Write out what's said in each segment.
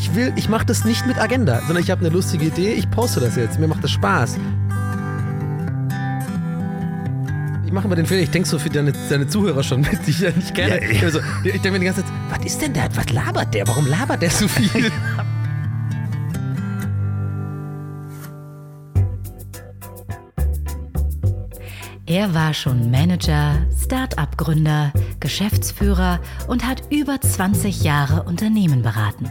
Ich will, ich mache das nicht mit Agenda, sondern ich habe eine lustige Idee, ich poste das jetzt. Mir macht das Spaß. Ich mache immer den Fehler, ich denke so für deine, deine Zuhörer schon mit, die ich ja nicht kenne. Ja, ja. Also, ich denke mir die ganze Zeit, was ist denn da? Was labert der? Warum labert der so viel? Er war schon Manager, Start-up-Gründer, Geschäftsführer und hat über 20 Jahre Unternehmen beraten.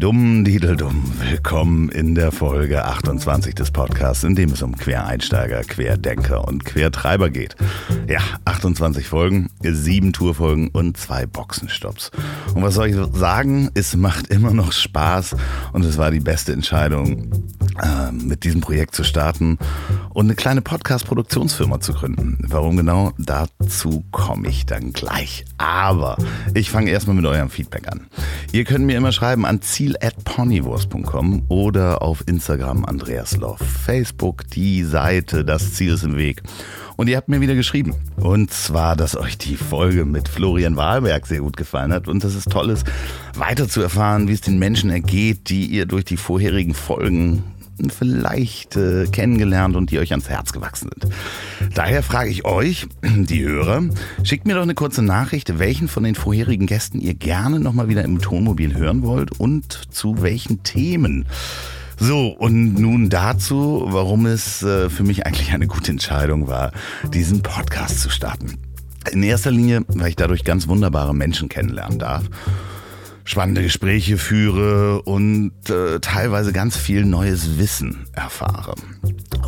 Dumm Diedeldum, willkommen in der Folge 28 des Podcasts, in dem es um Quereinsteiger, Querdenker und Quertreiber geht. Ja, 28 Folgen, sieben Tourfolgen und zwei Boxenstopps. Und was soll ich sagen? Es macht immer noch Spaß und es war die beste Entscheidung, äh, mit diesem Projekt zu starten und eine kleine Podcast-Produktionsfirma zu gründen. Warum genau? Dazu komme ich dann gleich. Aber ich fange erstmal mit eurem Feedback an. Ihr könnt mir immer schreiben an ziel.ponywurst.com oder auf Instagram Andreas Loff, Facebook die Seite Das Ziel ist im Weg. Und ihr habt mir wieder geschrieben. Und zwar, dass euch die Folge mit Florian Wahlberg sehr gut gefallen hat und dass es toll ist, weiter zu erfahren, wie es den Menschen ergeht, die ihr durch die vorherigen Folgen vielleicht äh, kennengelernt und die euch ans Herz gewachsen sind. Daher frage ich euch, die Hörer, schickt mir doch eine kurze Nachricht, welchen von den vorherigen Gästen ihr gerne nochmal wieder im Tonmobil hören wollt und zu welchen Themen. So, und nun dazu, warum es äh, für mich eigentlich eine gute Entscheidung war, diesen Podcast zu starten. In erster Linie, weil ich dadurch ganz wunderbare Menschen kennenlernen darf spannende Gespräche führe und äh, teilweise ganz viel neues Wissen erfahre.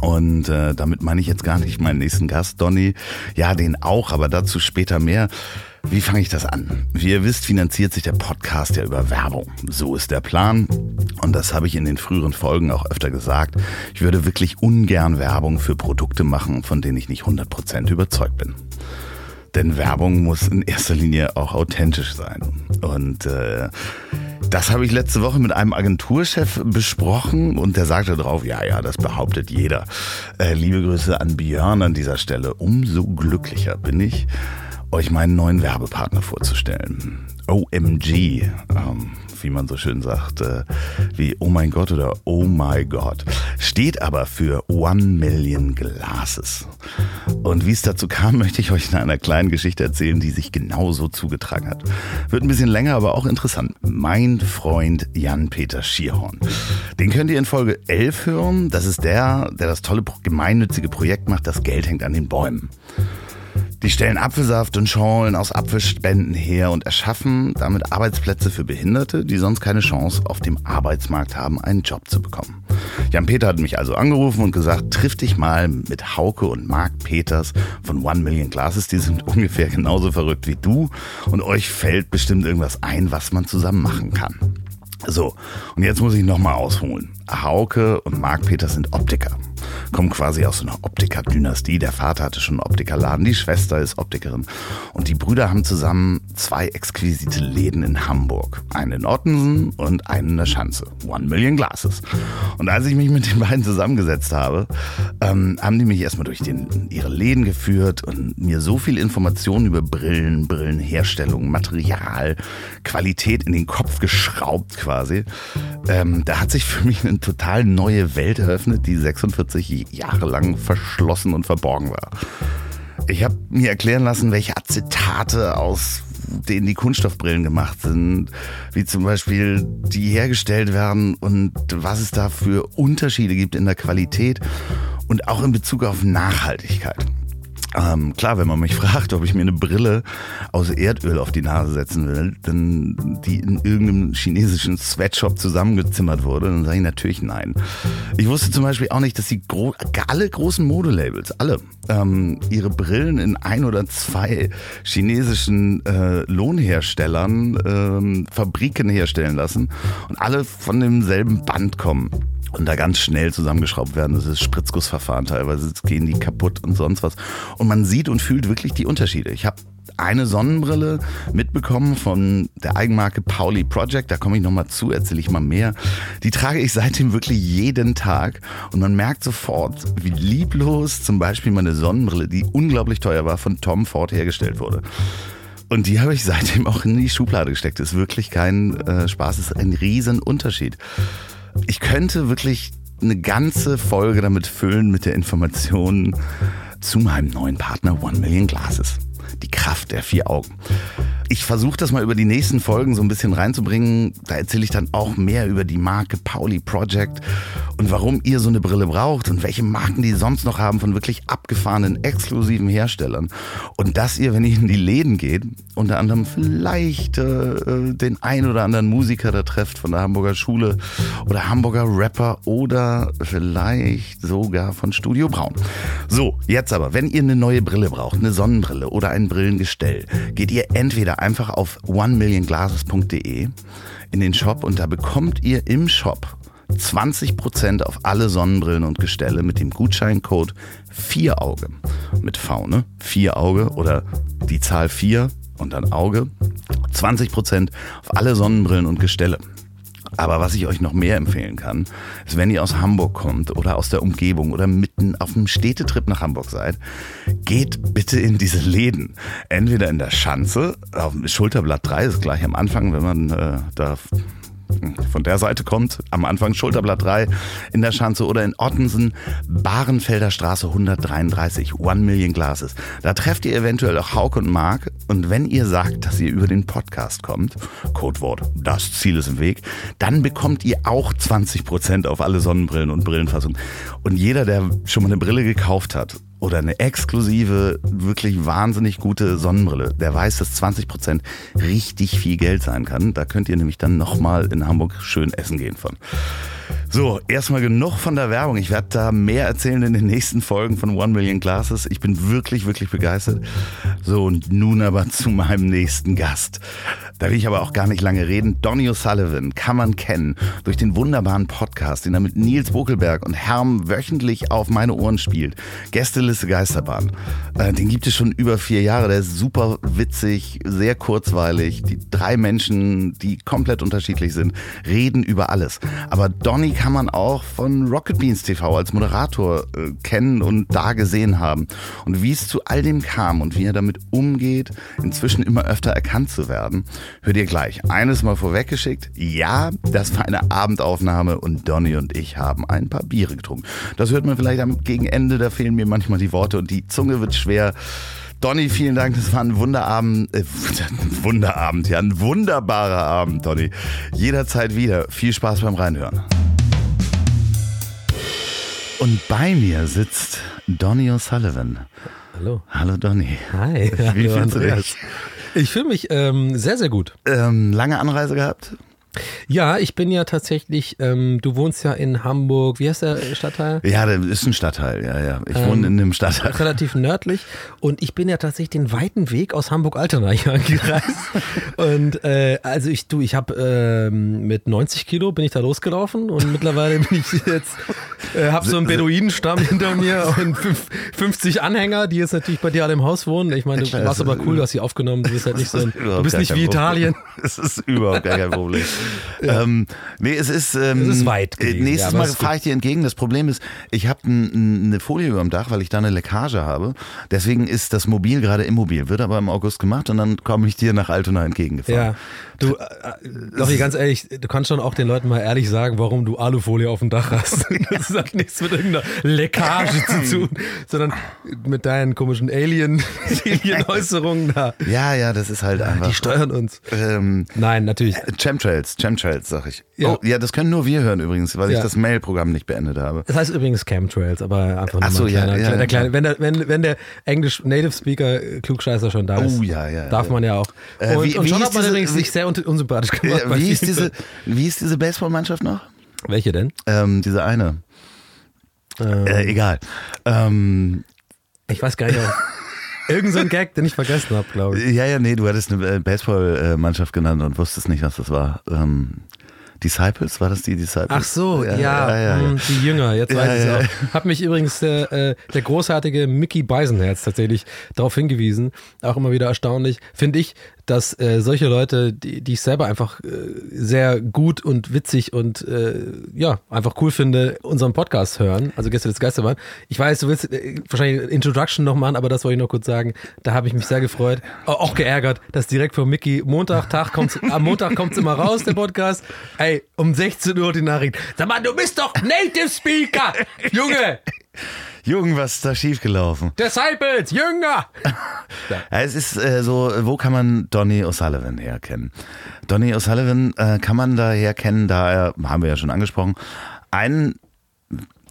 Und äh, damit meine ich jetzt gar nicht meinen nächsten Gast, Donny. Ja, den auch, aber dazu später mehr. Wie fange ich das an? Wie ihr wisst, finanziert sich der Podcast ja über Werbung. So ist der Plan. Und das habe ich in den früheren Folgen auch öfter gesagt. Ich würde wirklich ungern Werbung für Produkte machen, von denen ich nicht 100% überzeugt bin. Denn Werbung muss in erster Linie auch authentisch sein. Und äh, das habe ich letzte Woche mit einem Agenturchef besprochen und der sagte drauf, ja, ja, das behauptet jeder. Äh, liebe Grüße an Björn an dieser Stelle. Umso glücklicher bin ich, euch meinen neuen Werbepartner vorzustellen. OMG. Ähm, wie man so schön sagt, äh, wie Oh mein Gott oder Oh my God. Steht aber für One Million Glasses. Und wie es dazu kam, möchte ich euch in einer kleinen Geschichte erzählen, die sich genauso zugetragen hat. Wird ein bisschen länger, aber auch interessant. Mein Freund Jan-Peter Schierhorn. Den könnt ihr in Folge 11 hören. Das ist der, der das tolle gemeinnützige Projekt macht, das Geld hängt an den Bäumen. Die stellen Apfelsaft und Schorlen aus Apfelspenden her und erschaffen damit Arbeitsplätze für Behinderte, die sonst keine Chance auf dem Arbeitsmarkt haben, einen Job zu bekommen. Jan-Peter hat mich also angerufen und gesagt, triff dich mal mit Hauke und Marc Peters von One Million Glasses. Die sind ungefähr genauso verrückt wie du und euch fällt bestimmt irgendwas ein, was man zusammen machen kann. So, und jetzt muss ich nochmal ausholen. Hauke und Marc Peters sind Optiker kommen quasi aus einer Optiker-Dynastie. Der Vater hatte schon einen Optikerladen, die Schwester ist Optikerin. Und die Brüder haben zusammen zwei exquisite Läden in Hamburg. Einen in Ottensen und einen in der Schanze. One Million Glasses. Und als ich mich mit den beiden zusammengesetzt habe, ähm, haben die mich erstmal durch den, ihre Läden geführt und mir so viel Informationen über Brillen, Brillenherstellung, Material, Qualität in den Kopf geschraubt quasi. Ähm, da hat sich für mich eine total neue Welt eröffnet, die 46 Jahre lang verschlossen und verborgen war. Ich habe mir erklären lassen, welche Acetate aus denen die Kunststoffbrillen gemacht sind, wie zum Beispiel die hergestellt werden und was es da für Unterschiede gibt in der Qualität und auch in Bezug auf Nachhaltigkeit. Ähm, klar, wenn man mich fragt, ob ich mir eine Brille aus Erdöl auf die Nase setzen will, dann die in irgendeinem chinesischen Sweatshop zusammengezimmert wurde, dann sage ich natürlich nein. Ich wusste zum Beispiel auch nicht, dass die gro alle großen Modelabels, alle, ähm, ihre Brillen in ein oder zwei chinesischen äh, Lohnherstellern, ähm, Fabriken herstellen lassen und alle von demselben Band kommen. Und da ganz schnell zusammengeschraubt werden. Das ist Spritzgussverfahren teilweise, gehen die kaputt und sonst was. Und man sieht und fühlt wirklich die Unterschiede. Ich habe eine Sonnenbrille mitbekommen von der Eigenmarke Pauli Project. Da komme ich nochmal zu, erzähle ich mal mehr. Die trage ich seitdem wirklich jeden Tag und man merkt sofort, wie lieblos zum Beispiel meine Sonnenbrille, die unglaublich teuer war, von Tom Ford hergestellt wurde. Und die habe ich seitdem auch in die Schublade gesteckt. Ist wirklich kein äh, Spaß, ist ein Riesenunterschied. Ich könnte wirklich eine ganze Folge damit füllen mit der Information zu meinem neuen Partner One Million Glasses. Die Kraft der vier Augen. Ich versuche das mal über die nächsten Folgen so ein bisschen reinzubringen. Da erzähle ich dann auch mehr über die Marke Pauli Project und warum ihr so eine Brille braucht und welche Marken die sonst noch haben von wirklich abgefahrenen, exklusiven Herstellern. Und dass ihr, wenn ihr in die Läden geht, unter anderem vielleicht äh, den ein oder anderen Musiker da trefft von der Hamburger Schule oder Hamburger Rapper oder vielleicht sogar von Studio Braun. So, jetzt aber, wenn ihr eine neue Brille braucht, eine Sonnenbrille oder ein Brillengestell, geht ihr entweder einfach auf onemillionglasses.de in den Shop und da bekommt ihr im Shop 20% auf alle Sonnenbrillen und Gestelle mit dem Gutscheincode 4Auge. Mit V, ne? 4 Auge oder die Zahl 4 und dann Auge. 20% auf alle Sonnenbrillen und Gestelle. Aber was ich euch noch mehr empfehlen kann, ist, wenn ihr aus Hamburg kommt oder aus der Umgebung oder mitten auf einem Städtetrip nach Hamburg seid, geht bitte in diese Läden. Entweder in der Schanze, auf dem Schulterblatt 3, ist gleich am Anfang, wenn man äh, da von der Seite kommt, am Anfang Schulterblatt 3 in der Schanze oder in Ottensen, Bahrenfelder Straße 133, One Million Glasses. Da trefft ihr eventuell auch Hauk und Mark und wenn ihr sagt, dass ihr über den Podcast kommt, Codewort, das Ziel ist im Weg, dann bekommt ihr auch 20% auf alle Sonnenbrillen und Brillenfassungen. Und jeder, der schon mal eine Brille gekauft hat oder eine exklusive, wirklich wahnsinnig gute Sonnenbrille, der weiß, dass 20 Prozent richtig viel Geld sein kann. Da könnt ihr nämlich dann nochmal in Hamburg schön essen gehen von. So, erstmal genug von der Werbung. Ich werde da mehr erzählen in den nächsten Folgen von One Million Glasses. Ich bin wirklich, wirklich begeistert. So, und nun aber zu meinem nächsten Gast. Da will ich aber auch gar nicht lange reden. Donny O'Sullivan kann man kennen durch den wunderbaren Podcast, den er mit Nils Bokelberg und Herm wöchentlich auf meine Ohren spielt. Gästeliste Geisterbahn. Äh, den gibt es schon über vier Jahre. Der ist super witzig, sehr kurzweilig. Die drei Menschen, die komplett unterschiedlich sind, reden über alles. Aber Donny kann man auch von Rocket Beans TV als Moderator äh, kennen und da gesehen haben. Und wie es zu all dem kam und wie er damit umgeht, inzwischen immer öfter erkannt zu werden, hört ihr gleich. Eines mal vorweggeschickt. Ja, das war eine Abendaufnahme und Donny und ich haben ein paar Biere getrunken. Das hört man vielleicht am Gegenende, da fehlen mir manchmal die Worte und die Zunge wird schwer. Donny, vielen Dank. Das war ein Wunderabend, äh, Wunderabend, ja, ein wunderbarer Abend, Donny. Jederzeit wieder. Viel Spaß beim Reinhören. Und bei mir sitzt Donny O'Sullivan. Hallo. Hallo Donny. Hi. Wie Hallo, fühlst du Andreas. dich? Ich fühle mich ähm, sehr, sehr gut. Ähm, lange Anreise gehabt? Ja, ich bin ja tatsächlich, ähm, du wohnst ja in Hamburg, wie heißt der Stadtteil? Ja, das ist ein Stadtteil, ja, ja. Ich Ähm, wohne in einem Stadtteil. Relativ nördlich und ich bin ja tatsächlich den weiten Weg aus Hamburg-Altona hier angereist. und äh, also ich, du, ich habe ähm, mit 90 Kilo bin ich da losgelaufen und mittlerweile bin ich jetzt, äh, habe so einen Beduinenstamm hinter mir und fünf, 50 Anhänger, die jetzt natürlich bei dir alle im Haus wohnen. Ich meine, du warst aber cool, du hast sie aufgenommen, du bist halt nicht so ein, du bist nicht wie. Italien. Es ist überhaupt gar kein Problem. Ähm, nee, es ist. Ähm, Es ist weit äh, ja, Nächstes aber Mal fahre ich dir entgegen. Das Problem ist, ich habe ein, eine Folie über dem Dach, weil ich da eine Leckage habe. Deswegen ist das Mobil gerade immobil. Wird aber im August gemacht und dann komme ich dir nach Altona entgegengefahren. Ja, du, äh, doch hier ganz ehrlich, du kannst schon auch den Leuten mal ehrlich sagen, warum du Alufolie auf dem Dach hast. Das hat nichts mit irgendeiner Leckage zu tun, sondern mit deinen komischen Alien, Alien-Äußerungen da. Ja, ja, das ist halt einfach. Die steuern uns. ähm, Nein, natürlich. Chemtrails, Chemtrails, sag ich. Ja. Oh, ja, das können nur wir hören übrigens, weil ich Ja. das Mail-Programm nicht beendet habe. Das heißt übrigens Chemtrails, aber einfach nur so, ein ja, kleiner, ja, kleiner, ja. kleiner, wenn der, wenn, wenn der Englisch Native Speaker äh, Klugscheißer schon da ist, Oh, ja, ja, darf man ja auch. Äh, und wie- und wie schon hieß hat man diese- übrigens wie- sich sehr un- unsympathisch gemacht. Ja, bei wie, ist diese, wie ist diese Baseballmannschaft noch? Welche denn? Ähm, diese eine. Ähm, Äh, egal. Ähm, Ich weiß gar nicht. Irgend so ein Gag, den ich vergessen habe, glaube ich. ja, ja, nee, du hattest eine äh, Baseballmannschaft genannt und wusstest nicht, was das war. Ähm, Disciples, war das die Disciples? Ach so, ja, ja, ja, hm, die Jünger, jetzt weiß ich es auch. Hat mich übrigens der, äh, der großartige Mickey Beisenherz tatsächlich darauf hingewiesen. Auch immer wieder erstaunlich. Finde ich, dass äh, solche Leute, die, die ich selber einfach äh, sehr gut und witzig und äh, ja, einfach cool finde, unseren Podcast hören. Also gestern das Geisterbahn. Ich weiß, du willst äh, wahrscheinlich Introduction noch machen, aber das wollte ich noch kurz sagen. Da habe ich mich sehr gefreut. Auch geärgert, dass direkt von Mickey Montag, Tag kommt's, am Montag kommt es immer raus, der Podcast. Ey, um 16 Uhr die Nachricht. Sag mal, du bist doch Native Speaker! Junge! Jürgen, was ist da schiefgelaufen? Disciples, Jünger! ja, es ist äh, so, wo kann man Donny O'Sullivan herkennen? Donny O'Sullivan äh, kann man daher kennen, da er, haben wir ja schon angesprochen, einen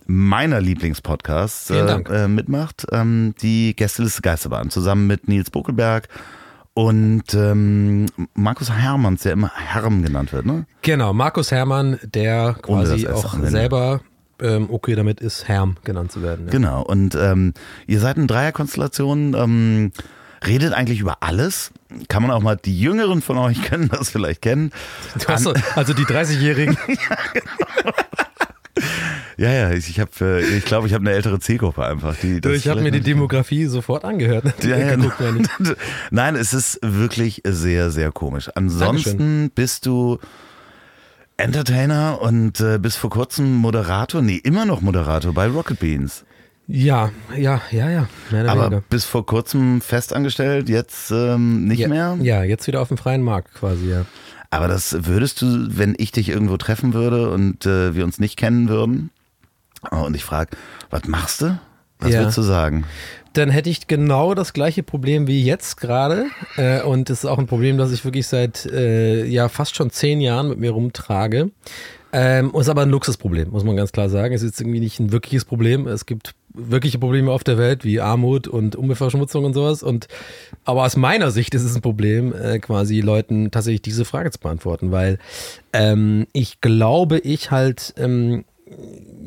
meiner Lieblingspodcasts äh, äh, mitmacht, ähm, die Gästeliste Geisterbahn, zusammen mit Nils Buckelberg und ähm, Markus Hermanns, der immer Herm genannt wird, ne? Genau, Markus Hermann, der quasi auch selber ähm, okay damit ist, Herm genannt zu werden. Ja. Genau, und ähm, ihr seid in Dreierkonstellation, ähm, redet eigentlich über alles. Kann man auch mal, die Jüngeren von euch können das vielleicht kennen. An also die 30-Jährigen. ja. Ja, ich, habe, äh, ich glaube, ich habe eine ältere Zielgruppe einfach. Die, ich habe mir die Demografie sofort angehört. Ja, ja, Nein, es ist wirklich sehr, sehr komisch. Ansonsten Dankeschön. bist du Entertainer und äh, bis vor kurzem Moderator, nee, immer noch Moderator bei Rocket Beans. Ja, ja, ja, ja. Aber weniger. bis vor kurzem festangestellt, jetzt ähm, nicht ja, mehr? Ja, jetzt wieder auf dem freien Markt quasi, ja. Aber das würdest du, wenn ich dich irgendwo treffen würde und äh, wir uns nicht kennen würden und ich frage, was machst du? Was ja. würdest du sagen? Dann hätte ich genau das gleiche Problem wie jetzt gerade. Äh, und das ist auch ein Problem, das ich wirklich seit äh, ja fast schon zehn Jahren mit mir rumtrage. Ähm, ist aber ein Luxusproblem, muss man ganz klar sagen. Es ist irgendwie nicht ein wirkliches Problem. Es gibt wirkliche Probleme auf der Welt wie Armut und Umweltverschmutzung und sowas. Und aber aus meiner Sicht ist es ein Problem, äh, quasi Leuten tatsächlich diese Frage zu beantworten, weil ähm, ich glaube, ich halt ähm,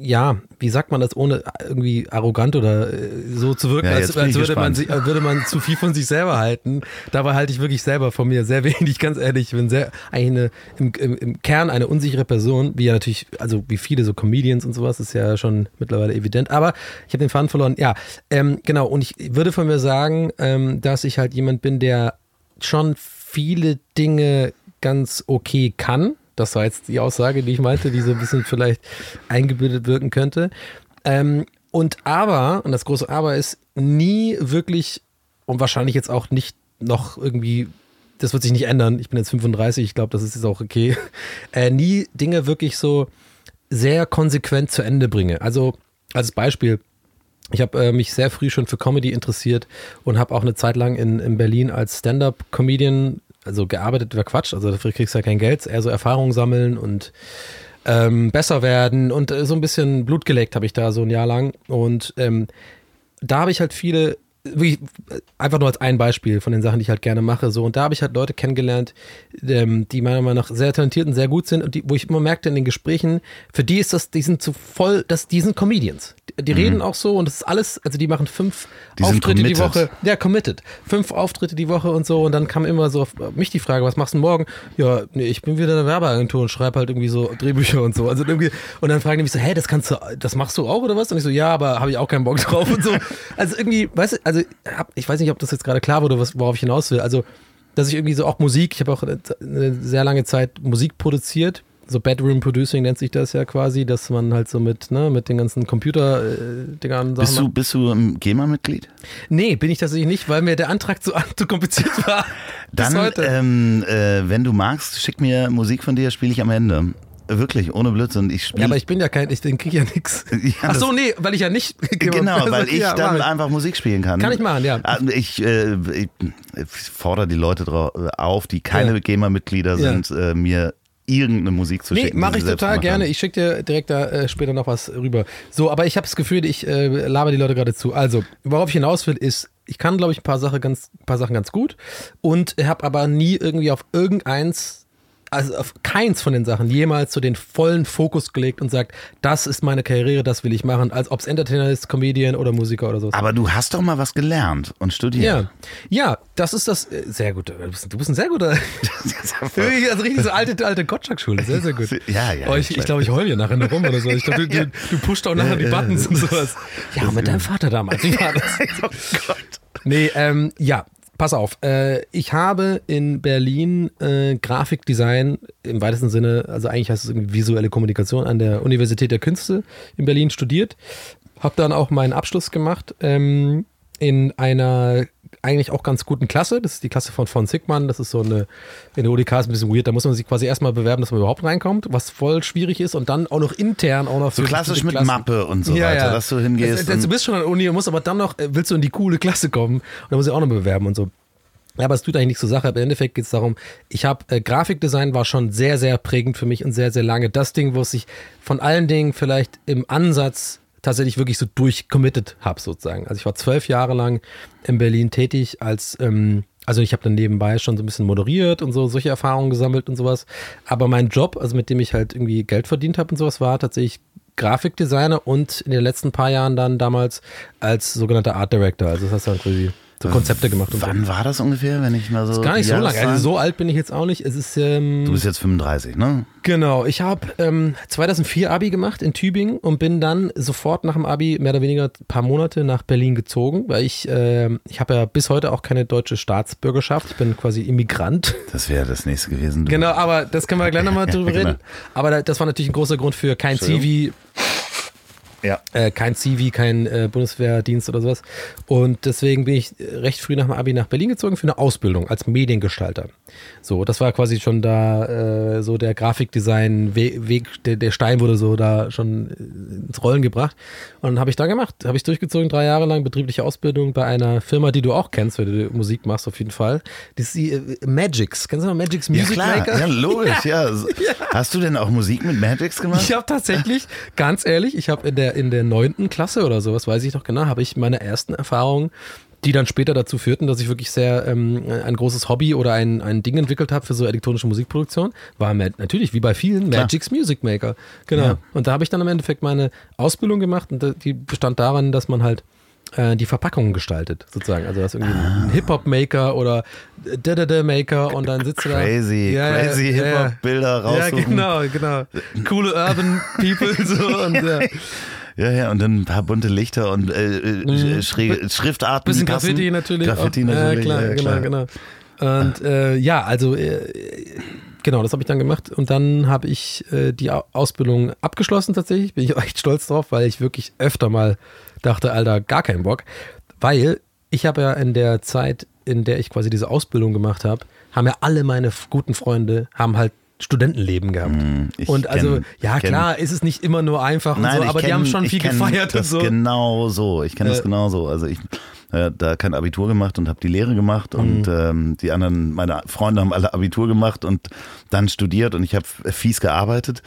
ja, wie sagt man das, ohne irgendwie arrogant oder äh, so zu wirken, ja, als, als würde, man, würde man zu viel von sich selber halten. Dabei halte ich wirklich selber von mir sehr wenig, ganz ehrlich. Ich bin sehr, eigentlich eine, im, im, im Kern eine unsichere Person, wie ja natürlich, also wie viele so Comedians und sowas, ist ja schon mittlerweile evident. Aber ich habe den Faden verloren. Ja, ähm, genau. Und ich würde von mir sagen, ähm, dass ich halt jemand bin, der schon viele Dinge ganz okay kann das war jetzt die Aussage, die ich meinte, die so ein bisschen vielleicht eingebildet wirken könnte. Ähm, und aber, und das große Aber ist, nie wirklich und wahrscheinlich jetzt auch nicht noch irgendwie, das wird sich nicht ändern. Ich bin jetzt 35, ich glaube, das ist jetzt auch okay. Äh, nie Dinge wirklich so sehr konsequent zu Ende bringe. Also als Beispiel, ich habe äh, mich sehr früh schon für Comedy interessiert und habe auch eine Zeit lang in, in Berlin als Stand-up-Comedian also gearbeitet wäre Quatsch, also dafür kriegst du ja kein Geld, eher so Erfahrung sammeln und ähm, besser werden und äh, so ein bisschen Blut geleckt habe ich da so ein Jahr lang und ähm, da habe ich halt viele wirklich, einfach nur als ein Beispiel von den Sachen, die ich halt gerne mache. So, und da habe ich halt Leute kennengelernt, ähm, die meiner Meinung nach sehr talentiert und sehr gut sind und die, wo ich immer merkte in den Gesprächen, für die ist das, die sind zu voll, das, die sind Comedians. Die, mhm. reden auch so und das ist alles, also die machen fünf die Auftritte die Woche. Ja, committed. Fünf Auftritte die Woche und so. Und dann kam immer so auf mich die Frage, was machst du morgen? Ja, nee, ich bin wieder in der Werbeagentur und schreibe halt irgendwie so Drehbücher und so. Also irgendwie, und dann fragen die mich so, hey, das kannst du, das machst du auch oder was? Und ich so, ja, aber habe ich auch keinen Bock drauf und so. Also irgendwie, weißt du, also also ich weiß nicht, ob das jetzt gerade klar wurde, worauf ich hinaus will. Also, dass ich irgendwie so auch Musik, ich habe auch eine sehr lange Zeit Musik produziert. So Bedroom Producing nennt sich das ja quasi, dass man halt so mit, ne, mit den ganzen Computer-Dingern. Äh, bist, du, bist du ein GEMA-Mitglied? Nee, bin ich tatsächlich nicht, weil mir der Antrag zu, zu kompliziert war. Dann, ähm, äh, wenn du magst, schick mir Musik von dir, spiele ich am Ende. Wirklich, ohne Blödsinn. Ich spiel ja, aber ich bin ja kein, ich kriege ja nichts. Ja, Ach so, nee, weil ich ja nicht. Genau, weil ich ja, dann einfach Musik spielen kann. Kann ich machen, ja. Ah, ich, äh, ich fordere die Leute auf, die keine ja. GEMA-Mitglieder sind, äh, mir irgendeine Musik zu nee, schicken. Nee, mache ich total gerne. Ich schicke dir direkt da äh, später noch was rüber. So, aber ich habe das Gefühl, ich äh, laber die Leute gerade zu. Also, worauf ich hinaus will, ist, ich kann, glaube ich, ein paar, Sache ganz, paar Sachen ganz gut und habe aber nie irgendwie auf irgendeins also auf keins von den Sachen jemals so den vollen Fokus gelegt und sagt, das ist meine Karriere, das will ich machen, als ob es Entertainer ist, Comedian oder Musiker oder so. Aber du hast doch mal was gelernt und studiert. Ja, ja, das ist das, äh, sehr gut, du bist, du bist ein sehr guter, also richtig so alte, alte Gottschalk-Schule, sehr, sehr gut. Ja, ja. Oh, ich ich glaube, ich heule hier nachher noch rum oder so. Ich glaube, du, du, du pusht auch nachher die Buttons und sowas. Ja, mit deinem Vater damals, wie war das? oh Gott. Nee, ähm, ja, pass auf. Äh, ich habe in Berlin äh, Grafikdesign im weitesten Sinne, also eigentlich heißt es visuelle Kommunikation an der Universität der Künste in Berlin studiert. Habe dann auch meinen Abschluss gemacht ähm, in einer eigentlich auch ganz guten Klasse. Das ist die Klasse von von Sigmann. Das ist so eine, in der UDK ist ein bisschen weird. Da muss man sich quasi erstmal bewerben, dass man überhaupt reinkommt, was voll schwierig ist und dann auch noch intern auch noch So klassisch mit. Mappe und so weiter, dass du hingehst. Das, das, du und- bist schon an der Uni, musst aber dann noch, äh, willst du in die coole Klasse kommen und dann muss ich auch noch bewerben und so. Ja, aber es tut eigentlich nichts zur Sache. Aber Im Endeffekt geht es darum, ich habe äh, Grafikdesign war schon sehr, sehr prägend für mich und sehr, sehr lange. Das Ding, wo es sich von allen Dingen vielleicht im Ansatz tatsächlich wirklich so durchcommitted habe, sozusagen. Also ich war zwölf Jahre lang in Berlin tätig als, ähm, also ich habe dann nebenbei schon so ein bisschen moderiert und so, solche Erfahrungen gesammelt und sowas. Aber mein Job, also mit dem ich halt irgendwie Geld verdient habe und sowas, war tatsächlich Grafikdesigner und in den letzten paar Jahren dann damals als sogenannter Art Director. Also das heißt dann quasi so Konzepte gemacht und so. Wann war das ungefähr, wenn ich mal so. Gar nicht so lange. Also so alt bin ich jetzt auch nicht. Es ist ähm, Du bist jetzt 35, ne? genau. Ich habe ähm, 2004 Abi gemacht in Tübingen und bin dann sofort nach dem Abi mehr oder weniger ein paar Monate nach Berlin gezogen, weil ich ähm, ich habe ja bis heute auch keine deutsche Staatsbürgerschaft. Ich bin quasi Immigrant. Das wäre das nächste gewesen. Du- Genau, aber das können wir gleich nochmal drüber genau. reden. Aber da- das war natürlich ein großer Grund für kein Entschuldigung. Ja. äh, kein CV, kein äh, Bundeswehrdienst oder sowas. Und deswegen bin ich recht früh nach dem Abi nach Berlin gezogen für eine Ausbildung als Mediengestalter. So, das war quasi schon da äh, so der Grafikdesign We Weg, der, der Stein wurde so da schon äh, ins Rollen gebracht. Und habe ich da gemacht, habe ich durchgezogen, drei Jahre lang betriebliche Ausbildung bei einer Firma, die du auch kennst, wenn du Musik machst auf jeden Fall. Das ist die äh, Magix. Kennst du noch Magix Ja, Music klar. Maker? Ja, logisch, ja. Hast du denn auch Musik mit Magics gemacht? Ich habe tatsächlich, ganz ehrlich, ich habe in der in der neunten Klasse oder sowas, weiß ich noch genau, habe ich meine ersten Erfahrungen, die dann später dazu führten, dass ich wirklich sehr ähm, ein großes Hobby oder ein, ein Ding entwickelt habe für so elektronische Musikproduktion, war natürlich wie bei vielen Magic's Music Maker. Genau. Ja. Und da habe ich dann im Endeffekt meine Ausbildung gemacht und die bestand daran, dass man halt äh, die Verpackungen gestaltet, sozusagen. Also das ist irgendwie Ah. ein Hip-Hop-Maker oder Da-Da-Da-Maker und dann sitzt du da. Crazy, Ja, ja, crazy ja, ja. Hip-Hop-Bilder Ja, raussuchen. genau, genau. Coole Urban People so und ja. Ja, ja, und dann ein paar bunte Lichter und äh, äh, schräge Schriftarten. Bisschen passen. Graffiti natürlich. Graffiti natürlich. Ja, klar, ja, genau, klar. genau. Und äh, ja, also äh, genau, das habe ich dann gemacht und dann habe ich äh, die Au- Ausbildung abgeschlossen tatsächlich. Bin ich auch echt stolz drauf, weil ich wirklich öfter mal dachte, Alter, gar keinen Bock. Weil ich habe ja in der Zeit, in der ich quasi diese Ausbildung gemacht habe, haben ja alle meine guten Freunde, haben halt Studentenleben gehabt. Hm, und also, kenn- ja kenn- klar, ist es nicht immer nur einfach und Nein, so, ich aber die kenn- haben schon viel gefeiert und das so. Genau so. Ich kenne das Äh. genau so. Also ich äh, da kein Abitur gemacht und habe die Lehre gemacht und Mhm. ähm, die anderen, meine Freunde haben alle Abitur gemacht und dann studiert und ich habe fies gearbeitet.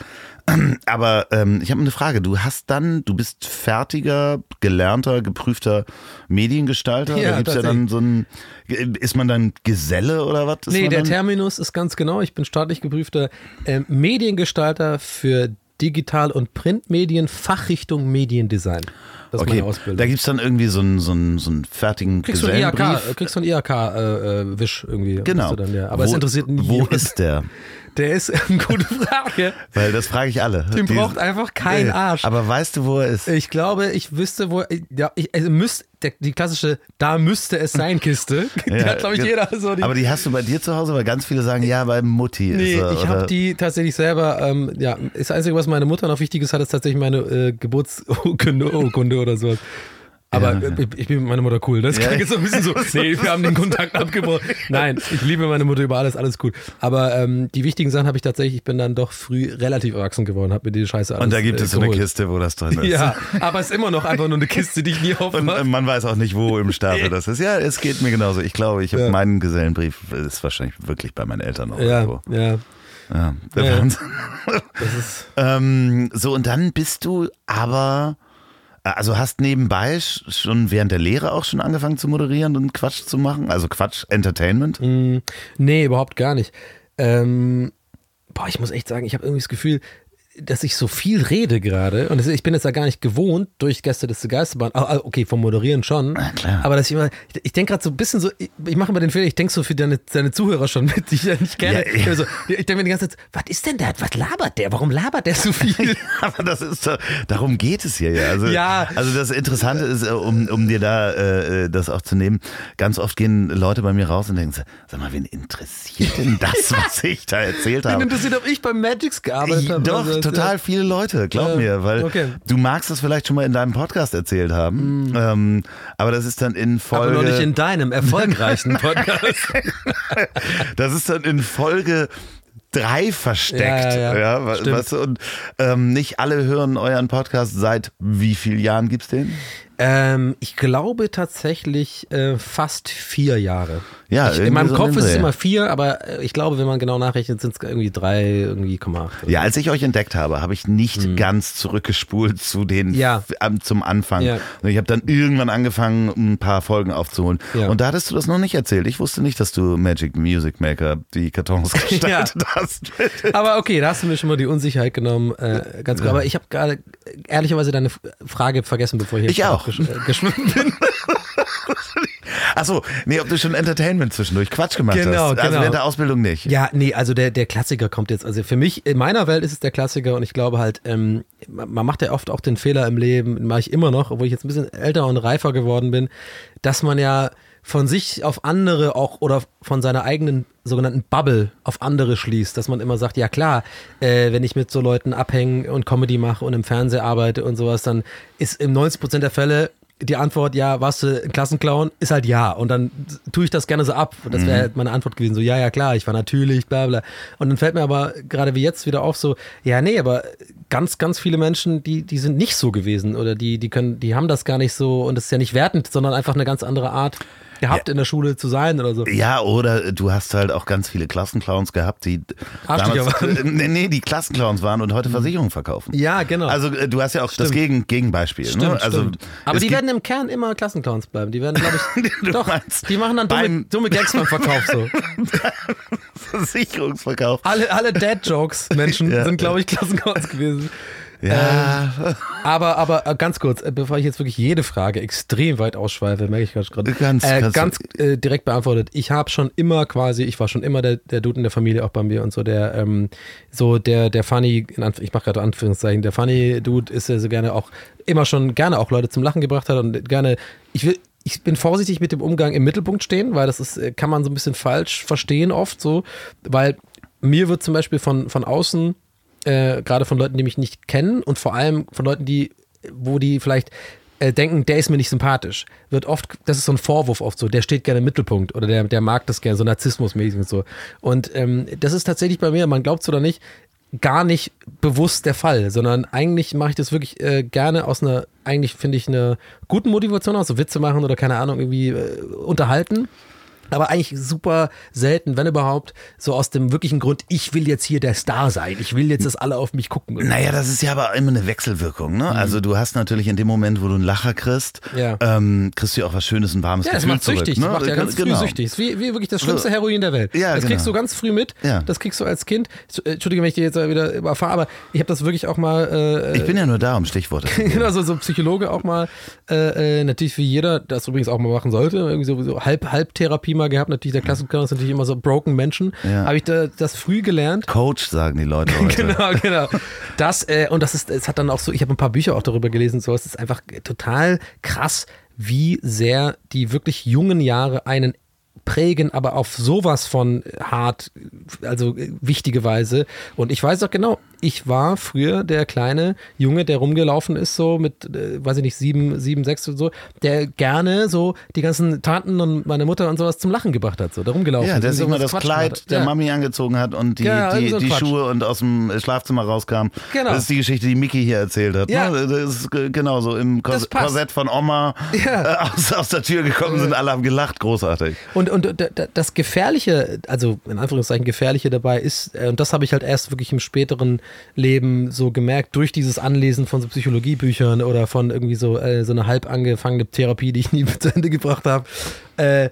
Aber ähm, ich habe eine Frage. Du hast dann, du bist fertiger, gelernter, geprüfter Mediengestalter. Ja, da gibt's ja dann so ein, ist man dann Geselle oder was? Ist Nee, der dann? Terminus ist ganz genau. Ich bin staatlich geprüfter ähm, Mediengestalter für Digital- und Printmedien, Fachrichtung Mediendesign. Das ist Okay, meine Ausbildung. da gibt's dann irgendwie so einen, so einen, so einen fertigen kriegst du einen IHK, äh, kriegst du einen IHK-Wisch irgendwie. Genau. Bist Du dann, ja. Aber wo, es interessiert nie. Wo ist der? Der ist eine gute Frage. Weil das frage ich alle. Den Die- braucht einfach kein Nee, Arsch. Aber weißt du, wo er ist? Ich glaube, ich wüsste, wo. Ja, ich, also müsst, der, die klassische Da müsste es sein Kiste. die Ja, hat, glaube ich, jeder so. Die, aber die hast du bei dir zu Hause, weil ganz viele sagen, ja, bei Mutti Nee, ist er. ich oder- habe die tatsächlich selber, ähm, ja, das Einzige, was meine Mutter noch wichtig ist, hat, ist tatsächlich meine äh, Geburtsurkunde Urkunde oder sowas. Aber Ja. äh, ich, bin mit meiner Mutter cool. Das Ja. klingt jetzt so ein bisschen so, nee, wir haben den Kontakt abgebrochen. Nein, ich liebe meine Mutter über alles, alles gut. Aber ähm, die wichtigen Sachen habe ich tatsächlich, ich bin dann doch früh relativ erwachsen geworden, habe mir die Scheiße alles Und da gibt äh, es so eine. Kiste, wo das drin ist. Ja, aber es ist immer noch einfach nur eine Kiste, die ich nie Und aufmache. äh, man weiß auch nicht, wo im Stapel das ist. Ja, es geht mir genauso. Ich glaube, ich habe Ja. meinen Gesellenbrief, ist wahrscheinlich wirklich bei meinen Eltern noch Ja, irgendwo. ja, Ja, der Ja. Wahnsinn. das ist. Ähm, so, und dann bist du aber, also hast nebenbei sch- schon während der Lehre auch schon angefangen zu moderieren und Quatsch zu machen? Also Quatsch, Entertainment? Mm, Nee, überhaupt gar nicht. Ähm, boah, ich muss echt sagen, ich habe irgendwie das Gefühl, dass ich so viel rede gerade und ich bin jetzt ja gar nicht gewohnt durch Gäste des Geisterbahn. Ah, okay, vom Moderieren schon. Na klar. Aber dass ich immer, ich, ich denke gerade so ein bisschen so, ich, ich mache immer den Fehler, ich denke so für deine, deine Zuhörer schon mit, die ich ja nicht kenne. Ja, ja. Also, ich denke mir die ganze Zeit, was ist denn da? Was labert der? Warum labert der so viel? Aber das ist doch, darum geht es hier ja. Also, Ja. also das Interessante ist, äh, um, um dir da äh, das auch zu nehmen, ganz oft gehen Leute bei mir raus und denken, so, sag mal, wen interessiert denn das, was ich da erzählt habe? interessiert, ob ich beim Magix gearbeitet habe. Doch, total viele Leute, glaub Ja, mir, weil okay. du magst das vielleicht schon mal in deinem Podcast erzählt haben, ähm, aber das ist dann in Aber Folge, noch nicht in deinem erfolgreichen Podcast. das ist dann in Folge drei versteckt, Ja, ja, ja. wa- Stimmt. weißt du, und ähm, nicht alle hören euren Podcast seit wie vielen Jahren gibt's den? Ähm, ich glaube tatsächlich äh, fast vier Jahre. Ja, ich, in meinem so Kopf ist es immer vier, aber äh, ich glaube, wenn man genau nachrechnet, sind es irgendwie drei, irgendwie Komma acht. Ja, als ich euch entdeckt habe, habe ich nicht ganz zurückgespult zu den. Ja. zum Anfang. Ja. Ich habe dann irgendwann angefangen, ein paar Folgen aufzuholen. Ja. Und da hattest du das noch nicht erzählt. Ich wusste nicht, dass du Magic Music Maker die Kartons gestaltet hast. Aber okay, da hast du mir schon mal die Unsicherheit genommen. Äh, ganz gut. Aber ich habe gerade äh, ehrlicherweise deine Frage vergessen, bevor ich Ich auch. Gesch äh, geschwimmen bin. Achso, nee, ob du schon Entertainment zwischendurch Quatsch gemacht Genau, hast. Also genau. während der Ausbildung nicht. Ja, nee, also der, der Klassiker kommt jetzt. Also für mich, in meiner Welt ist es der Klassiker und ich glaube halt, ähm, man macht ja oft auch den Fehler im Leben, mache ich immer noch, obwohl ich jetzt ein bisschen älter und reifer geworden bin, dass man ja von sich auf andere auch oder von seiner eigenen sogenannten Bubble auf andere schließt, dass man immer sagt, ja klar, äh, wenn ich mit so Leuten abhänge und Comedy mache und im Fernsehen arbeite und sowas, dann ist in 90% der Fälle die Antwort, ja, warst du ein Klassenclown, ist halt ja. Und dann tue ich das gerne so ab. Und das wäre halt meine Antwort gewesen, so, ja, ja, klar, ich war natürlich, bla, bla. Und dann fällt mir aber gerade wie jetzt wieder auf, so, ja, nee, aber ganz, ganz viele Menschen, die, die sind nicht so gewesen oder die, die können, die haben das gar nicht so und das ist ja nicht wertend, sondern einfach eine ganz andere Art gehabt in der Schule zu sein oder so. Ja, oder du hast halt auch ganz viele Klassenclowns gehabt, die Arschlöcher damals, waren. äh, nee, nee, die Klassenclowns waren und heute Versicherungen verkaufen. Ja, genau. Also äh, du hast ja auch das Gegen Gegenbeispiel. Stimmt, ne? also, stimmt. Aber die werden im Kern immer Klassenclowns bleiben. Die werden, glaube ich, doch, meinst, die machen dann dumme, dumme Gags beim Verkauf so. Versicherungsverkauf. Alle, alle Dad-Jokes, Menschen, Ja. sind, glaube ich, Klassenclowns gewesen. Ja, Aber, aber äh, ganz kurz, äh, bevor ich jetzt wirklich jede Frage extrem weit ausschweife, merke ich gerade. Ganz- äh, ganz äh, direkt beantwortet. Ich habe schon immer quasi, ich war schon immer der, der Dude in der Familie, auch bei mir und so der, ähm, so der, der Funny, ich mache gerade Anführungszeichen, der Funny Dude ist ja so gerne auch, immer schon gerne auch Leute zum Lachen gebracht hat und gerne, ich will, ich bin vorsichtig mit dem Umgang im Mittelpunkt stehen, weil das ist, äh, kann man so ein bisschen falsch verstehen oft so, weil mir wird zum Beispiel von, von außen äh, gerade von Leuten, die mich nicht kennen und vor allem von Leuten, die, wo die vielleicht äh, denken, der ist mir nicht sympathisch, wird oft, das ist so ein Vorwurf oft so, der steht gerne im Mittelpunkt oder der, der mag das gerne, so narzissmusmäßig und so. Und ähm, das ist tatsächlich bei mir, man glaubt es oder nicht, gar nicht bewusst der Fall, sondern eigentlich mache ich das wirklich äh, gerne aus einer, eigentlich finde ich, einer guten Motivation aus, so Witze machen oder keine Ahnung, irgendwie äh, unterhalten. Aber eigentlich super selten, wenn überhaupt, so aus dem wirklichen Grund, ich will jetzt hier der Star sein. Ich will jetzt, dass alle auf mich gucken. Naja, das ist ja aber immer eine Wechselwirkung. Ne? Also du hast natürlich in dem Moment, wo du einen Lacher kriegst, Mhm. Ja. ähm, kriegst du ja auch was Schönes und warmes Ja, das Gefühl macht zurück. süchtig. ne? Das macht ja ganz früh Genau. süchtig. Das ist wie, wie wirklich das schlimmste Heroin der Welt. Ja, das kriegst genau. du ganz früh mit. Ja. Das kriegst du als Kind. äh, Entschuldige, wenn ich dir jetzt wieder überfahre, aber ich habe das wirklich auch mal. Äh, Ich bin ja nur da, um Stichworte zu genau, so, so Psychologe auch mal, äh, äh, natürlich wie jeder das übrigens auch mal machen sollte, irgendwie so, so halb, Halbtherapie mal gehabt, natürlich der Klassiker ist natürlich immer so broken Menschen. Ja. Habe ich da, das früh gelernt. Coach, sagen die Leute heute. Genau, genau. Das, äh, und das ist, es hat dann auch so, ich habe ein paar Bücher auch darüber gelesen, so, es ist einfach total krass, wie sehr die wirklich jungen Jahre einen prägen, aber auf sowas von hart, also äh, wichtige Weise. Und ich weiß auch genau, ich war früher der kleine Junge, der rumgelaufen ist, so mit, äh, weiß ich nicht, sieben, sieben, sechs und so, der gerne so die ganzen Tanten und meine Mutter und sowas zum Lachen gebracht hat, so, da rumgelaufen Ja, der sich mal das Quatsch Kleid der Ja. Mami angezogen hat und die, Ja, die, so die. Schuhe und aus dem Schlafzimmer rauskam. Genau. Das ist die Geschichte, die Mickey hier erzählt hat. Ja. Ne? Das ist ge- genau so im Kors. Korsett von Oma Ja. äh, aus, aus der Tür gekommen sind, alle haben gelacht, großartig. Und, und d- d- das Gefährliche, also in Anführungszeichen Gefährliche dabei ist, äh, und das habe ich halt erst wirklich im späteren Leben so gemerkt, durch dieses Anlesen von so Psychologiebüchern oder von irgendwie so, äh, so eine halb angefangene Therapie, die ich nie zu Ende gebracht habe. Äh,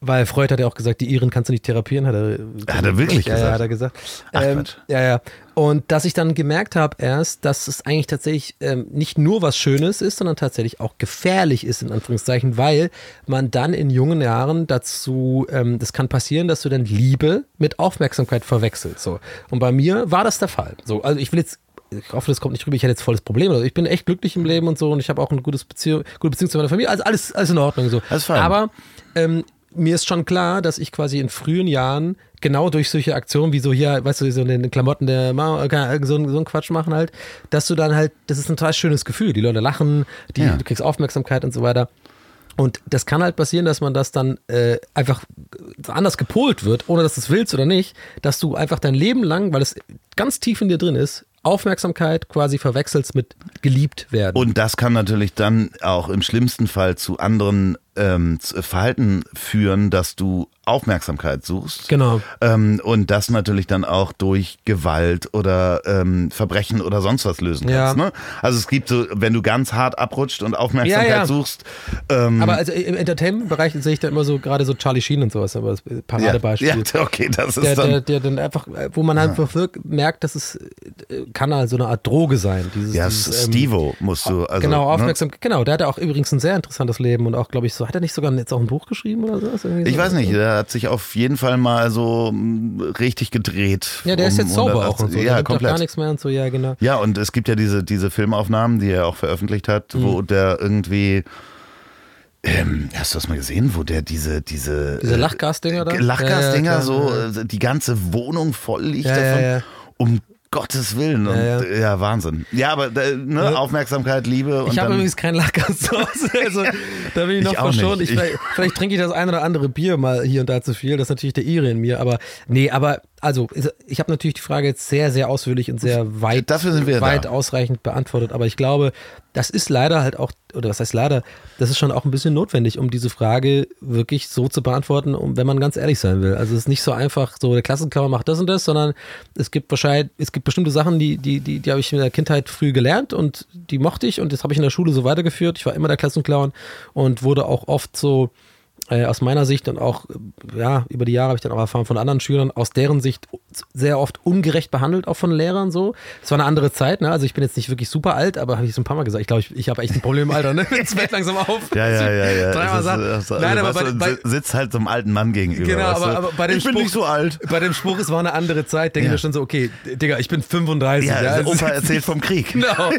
Weil Freud hat ja auch gesagt, die Iren kannst du nicht therapieren, hat er, Hat er wirklich ja, gesagt? Ja, hat er gesagt. Ach, ähm, ja, ja. Und dass ich dann gemerkt habe erst, dass es eigentlich tatsächlich ähm, nicht nur was Schönes ist, sondern tatsächlich auch gefährlich ist, in Anführungszeichen, weil man dann in jungen Jahren dazu, ähm, das kann passieren, dass du dann Liebe mit Aufmerksamkeit verwechselst. So. Und bei mir war das der Fall. So, also ich will jetzt ich hoffe, das kommt nicht rüber, ich hätte jetzt volles Problem. Also ich bin echt glücklich im Leben und so und ich habe auch eine gutes Beziehung, gute Beziehung zu meiner Familie. Also alles, alles in Ordnung. So. Alles fein. Aber ähm, mir ist schon klar, dass ich quasi in frühen Jahren genau durch solche Aktionen wie so hier, weißt du, so in den Klamotten der Mama, so, ein- so ein Quatsch machen halt, dass du dann halt, das ist ein total schönes Gefühl. Die Leute lachen, die, Ja. du kriegst Aufmerksamkeit und so weiter. Und das kann halt passieren, dass man das dann äh, einfach anders gepolt wird, ohne dass du es willst oder nicht, dass du einfach dein Leben lang, weil es ganz tief in dir drin ist, Aufmerksamkeit quasi verwechselst mit geliebt werden. Und das kann natürlich dann auch im schlimmsten Fall zu anderen ähm, zu- Verhalten führen, dass du Aufmerksamkeit suchst. Genau. Ähm, und das natürlich dann auch durch Gewalt oder ähm, Verbrechen oder sonst was lösen Ja. kannst. Ne? Also es gibt so, wenn du ganz hart abrutscht und Aufmerksamkeit Ja, ja. suchst, ähm, Aber also im Entertainment-Bereich sehe ich da immer so gerade so Charlie Sheen und sowas, aber das ja, Paradebeispiel. ja, okay, das ist der, dann. der, der dann einfach, wo man halt wirklich merkt, dass es äh, kann halt so eine Art Droge sein. Dieses, ja, dieses, ähm, Stevo musst du. Also, genau, ne? aufmerksam. Genau, der hat auch übrigens ein sehr interessantes Leben und auch, glaube ich, so, hat er nicht sogar jetzt auch ein Buch geschrieben oder so? Ist irgendwie Ich so? weiß nicht, der hat sich auf jeden Fall mal so mm, richtig gedreht. Ja, der ist um jetzt sauber auch 180 und so. Ja, der gibt auch komplett. gar nichts mehr und so, ja, genau. Ja, und es gibt ja diese, diese Filmaufnahmen, die er auch veröffentlicht hat, wo der irgendwie. Ähm, hast du das mal gesehen, wo der diese diese Diese äh, Lachgasdinger da? Lachgasdinger Ja, ja, so äh, die ganze Wohnung voll liegt Ja, davon. Um Gottes Willen. Und, Ja, ja, ja. Wahnsinn. Ja, aber äh, ne, Ja. Aufmerksamkeit, Liebe und Ich habe übrigens keinen Lachgas zu Hause. Also, da bin ich noch Ich verschont. Ich, vielleicht, vielleicht trinke ich das ein oder andere Bier mal hier und da zu viel. Das ist natürlich der Ire in mir. Aber nee, aber also ich habe natürlich die Frage jetzt sehr, sehr ausführlich und sehr weit, Dafür sind wir weit da. ausreichend beantwortet. Aber ich glaube, das ist leider halt auch, oder was heißt leider, das ist schon auch ein bisschen notwendig, um diese Frage wirklich so zu beantworten, um, wenn man ganz ehrlich sein will. Also es ist nicht so einfach, so der Klassenklauer macht das und das, sondern es gibt wahrscheinlich, es gibt bestimmte Sachen, die, die, die, die habe ich in der Kindheit früh gelernt und die mochte ich und das habe ich in der Schule so weitergeführt. Ich war immer der Klassenclown und wurde auch oft so äh, aus meiner Sicht und auch, äh, ja, über die Jahre habe ich dann auch erfahren von anderen Schülern, aus deren Sicht sehr oft ungerecht behandelt, auch von Lehrern so. Es war eine andere Zeit, ne? Also ich bin jetzt nicht wirklich super alt, aber habe ich so ein paar Mal gesagt, ich glaube, ich, ich habe echt ein Problem, Alter, ne? Jetzt fällt langsam auf. Ja, ja, ja, ja. Dreimal ist, also, Nein, aber bei, sitzt halt so einem alten Mann gegenüber. Genau, weißt aber, du? aber bei dem ich bin Spruch, nicht so alt. Bei dem Spruch, es war eine andere Zeit, denke ich Ja. mir schon so, okay, Digga, ich bin 35. Ja, ja, der es ist Opa erzählt vom Krieg. Genau.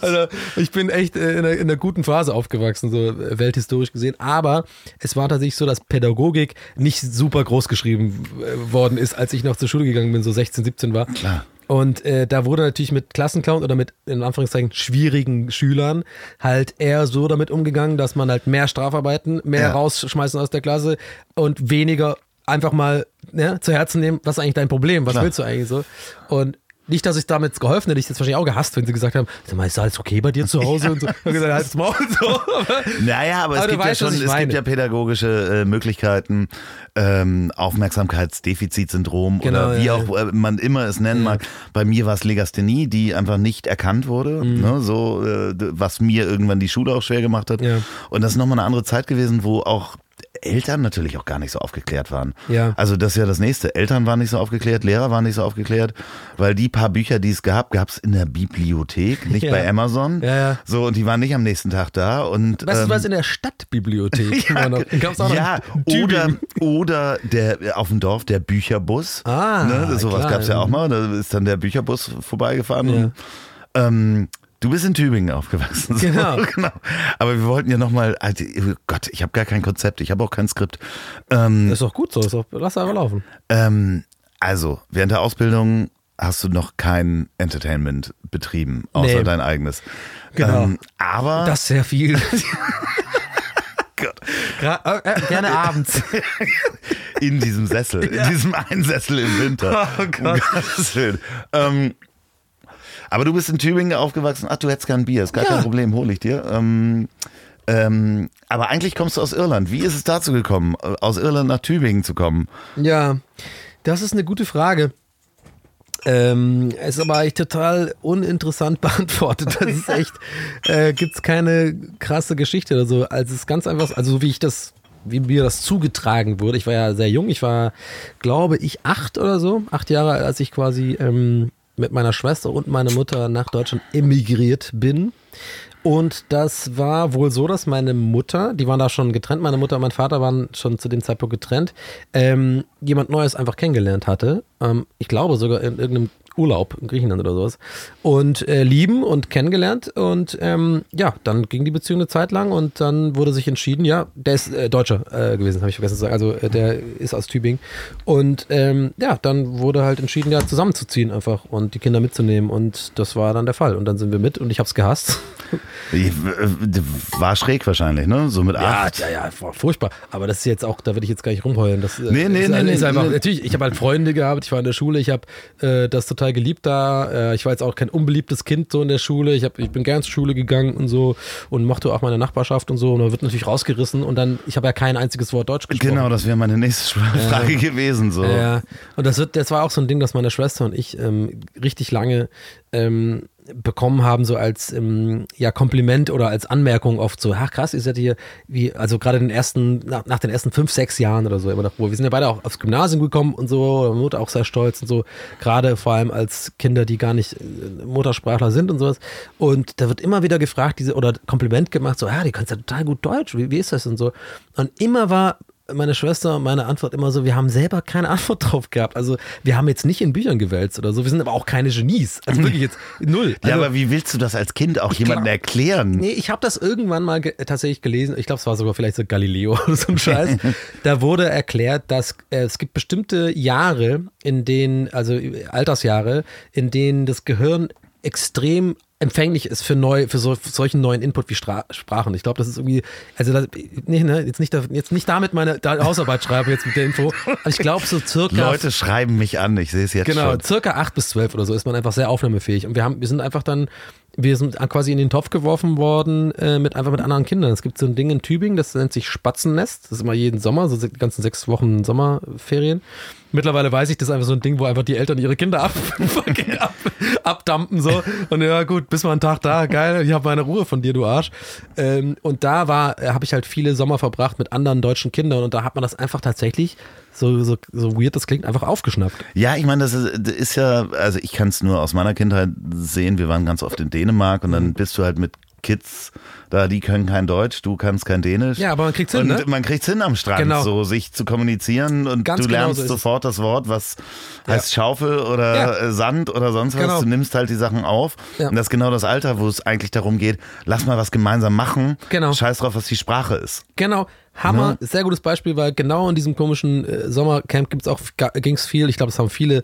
Also ich bin echt äh, in einer, in einer guten Phase aufgewachsen, so äh, welthistorisch gesehen. Aber es war tatsächlich so, dass Pädagogik nicht super groß geschrieben äh, worden ist, als ich noch zur Schule gegangen bin, so 16, 17 war. Klar. Und äh, da wurde natürlich mit Klassenclown oder mit in Anführungszeichen schwierigen Schülern halt eher so damit umgegangen, dass man halt mehr Strafarbeiten, mehr Ja. rausschmeißen aus der Klasse und weniger einfach mal ne, zu Herzen nehmen, was ist eigentlich dein Problem, was Klar. willst du eigentlich so? Und nicht, dass ich damit geholfen hätte, ich es wahrscheinlich auch gehasst, wenn sie gesagt haben, sag mal, ist alles okay bei dir zu Hause und so. Ich habe gesagt, halt's Maul so. Naja, aber, Aber es, gibt ja, weißt, was schon, es gibt ja pädagogische äh, Möglichkeiten, ähm, Aufmerksamkeitsdefizitsyndrom Genau, oder wie ja, auch äh, man immer es nennen mag. Bei mir war es Legasthenie, die einfach nicht erkannt wurde, Mhm. ne, so äh, was mir irgendwann die Schule auch schwer gemacht hat. Ja. Und das ist nochmal eine andere Zeit gewesen, wo auch Eltern natürlich auch gar nicht so aufgeklärt waren. Ja. Also das ist ja das nächste. Eltern waren nicht so aufgeklärt, Lehrer waren nicht so aufgeklärt, weil die paar Bücher, die es gab, gab es in der Bibliothek, nicht Ja. bei Amazon. Ja, ja. So, und die waren nicht am nächsten Tag da. Und, weißt du ähm, was, in der Stadtbibliothek ja, noch. Gab's auch ja oder, oder der auf dem Dorf der Bücherbus. Ah, ne, sowas gab es ja auch mal. Da ist dann der Bücherbus vorbeigefahren. Ja. Und, ähm, du bist in Tübingen aufgewachsen. So, Genau. genau. Aber wir wollten ja nochmal, also, Gott, ich habe gar kein Konzept, ich habe auch kein Skript. Ähm, Das ist doch gut so, ist doch, lass einfach laufen. ähm, also, während der Ausbildung hast du noch kein Entertainment betrieben, außer Nee. dein eigenes. Genau. Ähm, aber Das ist sehr viel. Gott, Gra äh, äh, gerne abends. in diesem Sessel, in diesem einen Sessel im Winter. Oh Gott. Um Gottes Willen. Ähm, aber du bist in Tübingen aufgewachsen. Ach, du hättest gern Bier, ist gar Ja. kein Problem, hole ich dir. Ähm, ähm, aber eigentlich kommst du aus Irland. Wie ist es dazu gekommen, aus Irland nach Tübingen zu kommen? Ja, das ist eine gute Frage. Ähm, ist aber eigentlich total uninteressant beantwortet. Das ist echt, äh, gibt es keine krasse Geschichte oder so. Also es ist ganz einfach, also so wie ich das wie mir das zugetragen wurde. Ich war ja sehr jung, ich war, glaube ich, acht oder so, acht Jahre als ich quasi ähm, mit meiner Schwester und meiner Mutter nach Deutschland emigriert bin. Und das war wohl so, dass meine Mutter, die waren da schon getrennt, meine Mutter und mein Vater waren schon zu dem Zeitpunkt getrennt, ähm, jemand Neues einfach kennengelernt hatte. Ähm, ich glaube sogar in irgendeinem Urlaub in Griechenland oder sowas. Und äh, lieben und kennengelernt. Und ähm, ja, dann ging die Beziehung eine Zeit lang und dann wurde sich entschieden, ja, der ist äh, Deutscher äh, gewesen, habe ich vergessen zu sagen. Also äh, der ist aus Tübingen. Und ähm, ja, dann wurde halt entschieden, ja, zusammenzuziehen einfach und die Kinder mitzunehmen. Und das war dann der Fall. Und dann sind wir mit und ich habe es gehasst. War schräg wahrscheinlich, ne? So mit ja, acht. ja, ja, furchtbar. Aber das ist jetzt auch, da würde ich jetzt gar nicht rumheulen. Das, äh, Nee, nee, ist, nee, nee, ist einfach, nee. Natürlich, ich habe halt Freunde gehabt, ich war in der Schule, ich habe äh, das total geliebt da. Äh, ich war jetzt auch kein unbeliebtes Kind so in der Schule. Ich, hab, ich bin gern zur Schule gegangen und so und mochte auch meine Nachbarschaft und so. Und man wird natürlich rausgerissen und dann, ich habe ja kein einziges Wort Deutsch gesprochen. Genau, das wäre meine nächste Frage gewesen. So. Ja, und das, wird, das war auch so ein Ding, das meine Schwester und ich ähm, richtig lange ähm, bekommen haben, so als ähm, ja, Kompliment oder als Anmerkung oft so, ach krass, ihr seid hier, wie, also gerade den ersten, nach, nach den ersten fünf, sechs Jahren oder so, immer noch, wo wir sind ja beide auch aufs Gymnasium gekommen und so, Mutter auch sehr stolz und so, gerade vor allem als Kinder, die gar nicht äh, Muttersprachler sind und sowas. Und da wird immer wieder gefragt, diese, oder Kompliment gemacht, so, ja, die kannst ja total gut Deutsch, wie, wie ist das und so. Und immer war meine Schwester und meine Antwort immer so, wir haben selber keine Antwort drauf gehabt. Also wir haben jetzt nicht in Büchern gewälzt oder so, wir sind aber auch keine Genies. Also wirklich jetzt null. Ja, Also, aber wie willst du das als Kind auch jemandem erklären? Nee, ich habe das irgendwann mal ge tatsächlich gelesen. Ich glaube, es war sogar vielleicht so Galileo oder so ein Scheiß. da wurde erklärt, dass äh, es gibt bestimmte Jahre, in denen, also äh, Altersjahre, in denen das Gehirn extrem empfänglich ist für neu, für, so, für solchen neuen Input wie Stra Sprachen. Ich glaube, das ist irgendwie, also das, nicht, ne, jetzt nicht, da- jetzt nicht damit meine Hausarbeit schreiben jetzt mit der Info, aber ich glaube so circa Leute schreiben mich an, ich sehe es jetzt Genau, schon. circa acht bis zwölf oder so ist man einfach sehr aufnahmefähig. Und wir haben, wir sind einfach dann, wir sind quasi in den Topf geworfen worden äh, mit einfach mit anderen Kindern. Es gibt so ein Ding in Tübingen, das nennt sich Spatzennest. Das ist immer jeden Sommer, so die ganzen sechs Wochen Sommerferien. Mittlerweile weiß ich, das ist einfach so ein Ding, wo einfach die Eltern ihre Kinder ab, ab, abdampen so. Und ja gut, bis mal einen Tag da, geil, ich habe meine Ruhe von dir, du Arsch. Ähm, und da war, habe ich halt viele Sommer verbracht mit anderen deutschen Kindern und da hat man das einfach tatsächlich so, so, so weird das klingt, einfach aufgeschnappt. Ja, ich meine, das ist, ist ja, also ich kann es nur aus meiner Kindheit sehen. Wir waren ganz oft in Dänemark und dann bist du halt mit Kids da, die können kein Deutsch, du kannst kein Dänisch. Ja, aber man kriegt's hin, und ne? man kriegt's hin am Strand, Genau. so sich zu kommunizieren und Ganz du genau lernst so sofort das Wort, was heißt Schaufel oder Ja. äh, Sand oder sonst was. Genau. Du nimmst halt die Sachen auf. Ja. Und das ist genau das Alter, wo es eigentlich darum geht, lass mal was gemeinsam machen. Genau. Scheiß drauf, was die Sprache ist. Genau, Hammer, sehr gutes Beispiel, weil genau in diesem komischen äh, Sommercamp gibt's auch ging es viel. Ich glaube, es haben viele.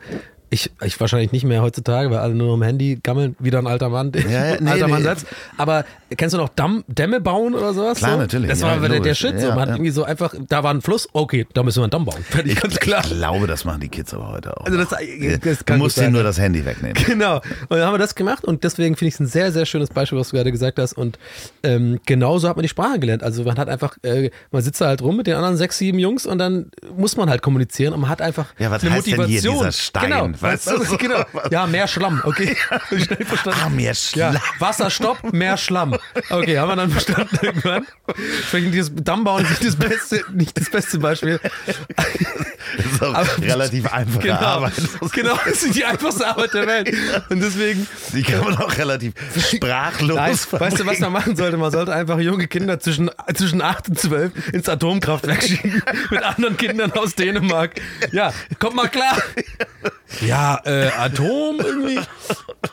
Ich, ich wahrscheinlich nicht mehr heutzutage, weil alle nur am Handy gammeln, wieder ein alter Mann, Ja, ja, ein nee, alter nee. Mann setzt. Aber kennst du noch Damm, Dämme bauen oder sowas? Klar, so? natürlich, Das ja, war der, der logisch. Shit. So. Ja, Man hat ja. irgendwie so einfach, da war ein Fluss, okay, da müssen wir einen Damm bauen. Fertig, Ich, ganz klar. ich glaube, das machen die Kids aber heute auch. Also das, das du kann musst gut sein. ihnen nur das Handy wegnehmen. Genau. Und dann haben wir das gemacht und deswegen finde ich es ein sehr, sehr schönes Beispiel, was du gerade gesagt hast. Und ähm, genauso hat man die Sprache gelernt. Also man hat einfach, äh, man sitzt da halt rum mit den anderen sechs, sieben Jungs und dann muss man halt kommunizieren und man hat einfach Ja, was eine heißt denn Motivation. hier dieser Stein? Genau. Weißt du, so? genau. Ja, mehr Schlamm. Okay. Schnell verstanden. Ah, mehr Ja, Schlamm. Wasserstopp, mehr Schlamm. Okay, haben wir dann verstanden irgendwann. Vielleicht dieses Dammbauen ist nicht das beste, nicht das beste Beispiel. Das ist auch Aber- relativ einfache Genau, Arbeit. genau, das ist die einfachste Arbeit der Welt. Und deswegen, Die kann man auch relativ sprachlos Nein, weißt du, was man machen sollte? Man sollte einfach junge Kinder zwischen, zwischen 8 und 12 ins Atomkraftwerk schicken mit anderen Kindern aus Dänemark. Ja, kommt mal klar. Ja, äh, Atom irgendwie.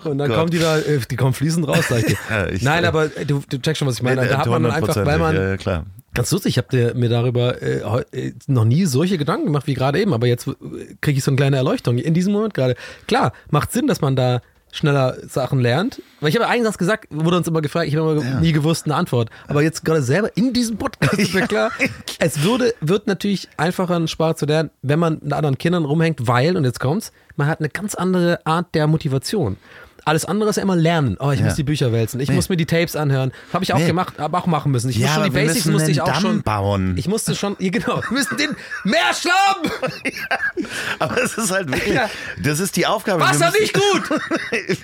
Und dann Gott. kommen die da, äh, die kommen fließend raus, sag ich dir. Ich- Nein, aber äh, du, du checkst schon, was ich meine. Da hat man dann einfach, weil man, Ja, klar. Ganz lustig, ich habe mir darüber äh, äh, noch nie solche Gedanken gemacht wie gerade eben, aber jetzt äh, kriege ich so eine kleine Erleuchtung in diesem Moment gerade. Klar, macht Sinn, dass man da schneller Sachen lernt. Weil ich habe einen Satz gesagt, wurde uns immer gefragt, ich habe immer Ja. nie gewusst eine Antwort. Aber jetzt gerade selber in diesem Podcast ist mir klar, es würde, wird natürlich einfacher, eine Sprache zu lernen, wenn man mit anderen Kindern rumhängt, weil, und jetzt kommt's, man hat eine ganz andere Art der Motivation. Alles andere ist ja immer lernen. Oh, ich Ja. muss die Bücher wälzen, ich Nee. muss mir die Tapes anhören. Habe ich auch Nee. gemacht, aber auch machen müssen. Ich Ja, muss schon die Basics musste ich auch Damm schon bauen. Ich musste schon, ja, genau, wir müssen den mehr Schlamm! Aber es ist halt wirklich, Ja. das ist die Aufgabe. Wasser müssen- nicht gut!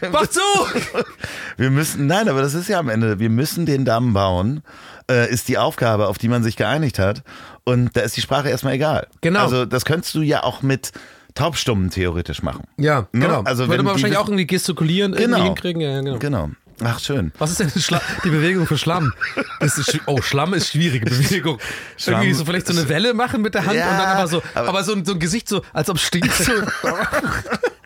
Mach zu! Wir müssen, nein, aber das ist ja am Ende, wir müssen den Damm bauen, äh, ist die Aufgabe, auf die man sich geeinigt hat. Und da ist die Sprache erstmal egal. Genau. Also das könntest du ja auch mit Taubstummen theoretisch machen. Ja, Ne? genau. Also Würde man wahrscheinlich auch irgendwie gestikulieren, irgendwie Genau. hinkriegen. Ja, genau. Genau. Ach, schön. Was ist denn Schla die Bewegung für Schlamm? Ist, oh, Schlamm ist schwierige Bewegung. Schlamm- Irgendwie so vielleicht so eine Welle machen mit der Hand Ja, und dann aber so, aber- aber, so, ein, so ein Gesicht so, als ob es stinkt. So.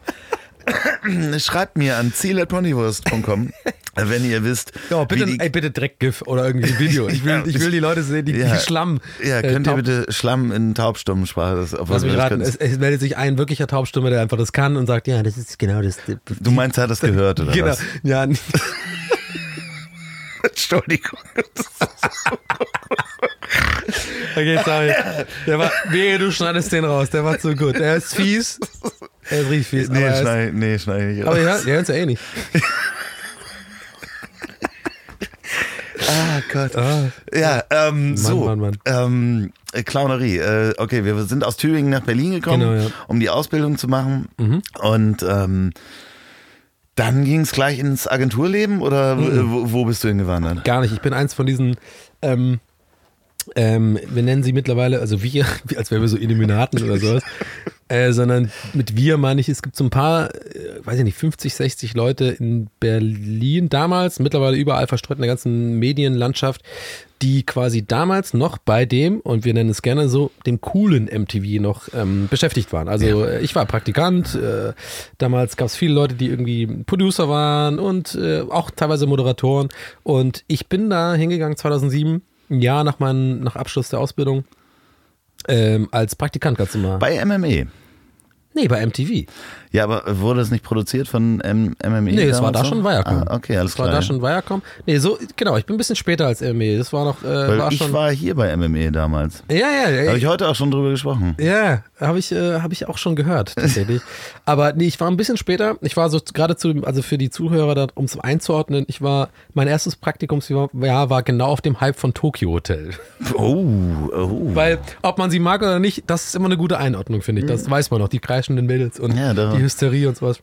Schreibt mir an ziel.ponywurst.com, wenn ihr wisst, Ja, bitte, die, ey, bitte Dreck-GIF oder irgendwie ein Video. Ich will, ich will die Leute sehen, die, Ja. die Schlamm. Ja, äh, könnt ihr taub- bitte Schlamm in Taubstummensprache? Das, Lass mich raten, es, es meldet sich ein wirklicher Taubstimme, der einfach das kann und sagt, ja, das ist genau das. Du meinst, er hat das gehört, oder genau. was? Ja, Entschuldigung. okay, sorry. Der war, wehe, du schneidest den raus, der war zu gut. Der ist fies. Er ist richtig fies. Nee, aber er ist, schneid, nee, schneid ich nicht. aber ihr hört- es ja eh nicht. Ah Gott. Ah. Ja, ähm, so. Mann, Mann. Ähm, äh, Clownerie. Äh, okay, wir sind aus Tübingen nach Berlin gekommen, Genau, ja. Mhm. um die Ausbildung zu machen. Und ähm, dann ging es gleich ins Agenturleben oder Mhm. wo, wo bist du hingewandert? Gar nicht. Ich bin eins von diesen, ähm, ähm, wir nennen sie mittlerweile, also wir, als wären wir so Illuminaten oder sowas, äh, sondern mit wir meine ich, es gibt so ein paar, äh, weiß ich nicht, 50, 60 Leute in Berlin damals, mittlerweile überall verstreut in der ganzen Medienlandschaft, die quasi damals noch bei dem, und wir nennen es gerne so, dem coolen MTV noch ähm, beschäftigt waren. Also äh, ich war Praktikant, äh, damals gab es viele Leute, die irgendwie Producer waren und äh, auch teilweise Moderatoren. Und ich bin da hingegangen 2007, ein Jahr nach, meinem, nach Abschluss der Ausbildung, ähm, als Praktikant ganz normal. Bei MME. nee, bei MTV. Ja, aber wurde es nicht produziert von M MME? Nee, es war da noch? schon Viacom. Ah, okay, alles Das war klar. da schon Viacom. Nee, so, genau, ich bin ein bisschen später als ME. Das war noch, äh, Weil war ich schon. war hier bei MME damals. ja, ja, ja. Habe ich heute auch schon drüber gesprochen. Ja, habe ich, äh, hab ich auch schon gehört, tatsächlich. Aber nee, ich war ein bisschen später. Ich war so gerade zu, also für die Zuhörer, um es einzuordnen, ich war, mein erstes Praktikumsjahr war, war genau auf dem Hype von Tokyo Hotel. Oh, oh. Weil, ob man sie mag oder nicht, das ist immer eine gute Einordnung, finde ich. Das weiß man noch, die kreischenden Mädels und Mhm. Ja, die Hysterie und sowas.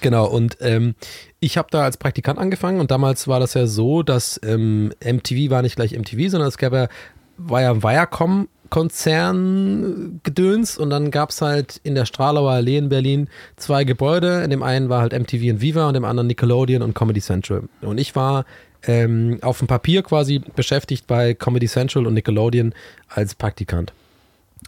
Genau, und ähm, ich habe da als Praktikant angefangen und damals war das ja so, dass ähm, MTV war nicht gleich MTV, sondern es gab ja, war ja Viacom Konzern Gedöns und dann gab es halt in der Stralauer Allee in Berlin zwei Gebäude. In dem einen war halt MTV und Viva und dem anderen Nickelodeon und Comedy Central. Und ich war ähm, auf dem Papier quasi beschäftigt bei Comedy Central und Nickelodeon als Praktikant.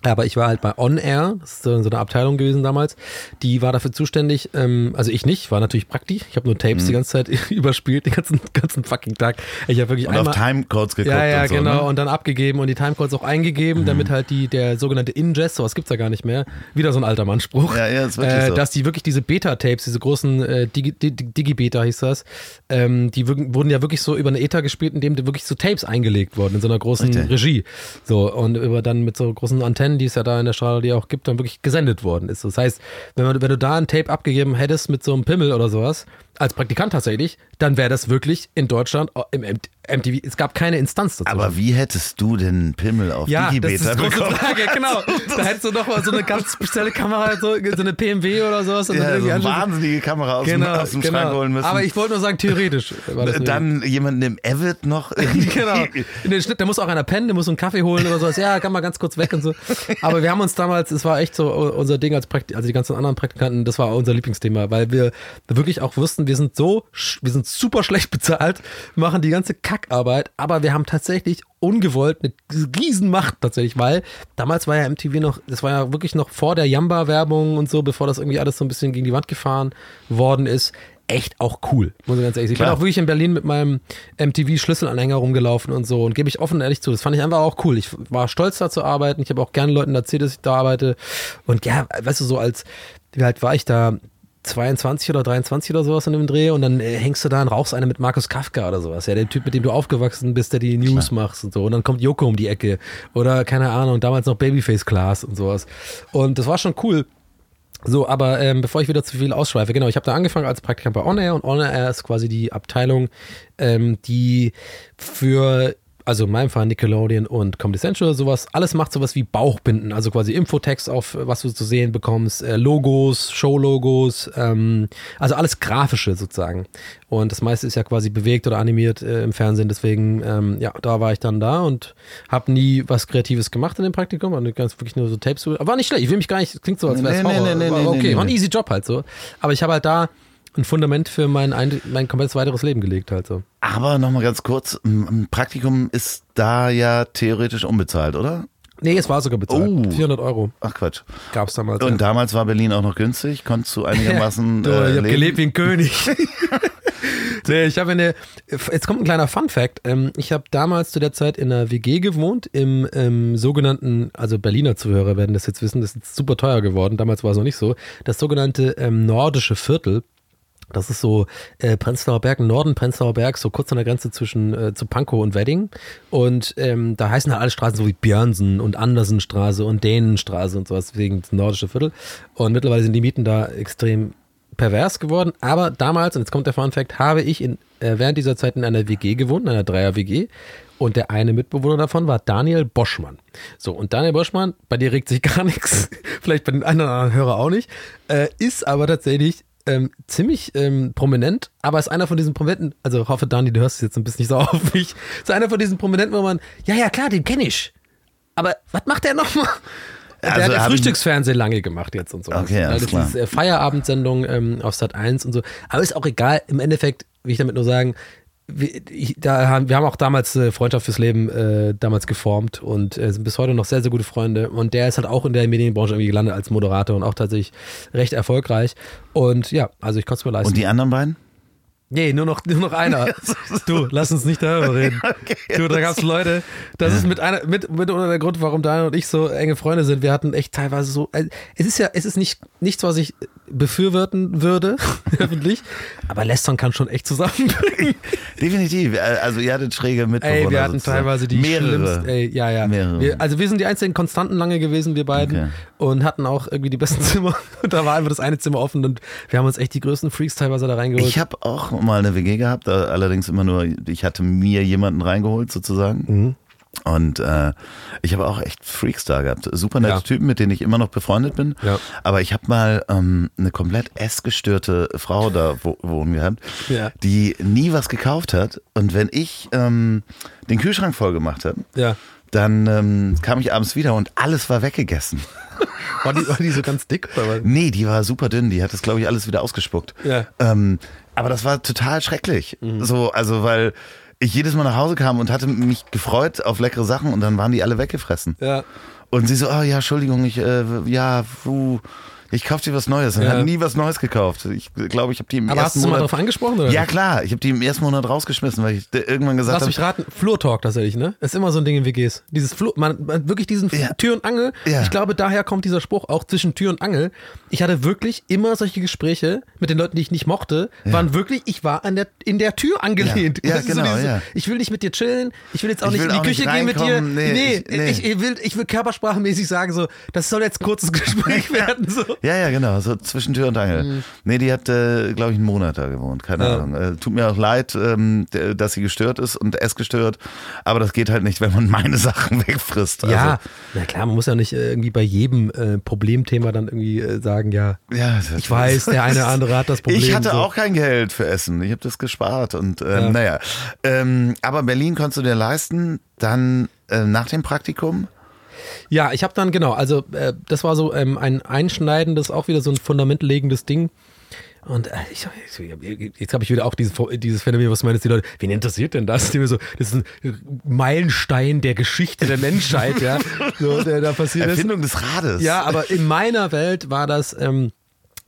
Aber ich war halt bei On Air, das ist so eine Abteilung gewesen damals, die war dafür zuständig, ähm, also ich nicht, war natürlich praktisch, ich habe nur Tapes die ganze Zeit überspielt, den ganzen, ganzen fucking Tag. Ich habe wirklich und einmal... auf Timecodes geguckt ja, ja, und so, genau. Ne? Und dann abgegeben und die Timecodes auch eingegeben, damit halt die, der sogenannte Ingest, sowas gibt's ja gar nicht mehr, wieder so ein alter Mannspruch, Ja, ja, ist wirklich äh, so. dass die wirklich diese Beta-Tapes, diese großen äh, Digi, Digi, Digi-Beta hieß das, ähm, die wurden ja wirklich so über eine Ether gespielt, in dem wirklich so Tapes eingelegt wurden, in so einer großen Richtig. Regie. So, und über dann mit so großen Antennen, die es ja da in der Strahlung die auch gibt, dann wirklich gesendet worden ist. Das heißt, wenn, man, wenn du da ein Tape abgegeben hättest mit so einem Pimmel oder sowas, als Praktikant tatsächlich, dann wäre das wirklich in Deutschland oh, im MTV, es gab keine Instanz dazu. Aber wie hättest du denn Pimmel auf Ja, das Digibeta ist die große bekommen? Frage, genau. Da hättest du noch mal so eine ganz spezielle Kamera, so, so eine PMW oder sowas. Und dann Ja, so irgendwie eine wahnsinnige Kamera aus, genau, dem, aus dem genau. Schrank holen müssen. Aber ich wollte nur sagen, theoretisch das dann jemanden im Avid noch. Genau. In den Schnitt, da muss auch einer pennen, der muss so einen Kaffee holen oder sowas. Ja, kann mal ganz kurz weg und so. Aber wir haben uns damals, es war echt so unser Ding als Praktik, also die ganzen anderen Praktikanten, das war unser Lieblingsthema, weil wir wirklich auch wussten, wir sind so, wir sind super schlecht bezahlt, machen die ganze Kackarbeit, aber wir haben tatsächlich ungewollt eine Riesenmacht tatsächlich, weil damals war ja MTV noch, das war ja wirklich noch vor der Jamba-Werbung und so, bevor das irgendwie alles so ein bisschen gegen die Wand gefahren worden ist. Echt auch cool, muss ich ganz ehrlich sagen. Ich bin auch wirklich in Berlin mit meinem MTV-Schlüsselanhänger rumgelaufen und so und gebe ich offen und ehrlich zu. Das fand ich einfach auch cool. Ich war stolz da zu arbeiten. Ich habe auch gerne Leuten erzählt, dass ich da arbeite. Und ja, weißt du, so als, wie alt war ich da? 22 oder 23 oder sowas in dem Dreh und dann äh, hängst du da und rauchst eine mit Markus Kafka oder sowas. Ja, der Typ, mit dem du aufgewachsen bist, der die News macht und so. Und dann kommt Joko um die Ecke oder keine Ahnung, damals noch Babyface Class und sowas. Und das war schon cool. So, aber ähm, bevor ich wieder zu viel ausschweife, genau, ich habe da angefangen als Praktikant bei On Air und On Air ist quasi die Abteilung, ähm, die für also in meinem Fall Nickelodeon und Comedy Central, sowas, alles macht sowas wie Bauchbinden, also quasi Infotext auf, was du zu sehen bekommst, äh, Logos, Show-Logos, ähm, also alles Grafische sozusagen. Und das meiste ist ja quasi bewegt oder animiert äh, im Fernsehen, deswegen, ähm, ja, da war ich dann da und habe nie was Kreatives gemacht in dem Praktikum, war ganz wirklich nur so Tapes, aber war nicht schlecht, ich will mich gar nicht, klingt so, als wäre es Nee, nee, nee, nee, okay, war ein easy Job halt so, aber ich habe halt da ein Fundament für mein, ein, mein komplettes weiteres Leben gelegt halt so. Aber nochmal ganz kurz, ein Praktikum ist da ja theoretisch unbezahlt, oder? Nee, es war sogar bezahlt. Oh. 400 Euro Ach Quatsch. gab es damals. Und damals war Berlin auch noch günstig, konntest du einigermaßen Du, äh, ich habe gelebt wie ein König. nee, ich habe eine. Jetzt kommt ein kleiner Fun-Fact. Ähm, Ich habe damals zu der Zeit in einer WG gewohnt, im ähm, sogenannten, also Berliner Zuhörer werden das jetzt wissen, das ist super teuer geworden. Damals war es noch nicht so. Das sogenannte ähm, nordische Viertel. Das ist so äh, Prenzlauer Berg, Norden Prenzlauer Berg, so kurz an der Grenze zwischen äh, zu Pankow und Wedding. Und ähm, da heißen halt alle Straßen so wie Björnsen und Andersenstraße und Dänenstraße und sowas, wegen das nordische Viertel. Und mittlerweile sind die Mieten da extrem pervers geworden. Aber damals, und jetzt kommt der Fun Fact, habe ich in, äh, während dieser Zeit in einer WG gewohnt, in einer Dreier-WG. Und der eine Mitbewohner davon war Daniel Boschmann. So, und Daniel Boschmann, bei dir regt sich gar nichts, vielleicht bei den anderen Hörer auch nicht, äh, ist aber tatsächlich ähm, ziemlich ähm, prominent, aber ist einer von diesen Prominenten, also hoffe Dani, du hörst es jetzt ein bisschen nicht so auf mich, ist einer von diesen Prominenten, wo man, ja, ja, klar, den kenne ich. Aber was macht der nochmal? Der Also hat ja Frühstücksfernsehen lange gemacht jetzt und so. Okay, ja, alles das klar. ist äh, Feierabendsendung ähm, auf Sat 1 und so. Aber ist auch egal. Im Endeffekt will ich damit nur sagen, wir, da haben, wir haben auch damals Freundschaft fürs Leben äh, damals geformt und äh, sind bis heute noch sehr, sehr gute Freunde. Und der ist halt auch in der Medienbranche irgendwie gelandet als Moderator und auch tatsächlich recht erfolgreich. Und ja, also ich konnte es mir leisten. Und die anderen beiden? Nee, nur noch, nur noch einer. Du, lass uns nicht darüber reden. du, da gab's Leute, das ist mit einer, mit, mit unter der Grund, warum Daniel und ich so enge Freunde sind. Wir hatten echt teilweise so, äh, es ist ja, es ist nicht, nichts, was ich befürworten würde, öffentlich, aber Lästern kann schon echt zusammenbringen. Definitiv. Also ihr hattet schräge Mitbewohner. Ey, wir hatten sozusagen. teilweise die Mehrere. schlimmsten, ey, ja, ja. Mehrere. Wir, also wir sind die einzigen Konstanten lange gewesen, wir beiden, Okay. und hatten auch irgendwie die besten Zimmer. Und da war einfach das eine Zimmer offen und wir haben uns echt die größten Freaks teilweise da reingeholt. Ich habe auch mal eine WG gehabt, allerdings immer nur, ich hatte mir jemanden reingeholt sozusagen. Mhm. Und äh, ich habe auch echt Freaks da gehabt. Super nette Ja. Typen, mit denen ich immer noch befreundet bin. Ja. Aber ich habe mal ähm, eine komplett essgestörte Frau da wo, wohnen gehabt, Ja. die nie was gekauft hat. Und wenn ich ähm, den Kühlschrank voll gemacht habe, ja. dann ähm, kam ich abends wieder und alles war weggegessen. War die, war die so ganz dick? Oder was? Nee, die war super dünn, die hat das, glaube ich, alles wieder ausgespuckt. Ja. Ähm, aber das war total schrecklich. So, also weil ich jedes Mal nach Hause kam und hatte mich gefreut auf leckere Sachen und dann waren die alle weggefressen. Ja. Und sie so, oh ja, Entschuldigung, ich, äh, ja, puh, ich kauf dir was Neues. Und Ja. hat nie was Neues gekauft. Ich glaube, ich habe die im Aber hast ersten du mal Monat. drauf angesprochen? Oder? ja klar, ich habe die im ersten Monat rausgeschmissen, weil ich irgendwann gesagt Lass habe, mich raten, Flurtalk tatsächlich, ne? Ist immer so ein Ding in WGs. Dieses Flur, man, man wirklich diesen Ja. Tür und Angel. Ja. Ich glaube, daher kommt dieser Spruch auch zwischen Tür und Angel. Ich hatte wirklich immer solche Gespräche mit den Leuten, die ich nicht mochte, waren wirklich, ich war an der, in der Tür angelehnt. Ja, genau, dieses, ja. Ich will nicht mit dir chillen, ich will jetzt auch Ich nicht in die Küche gehen mit dir. Nee, Nee, ich- nee. Ich, ich, will, ich will körpersprachmäßig sagen, so, das soll jetzt ein kurzes Gespräch werden. So. Ja, ja, genau, so zwischen Tür und Angel. Nee, die hat, äh, glaube ich, einen Monat da gewohnt, keine Mhm. Ja. Ahnung. Äh, tut mir auch leid, ähm, dass sie gestört ist und es gestört, aber das geht halt nicht, wenn man meine Sachen wegfrisst. Ja, Also, na klar, man muss ja nicht äh, irgendwie bei jedem äh, Problemthema dann irgendwie äh, sagen, ja, ja das- ich weiß, der eine oder andere hat das Problem. Ich hatte so. auch kein Geld für Essen. Ich habe das gespart und ähm, Ja. naja. Ähm, aber Berlin konntest du dir leisten, dann äh, nach dem Praktikum. Ja, ich habe dann, genau, also äh, das war so ähm, ein einschneidendes, auch wieder so ein fundamentlegendes Ding. Und äh, ich, jetzt habe ich wieder auch dieses, dieses Phänomen, was meinst die Leute, wen interessiert denn das? So, das ist ein Meilenstein der Geschichte der Menschheit, ja. So, der da passiert ist. Erfindung des Rades. Ja, aber in meiner Welt war das, ähm,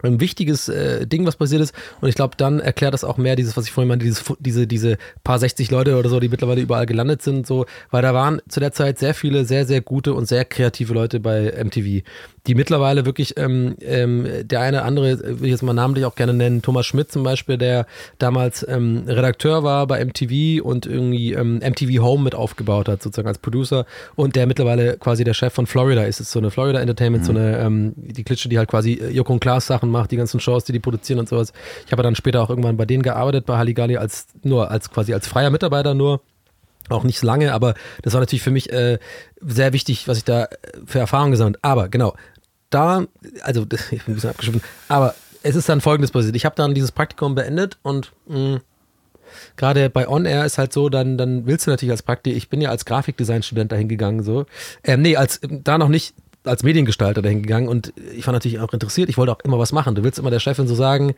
ein wichtiges äh, Ding, was passiert ist. Und ich glaube, dann erklärt das auch mehr dieses, was ich vorhin meinte, dieses, diese, diese paar 60 Leute oder so, die mittlerweile überall gelandet sind, so, weil da waren zu der Zeit sehr viele, sehr, sehr gute und sehr kreative Leute bei MTV die mittlerweile wirklich, ähm, ähm, der eine andere, will ich jetzt mal namentlich auch gerne nennen, Thomas Schmidt zum Beispiel, der damals ähm, Redakteur war bei MTV und irgendwie ähm, MTV Home mit aufgebaut hat, sozusagen als Producer und der mittlerweile quasi der Chef von Florida ist. Es ist so eine Florida Entertainment, mhm. so eine, ähm, die Klitsche, die halt quasi äh, Joko und Klaas Sachen macht, die ganzen Shows, die die produzieren und sowas. Ich habe dann später auch irgendwann bei denen gearbeitet, bei Halligalli als, nur als quasi als freier Mitarbeiter nur auch nicht lange, aber das war natürlich für mich äh, sehr wichtig, was ich da für Erfahrungen gesammelt. Aber genau, da, also ich bin ein bisschen abgeschwiffen, aber es ist dann folgendes passiert. Ich habe dann dieses Praktikum beendet und mh, gerade bei On Air ist halt so, dann, dann willst du natürlich als Praktikum, ich bin ja als Grafikdesign-Student dahin gegangen, so. Ähm, nee, als da noch nicht als Mediengestalter dahin gegangen und ich war natürlich auch interessiert. Ich wollte auch immer was machen. Du willst immer der Chefin so sagen,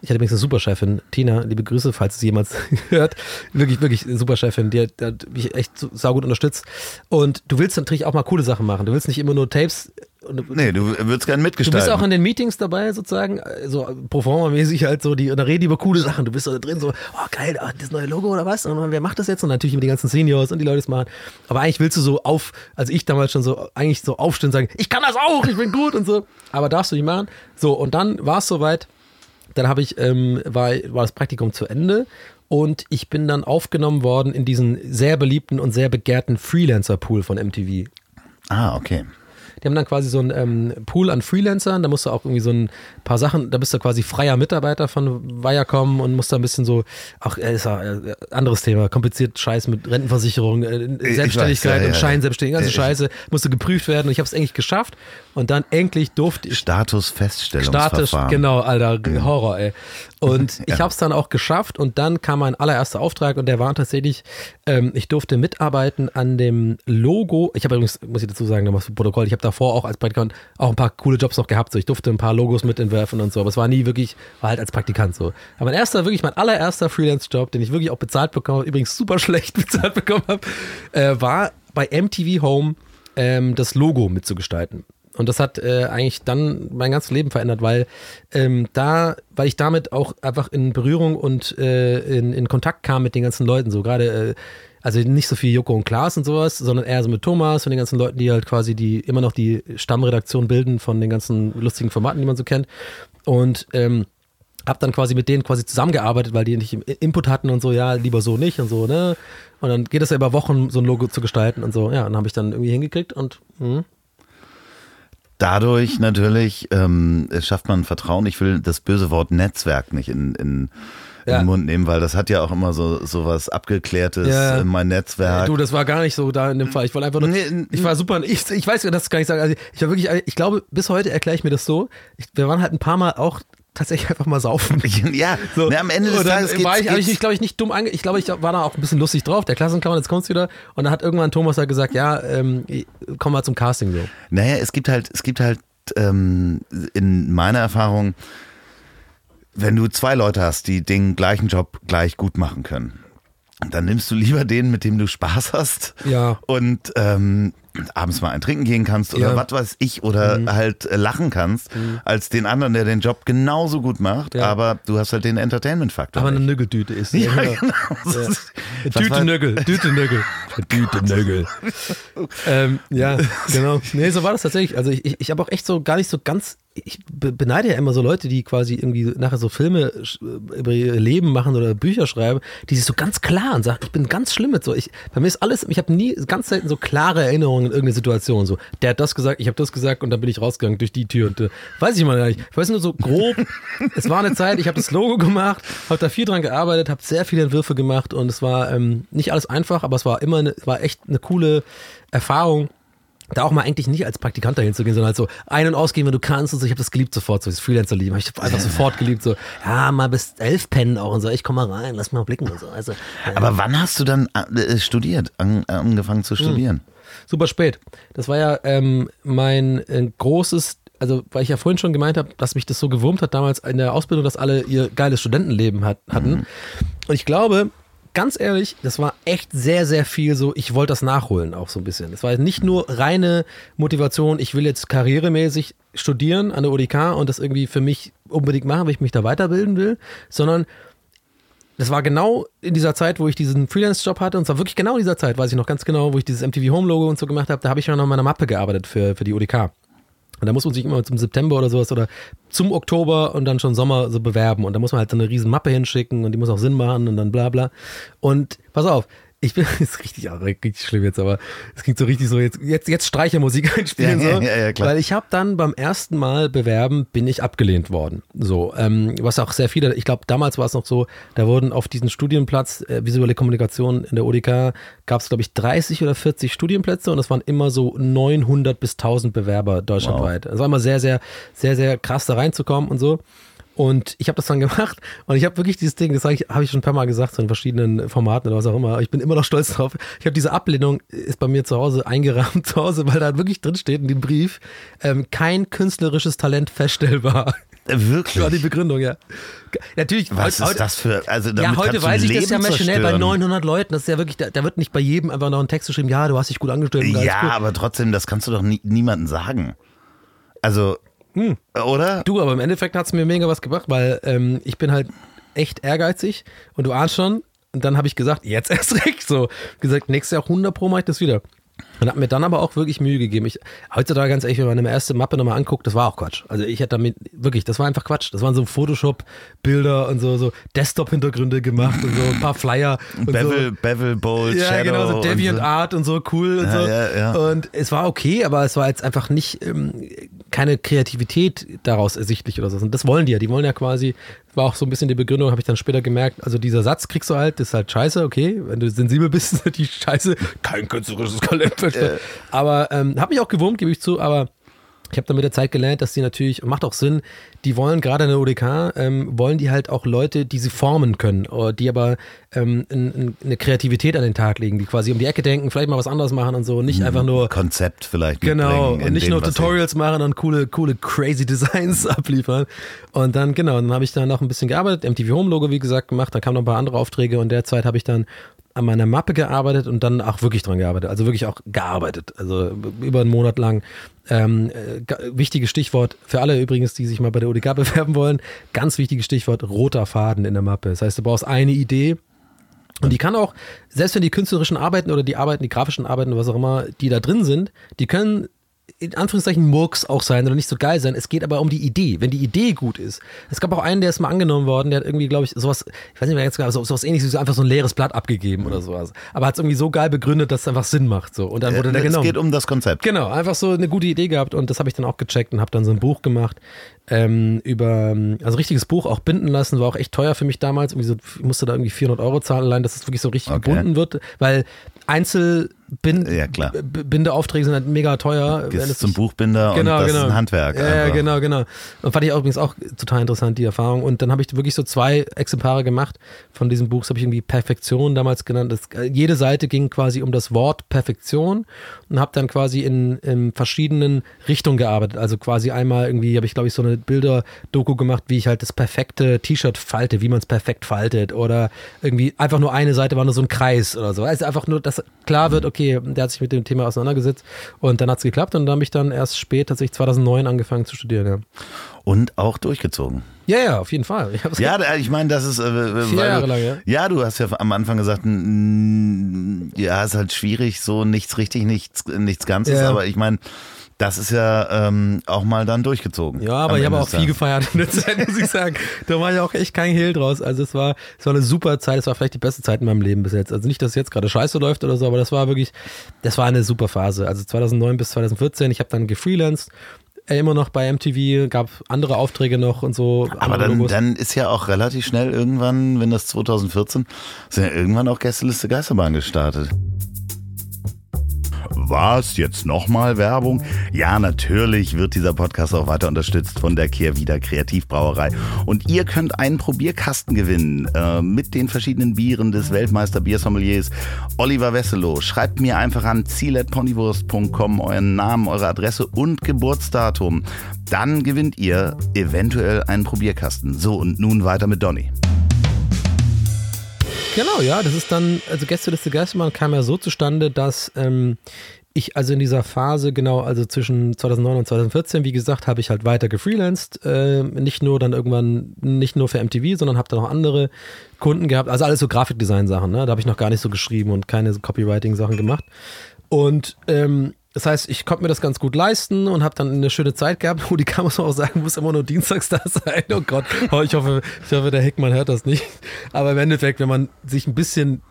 ich hatte übrigens eine super Chefin, Tina, liebe Grüße, falls sie jemals hört. Wirklich, wirklich eine super Chefin, die die hat mich echt saugut unterstützt. Und du willst natürlich auch mal coole Sachen machen. Du willst nicht immer nur Tapes und, nee, du würdest gerne mitgestalten. Du bist auch in den Meetings dabei, sozusagen, so proforma-mäßig halt so, die, und da reden die über coole Sachen. Du bist da drin so, oh geil, ah, das neue Logo oder was? Und wer macht das jetzt? Und natürlich immer die ganzen Seniors und die Leute das machen. Aber eigentlich willst du so auf, also ich damals schon so, eigentlich so aufstehen und sagen, ich kann das auch, ich bin gut und so. Aber darfst du nicht machen. So, und dann war es soweit. Dann habe ich, ähm, war, war das Praktikum zu Ende und ich bin dann aufgenommen worden in diesen sehr beliebten und sehr begehrten Freelancer-Pool von MTV. Ah, okay. Die haben dann quasi so einen ähm, Pool an Freelancern, da musst du auch irgendwie so ein paar Sachen, da bist du quasi freier Mitarbeiter von Viacom und musst da ein bisschen so, auch äh, ist ja, äh, anderes Thema, kompliziert Scheiß mit Rentenversicherung, äh, Selbstständigkeit weiß, ja, und Scheinselbstständigkeit, ganze Scheiße, musste geprüft werden und ich habe es eigentlich geschafft und dann endlich durfte ich. Statusfeststellungsverfahren. Status, genau, Alter, mhm. Horror, ey. Und ja. ich habe es dann auch geschafft und dann kam mein allererster Auftrag und der war tatsächlich, ähm, ich durfte mitarbeiten an dem Logo. Ich habe übrigens, muss ich dazu sagen, nochmal Protokoll, ich habe davor auch als Praktikant auch ein paar coole Jobs noch gehabt. So, ich durfte ein paar Logos mitentwerfen und so, aber es war nie wirklich, war halt als Praktikant so. Aber mein erster, wirklich mein allererster Freelance-Job, den ich wirklich auch bezahlt bekommen übrigens super schlecht bezahlt bekommen habe, äh, war bei MTV Home ähm, das Logo mitzugestalten. Und das hat äh, eigentlich dann mein ganzes Leben verändert, weil ähm, da, weil ich damit auch einfach in Berührung und äh, in, in Kontakt kam mit den ganzen Leuten. So gerade, äh, also nicht so viel Joko und Klaas und sowas, sondern eher so mit Thomas und den ganzen Leuten, die halt quasi die immer noch die Stammredaktion bilden von den ganzen lustigen Formaten, die man so kennt. Und ähm, hab dann quasi mit denen quasi zusammengearbeitet, weil die nicht Input hatten und so, ja, lieber so nicht und so, ne? Und dann geht es ja über Wochen, so ein Logo zu gestalten und so, ja, dann habe ich dann irgendwie hingekriegt und mh dadurch natürlich ähm, schafft man Vertrauen. Ich will das böse Wort Netzwerk nicht in, in ja. den Mund nehmen, weil das hat ja auch immer so, so was Abgeklärtes ja. in mein Netzwerk. Du, das war gar nicht so da in dem Fall. Ich wollte einfach nur, nee, ich war super, ich, ich weiß, das kann ich sagen, also ich war wirklich, ich glaube, bis heute erkläre ich mir das so. Ich, wir waren halt ein paar Mal auch tatsächlich einfach mal saufen. Ja, so. ne, am Ende des Tages geht's, war ich, geht's. ich, glaube ich, nicht dumm ange ich glaube, ich war da auch ein bisschen lustig drauf. Der Klassenclown, jetzt kommst du wieder. Und dann hat irgendwann Thomas halt gesagt, ja, ähm, komm mal zum Casting so. Naja, es gibt halt, es gibt halt ähm, in meiner Erfahrung, wenn du zwei Leute hast, die den gleichen Job gleich gut machen können, dann nimmst du lieber den, mit dem du Spaß hast. Ja. Und ähm, abends mal ein Trinken gehen kannst oder ja. was weiß ich oder mhm. halt äh, lachen kannst, mhm. als den anderen, der den Job genauso gut macht, ja. aber du hast halt den Entertainment-Faktor. Aber eine Nüggeldüte ist. Ja, ja genau. Ja. Tüte Nüggel, Tüte Nüggel. Tüte Nüggel. ähm, ja, genau. Nee, so war das tatsächlich. Also ich, ich, ich habe auch echt so gar nicht so ganz ich beneide ja immer so Leute, die quasi irgendwie nachher so Filme über ihr Leben machen oder Bücher schreiben, die sich so ganz klar und sagen, ich bin ganz schlimm mit so. Ich, bei mir ist alles, ich habe nie ganz selten so klare Erinnerungen in irgendeine Situation. So, der hat das gesagt, ich habe das gesagt und dann bin ich rausgegangen durch die Tür und äh, weiß ich mal gar nicht. Ich weiß nur so grob, es war eine Zeit, ich habe das Logo gemacht, habe da viel dran gearbeitet, habe sehr viele Entwürfe gemacht und es war ähm, nicht alles einfach, aber es war immer, eine, war echt eine coole Erfahrung da auch mal eigentlich nicht als Praktikant dahin zu gehen, sondern halt so ein- und ausgehen, wenn du kannst und so. Ich habe das geliebt sofort, so das Freelancer-Leben. Ich habe einfach sofort geliebt, so, ja, mal bis elf pennen auch und so. Ich komm mal rein, lass mal blicken und so. Also, äh, Aber wann hast du dann äh, studiert, an, angefangen zu hm. studieren? Super spät. Das war ja ähm, mein äh, großes also weil ich ja vorhin schon gemeint habe, dass mich das so gewurmt hat damals in der Ausbildung, dass alle ihr geiles Studentenleben hat, hatten. Mhm. Und ich glaube, ganz ehrlich, das war echt sehr, sehr viel so, ich wollte das nachholen auch so ein bisschen. Es war nicht nur reine Motivation, ich will jetzt karrieremäßig studieren an der ODK und das irgendwie für mich unbedingt machen, weil ich mich da weiterbilden will, sondern das war genau in dieser Zeit, wo ich diesen Freelance-Job hatte und zwar wirklich genau in dieser Zeit, weiß ich noch ganz genau, wo ich dieses MTV Home-Logo und so gemacht habe, da habe ich ja noch an meiner Mappe gearbeitet für, für die ODK. Und da muss man sich immer zum September oder sowas oder zum Oktober und dann schon Sommer so bewerben. Und da muss man halt so eine riesen Mappe hinschicken und die muss auch Sinn machen und dann bla bla. Und pass auf, ich bin, ist richtig, ja, richtig schlimm jetzt, aber es klingt so richtig so, jetzt, jetzt, jetzt Streichermusik einspielen, Ja, so. ja, ja, klar. Weil ich habe dann beim ersten Mal bewerben, bin ich abgelehnt worden. So, ähm, was auch sehr viele, ich glaube, damals war es noch so, da wurden auf diesen Studienplatz äh, visuelle Kommunikation in der ODK, gab es, glaube ich, 30 oder 40 Studienplätze und es waren immer so 900 bis 1000 Bewerber deutschlandweit. Es war immer sehr, sehr, sehr, sehr krass da reinzukommen und so. Und ich habe das dann gemacht und ich habe wirklich dieses Ding, das habe ich, hab ich schon ein paar Mal gesagt, so in verschiedenen Formaten oder was auch immer. Ich bin immer noch stolz drauf. Ich habe diese Ablehnung, ist bei mir zu Hause eingerahmt zu Hause, weil da wirklich drin steht in dem Brief, ähm, kein künstlerisches Talent feststellbar. Äh, Wirklich? Das war die Begründung, ja. Natürlich, Was heute, ist das für. Also ja, heute weiß ich das ja Leben maschinell bei zerstören. 900 Leuten. Das ist ja wirklich, da, da wird nicht bei jedem einfach noch ein Text geschrieben, ja, du hast dich gut angestellt. Ja, gut. aber trotzdem, das kannst du doch nie, niemandem sagen. Also, Hm. oder? Du, aber im Endeffekt hat es mir mega was gebracht, weil ähm, ich bin halt echt ehrgeizig und du ahnst schon. Und dann habe ich gesagt, jetzt erst recht so. Gesagt, nächstes Jahr 100 Pro mache ich das wieder. Und habe mir dann aber auch wirklich Mühe gegeben. Ich, heutzutage ganz ehrlich, wenn man eine erste Mappe nochmal anguckt, das war auch Quatsch. Also ich hätte damit, wirklich, das war einfach Quatsch. Das waren so Photoshop-Bilder und so, so Desktop-Hintergründe gemacht und so ein paar Flyer. Und Bevel, so. Bevel, Bold, Ja, Shadow. genau, so Deviant so. Art und so cool und Ja, so. ja, ja. Und es war okay, aber es war jetzt einfach nicht ähm, keine Kreativität daraus ersichtlich oder so. Und das wollen die ja. Die wollen ja quasi, war auch so ein bisschen die Begründung, habe ich dann später gemerkt, also dieser Satz kriegst du halt, das ist halt scheiße, okay, wenn du sensibel bist, ist natürlich scheiße, kein künstlerisches Talent. verstehen. Aber ähm, habe mich auch gewurmt, gebe ich zu, aber ich habe dann mit der Zeit gelernt, dass die natürlich, und macht auch Sinn, die wollen gerade in der ODK, ähm, wollen die halt auch Leute, die sie formen können, oder die aber ähm, n- n- eine Kreativität an den Tag legen, die quasi um die Ecke denken, vielleicht mal was anderes machen und so, nicht einfach nur Konzept vielleicht Genau, und in nicht dem, nur Tutorials machen und coole, coole, crazy Designs abliefern. Und dann, genau, dann habe ich dann noch ein bisschen gearbeitet, MTV Home Logo, wie gesagt, gemacht, dann kamen noch ein paar andere Aufträge und derzeit habe ich dann an meiner Mappe gearbeitet und dann auch wirklich dran gearbeitet, also wirklich auch gearbeitet, also über einen Monat lang. Ähm, äh, wichtiges Stichwort für alle übrigens, die sich mal bei der ODK bewerben wollen, ganz wichtiges Stichwort, roter Faden in der Mappe. Das heißt, du brauchst eine Idee, und die kann auch, selbst wenn die künstlerischen Arbeiten oder die Arbeiten, die grafischen Arbeiten, was auch immer, die da drin sind, die können in Anführungszeichen Murks auch sein oder nicht so geil sein. Es geht aber um die Idee. Wenn die Idee gut ist. Es gab auch einen, der ist mal angenommen worden, der hat irgendwie, glaube ich, sowas, ich weiß nicht mehr jetzt genau, so, sowas ähnliches wie so einfach so ein leeres Blatt abgegeben oder sowas. Aber hat es irgendwie so geil begründet, dass es einfach Sinn macht. So. Und dann wurde der es genommen. geht um das Konzept. Genau, einfach so eine gute Idee gehabt und das habe ich dann auch gecheckt und habe dann so ein Buch gemacht ähm, über, also richtiges Buch auch binden lassen, war auch echt teuer für mich damals. Irgendwie so, ich musste da irgendwie 400 Euro zahlen, allein, dass es wirklich so richtig Okay. gebunden wird, weil Einzelbindeaufträge Ja, klar. sind halt mega teuer. Gehst zum Buchbinder Genau, und das genau. ist ein Handwerk. Ja, einfach. genau, genau. Und fand ich auch übrigens auch total interessant, die Erfahrung. Und dann habe ich wirklich so zwei Exemplare gemacht von diesem Buch. Das habe ich irgendwie Perfektion damals genannt. Das, äh, jede Seite ging quasi um das Wort Perfektion und habe dann quasi in, in verschiedenen Richtungen gearbeitet. Also quasi einmal irgendwie habe ich, glaube ich, so eine Bilder-Doku gemacht, wie ich halt das perfekte T-Shirt falte, wie man es perfekt faltet. Oder irgendwie einfach nur eine Seite war nur so ein Kreis oder so. Also einfach nur, dass klar wird, okay, der hat sich mit dem Thema auseinandergesetzt und dann hat es geklappt und dann habe ich dann erst spät, tatsächlich 2009 angefangen zu studieren. Ja, Und auch durchgezogen. ja, ja auf jeden Fall. Ich Ja, ich meine, das ist. Äh, Vier Jahre du, lang, ja. Ja, du hast ja am Anfang gesagt, mm, ja, ist halt schwierig, so nichts richtig, nichts, nichts Ganzes, Ja. aber ich meine, das ist ja ähm, auch mal dann durchgezogen. Ja, aber ich habe auch viel gefeiert in der Zeit, muss ich sagen. Da war ja auch echt kein Hehl draus. Also es war, es war eine super Zeit. Es war vielleicht die beste Zeit in meinem Leben bis jetzt. Also nicht, dass es jetzt gerade scheiße läuft oder so, aber das war wirklich, das war eine super Phase. Also 2009 bis 2014. Ich habe dann gefreelanced. äh, Immer noch bei MTV, gab andere Aufträge noch und so. Aber dann, dann ist ja auch relativ schnell irgendwann, wenn das 2014, sind ja irgendwann auch Gästeliste Geisterbahn gestartet. Was? Jetzt nochmal Werbung? Ja, natürlich wird dieser Podcast auch weiter unterstützt von der Kehrwieder Kreativbrauerei. Und ihr könnt einen Probierkasten gewinnen äh, mit den verschiedenen Bieren des Weltmeister Biersommeliers Oliver Wesselow. Schreibt mir einfach an ziel.ponywurst.com euren Namen, eure Adresse und Geburtsdatum. Dann gewinnt ihr eventuell einen Probierkasten. So, und nun weiter mit Donny. Genau, ja, das ist dann, also Gäste des Geistermann kam ja so zustande, dass ähm, ich also in dieser Phase, genau, also zwischen 2009 und 2014, wie gesagt, habe ich halt weiter gefreelanced. Äh, nicht nur dann irgendwann, nicht nur für MTV, sondern habe dann auch andere Kunden gehabt. Also alles so Grafikdesign-Sachen, ne? Da habe ich noch gar nicht so geschrieben und keine Copywriting-Sachen gemacht. Und ähm, das heißt, ich konnte mir das ganz gut leisten und habe dann eine schöne Zeit gehabt. Die kann man auch sagen, muss immer nur dienstags da sein. Oh Gott, oh, ich hoffe, ich hoffe, der Hickmann hört das nicht. Aber im Endeffekt, wenn man sich ein bisschen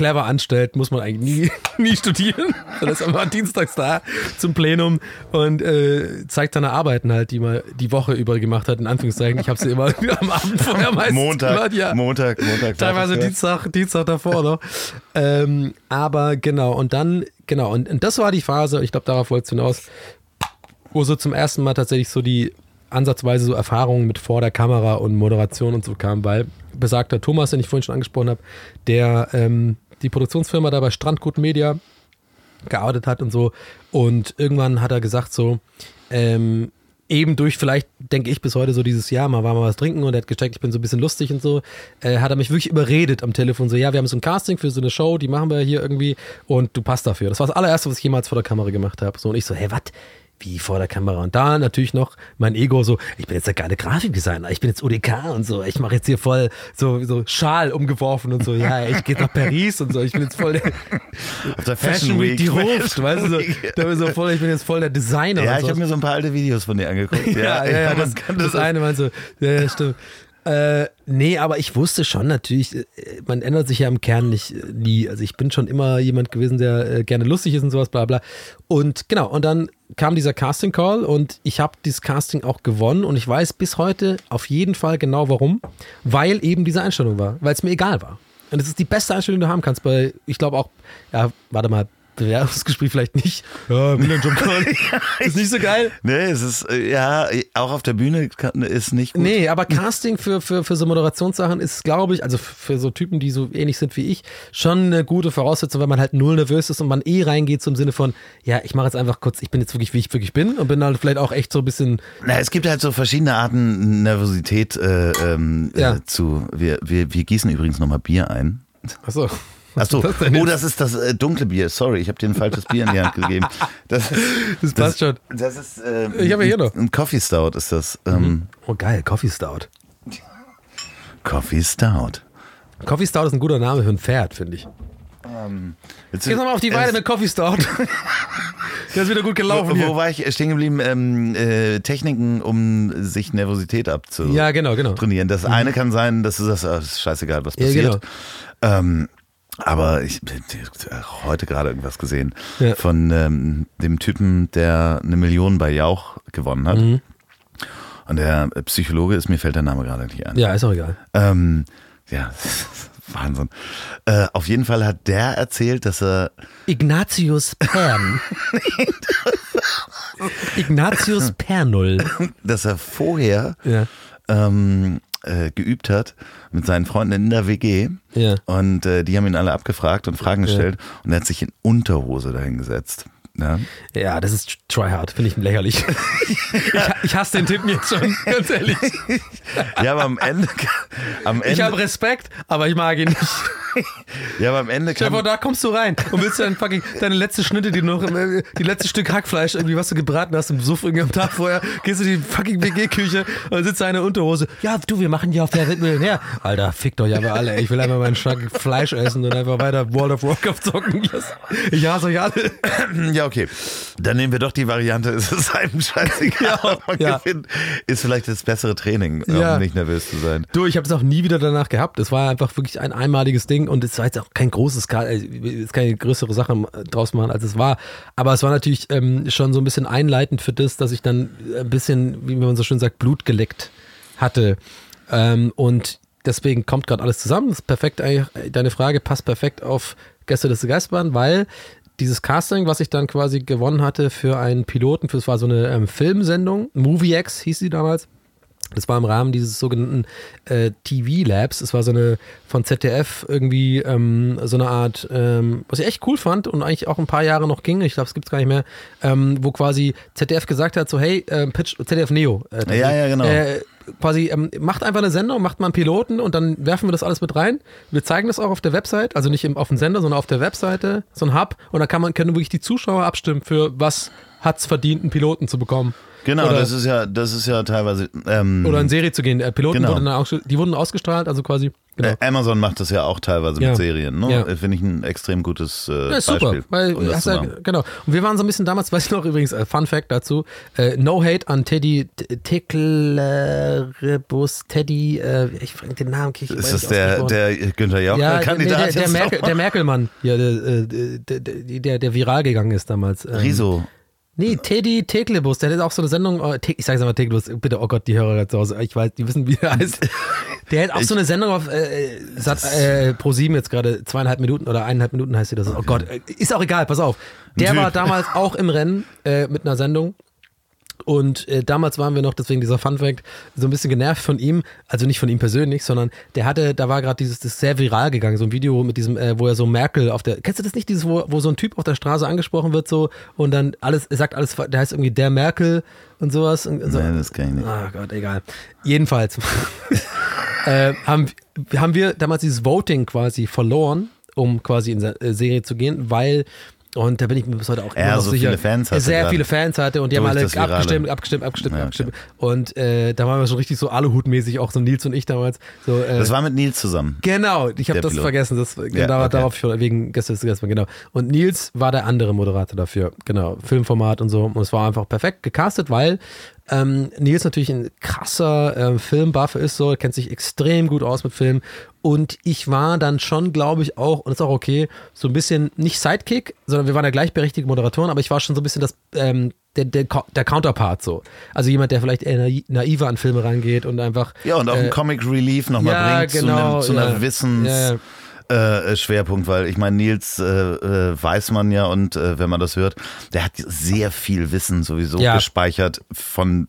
clever anstellt, muss man eigentlich nie, nie studieren. Dann ist einfach dienstags da zum Plenum und äh, zeigt seine Arbeiten halt, die man die Woche über gemacht hat, in Anführungszeichen. Ich habe sie immer am Abend vorher meistens Montag, gemacht, ja. Montag, Montag. Teilweise Dienstag, Dienstag davor noch. ähm, aber genau, und dann, genau, und, und das war die Phase, ich glaube, darauf wolltest du hinaus, wo so zum ersten Mal tatsächlich so die ansatzweise so Erfahrungen mit vor der Kamera und Moderation und so kamen, weil besagter Thomas, den ich vorhin schon angesprochen habe, der ähm, die Produktionsfirma da bei Strandgut Media gearbeitet hat und so. Und irgendwann hat er gesagt, so, ähm, eben durch vielleicht, denke ich bis heute so dieses Jahr, mal war mal was trinken und er hat gecheckt, ich bin so ein bisschen lustig und so, äh, hat er mich wirklich überredet am Telefon, so, ja, wir haben so ein Casting für so eine Show, die machen wir hier irgendwie und du passt dafür. Das war das allererste, was ich jemals vor der Kamera gemacht habe. So, und ich so, hey, was? Wie vor der Kamera? Und da natürlich noch mein Ego so, ich bin jetzt der geile Grafikdesigner, ich bin jetzt UDK und so, ich mache jetzt hier voll so, so Schal umgeworfen und so, ja, ich gehe nach Paris und so, ich bin jetzt voll der Auf der Fashion Week, die ruft, weißt du, so, da bin ich so voll, ich bin jetzt voll der Designer. Ja, ich habe mir so ein paar alte Videos von dir angeguckt. Ja, ja, ja, das, man kann das eine meinst du. Ja, ja, stimmt. Äh, nee, aber ich wusste schon natürlich, äh, man ändert sich ja im Kern nicht äh, nie. Also ich bin schon immer jemand gewesen, der äh, gerne lustig ist und sowas, bla bla. Und genau, und dann kam dieser Casting Call und ich habe dieses Casting auch gewonnen und ich weiß bis heute auf jeden Fall genau warum, weil eben diese Einstellung war, weil es mir egal war. Und es ist die beste Einstellung, die du haben kannst, bei, ich glaube auch, ja, warte mal, Bewerbungsgespräch vielleicht nicht. Ja, will einen Job. Ist nicht so geil. Nee, es ist, äh, ja, auch auf der Bühne ist nicht gut. Nee, aber Casting für, für, für so Moderationssachen ist, glaube ich, also für so Typen, die so ähnlich sind wie ich, schon eine gute Voraussetzung, weil man halt null nervös ist und man eh reingeht zum Sinne von, ja, ich mache jetzt einfach kurz, ich bin jetzt wirklich, wie ich wirklich bin und bin dann vielleicht auch echt so ein bisschen. Na, es gibt halt so verschiedene Arten, Nervosität äh, ähm, Ja. äh, zu. Wir, wir, wir gießen übrigens nochmal Bier ein. Achso. Achso, das oh, jetzt? das ist das äh, dunkle Bier. Sorry, ich habe dir ein falsches Bier in die Hand gegeben. Das, Das passt schon. Das ist. Äh, Ich habe ja hier noch. Ein Coffee Stout ist das. Ähm, Oh, geil, Coffee Stout. Coffee Stout. Coffee Stout ist ein guter Name für ein Pferd, finde ich. Jetzt, Geh nochmal auf die Weide mit Coffee Stout. Der ist wieder gut gelaufen Wo, hier. wo war ich stehen geblieben? Ähm, äh, Techniken, um sich Nervosität abzutrainieren. Ja, genau, genau. Das eine kann sein, dass du sagst, ah, ist scheißegal, was Ja, passiert. genau. ähm, aber ich habe heute gerade irgendwas gesehen Ja. von ähm, dem Typen, der eine Million bei Jauch gewonnen hat. Mhm. Und der Psychologe ist, mir fällt der Name gerade nicht ein. Ja, ist auch egal. Ähm, ja, Wahnsinn. Äh, auf jeden Fall hat der erzählt, dass er Ignatius Pern. Ignatius Pernull. dass er vorher Ja. ähm, äh, geübt hat mit seinen Freunden in der WG. Ja. Und äh, die haben ihn alle abgefragt und Fragen gestellt. Und er hat sich in Unterhose dahingesetzt. Ja. Ja, das ist tryhard, finde ich lächerlich. ich, ich hasse den Typen jetzt schon, ganz ehrlich. ja, aber am Ende, am Ich habe Ende, Respekt, aber ich mag ihn nicht. ja, aber am Ende Stell vor, da kommst du rein und willst dann fucking deine letzte Schnitte, die noch, die letzte Stück Hackfleisch, irgendwie, was du gebraten hast im Suff irgendwie am Tag vorher, gehst du in die fucking WG-Küche und sitzt da eine Unterhose. Ja, du, wir machen hier auf der Millionär. Alter, fickt euch aber alle. Ich will einfach meinen Schnack Fleisch essen und einfach weiter World of Warcraft zocken. Ich hasse euch alle. ja, okay. Dann nehmen wir doch die Variante, es ist einem scheißegal, Ja, ob man ja. gewinnt. Ist vielleicht das bessere Training, Ja. um nicht nervös zu sein. Du, ich habe es auch nie wieder danach gehabt. Es war einfach wirklich ein einmaliges Ding und es war jetzt auch kein großes, äh, jetzt keine größere Sache draus machen, als es war. Aber es war natürlich ähm, schon so ein bisschen einleitend für das, dass ich dann ein bisschen, wie man so schön sagt, Blut geleckt hatte. Ähm, und deswegen kommt gerade alles zusammen. Das ist perfekt, eigentlich, deine Frage passt perfekt auf Gäste des Geistbahn, weil dieses Casting, was ich dann quasi gewonnen hatte für einen Piloten, für es war so eine ähm, Filmsendung, Movie X hieß sie damals Das war im Rahmen dieses sogenannten äh, TV Labs. Es war so eine von ZDF irgendwie ähm, so eine Art, ähm, was ich echt cool fand und eigentlich auch ein paar Jahre noch ging. Ich glaube, es gibt es gar nicht mehr, ähm, wo quasi ZDF gesagt hat: so, hey, äh, Pitch, ZDF Neo. Äh, ja, ja, genau. Äh, quasi ähm, macht einfach eine Sendung, macht mal einen Piloten und dann werfen wir das alles mit rein. Wir zeigen das auch auf der Website, also nicht im, auf dem Sender, sondern auf der Webseite, so ein Hub. Und da kann man, können wirklich die Zuschauer abstimmen für was hat es verdient, einen Piloten zu bekommen. Genau, Oder- das ist ja, das ist ja teilweise. Ähm, Oder in Serie zu gehen. Äh, Piloten Genau. wurden dann auch, die wurden ausgestrahlt, also quasi. Genau. äh, Amazon macht das ja auch teilweise Ja. mit Serien. Ne? Ja. Äh, Finde ich ein extrem gutes äh, Ja, super, Beispiel. weil um das ja, genau. Und wir waren so ein bisschen damals, weiß ich noch übrigens, äh, Fun Fact dazu, äh, No Hate an Teddy Ticklerebus, Teddy, äh, ich frage den Namen, krieg ich Ist das der, der Günther Jauch ja, nee, Kandidat der, der, jetzt Merkel, der Merkelmann, ja, der, der, der, der, der viral gegangen ist damals. Ähm, Riso. Nee, Teddy Teklebus, der hat auch so eine Sendung, Te- ich sag's mal Teklebus, bitte, oh Gott, die Hörer da zu Hause, ich weiß, die wissen, wie der heißt. Der hat auch so eine Sendung auf äh, Sat, äh, Pro7 jetzt gerade, zweieinhalb Minuten oder eineinhalb Minuten heißt die das. Oh Gott, äh, ist auch egal, pass auf. Der war damals auch im Rennen äh, mit einer Sendung. Und äh, damals waren wir noch, deswegen dieser Fun Fact, so ein bisschen genervt von ihm, also nicht von ihm persönlich, sondern der hatte, da war gerade dieses, das ist sehr viral gegangen, so ein Video mit diesem, äh, wo er so Merkel auf der, kennst du das nicht, dieses, wo, wo so ein Typ auf der Straße angesprochen wird so und dann alles, er sagt alles, der heißt irgendwie der Merkel und sowas. Und, und so. Nein, das kann ich nicht. Ah Gott, egal. Jedenfalls äh, haben, haben wir damals dieses Voting quasi verloren, um quasi in die Serie zu gehen, weil und da bin ich mir bis heute auch Er immer so sicher, viele Fans hatte sehr viele Fans hatte und die haben alle abgestimmt, abgestimmt, abgestimmt, Ja, okay. abgestimmt. Und äh, da waren wir schon richtig so Aluhutmäßig, auch so Nils und ich damals. So, äh, Das war mit Nils zusammen. Genau, ich habe das Pilot. vergessen. Das, genau, okay. Darauf ich wegen gestern gestern, genau. Und Nils war der andere Moderator dafür. Genau, Filmformat und so. Und es war einfach perfekt gecastet, weil ähm, Nils natürlich ein krasser ähm, Filmbuff ist, so, kennt sich extrem gut aus mit Film. Und ich war dann schon, glaube ich, auch, und ist auch okay, so ein bisschen nicht Sidekick, sondern wir waren ja gleichberechtigte Moderatoren, aber ich war schon so ein bisschen das, ähm, der, der, der Counterpart so. Also jemand, der vielleicht eher nai- naiver an Filme rangeht und einfach. Ja, und auch äh, ein Comic Relief nochmal ja, bringt genau, zu, einem, zu einer ja. Wissens. Ja, ja. Äh, Schwerpunkt, weil ich meine, Nils äh, äh, weiß man ja und äh, wenn man das hört, der hat sehr viel Wissen sowieso Ja. gespeichert von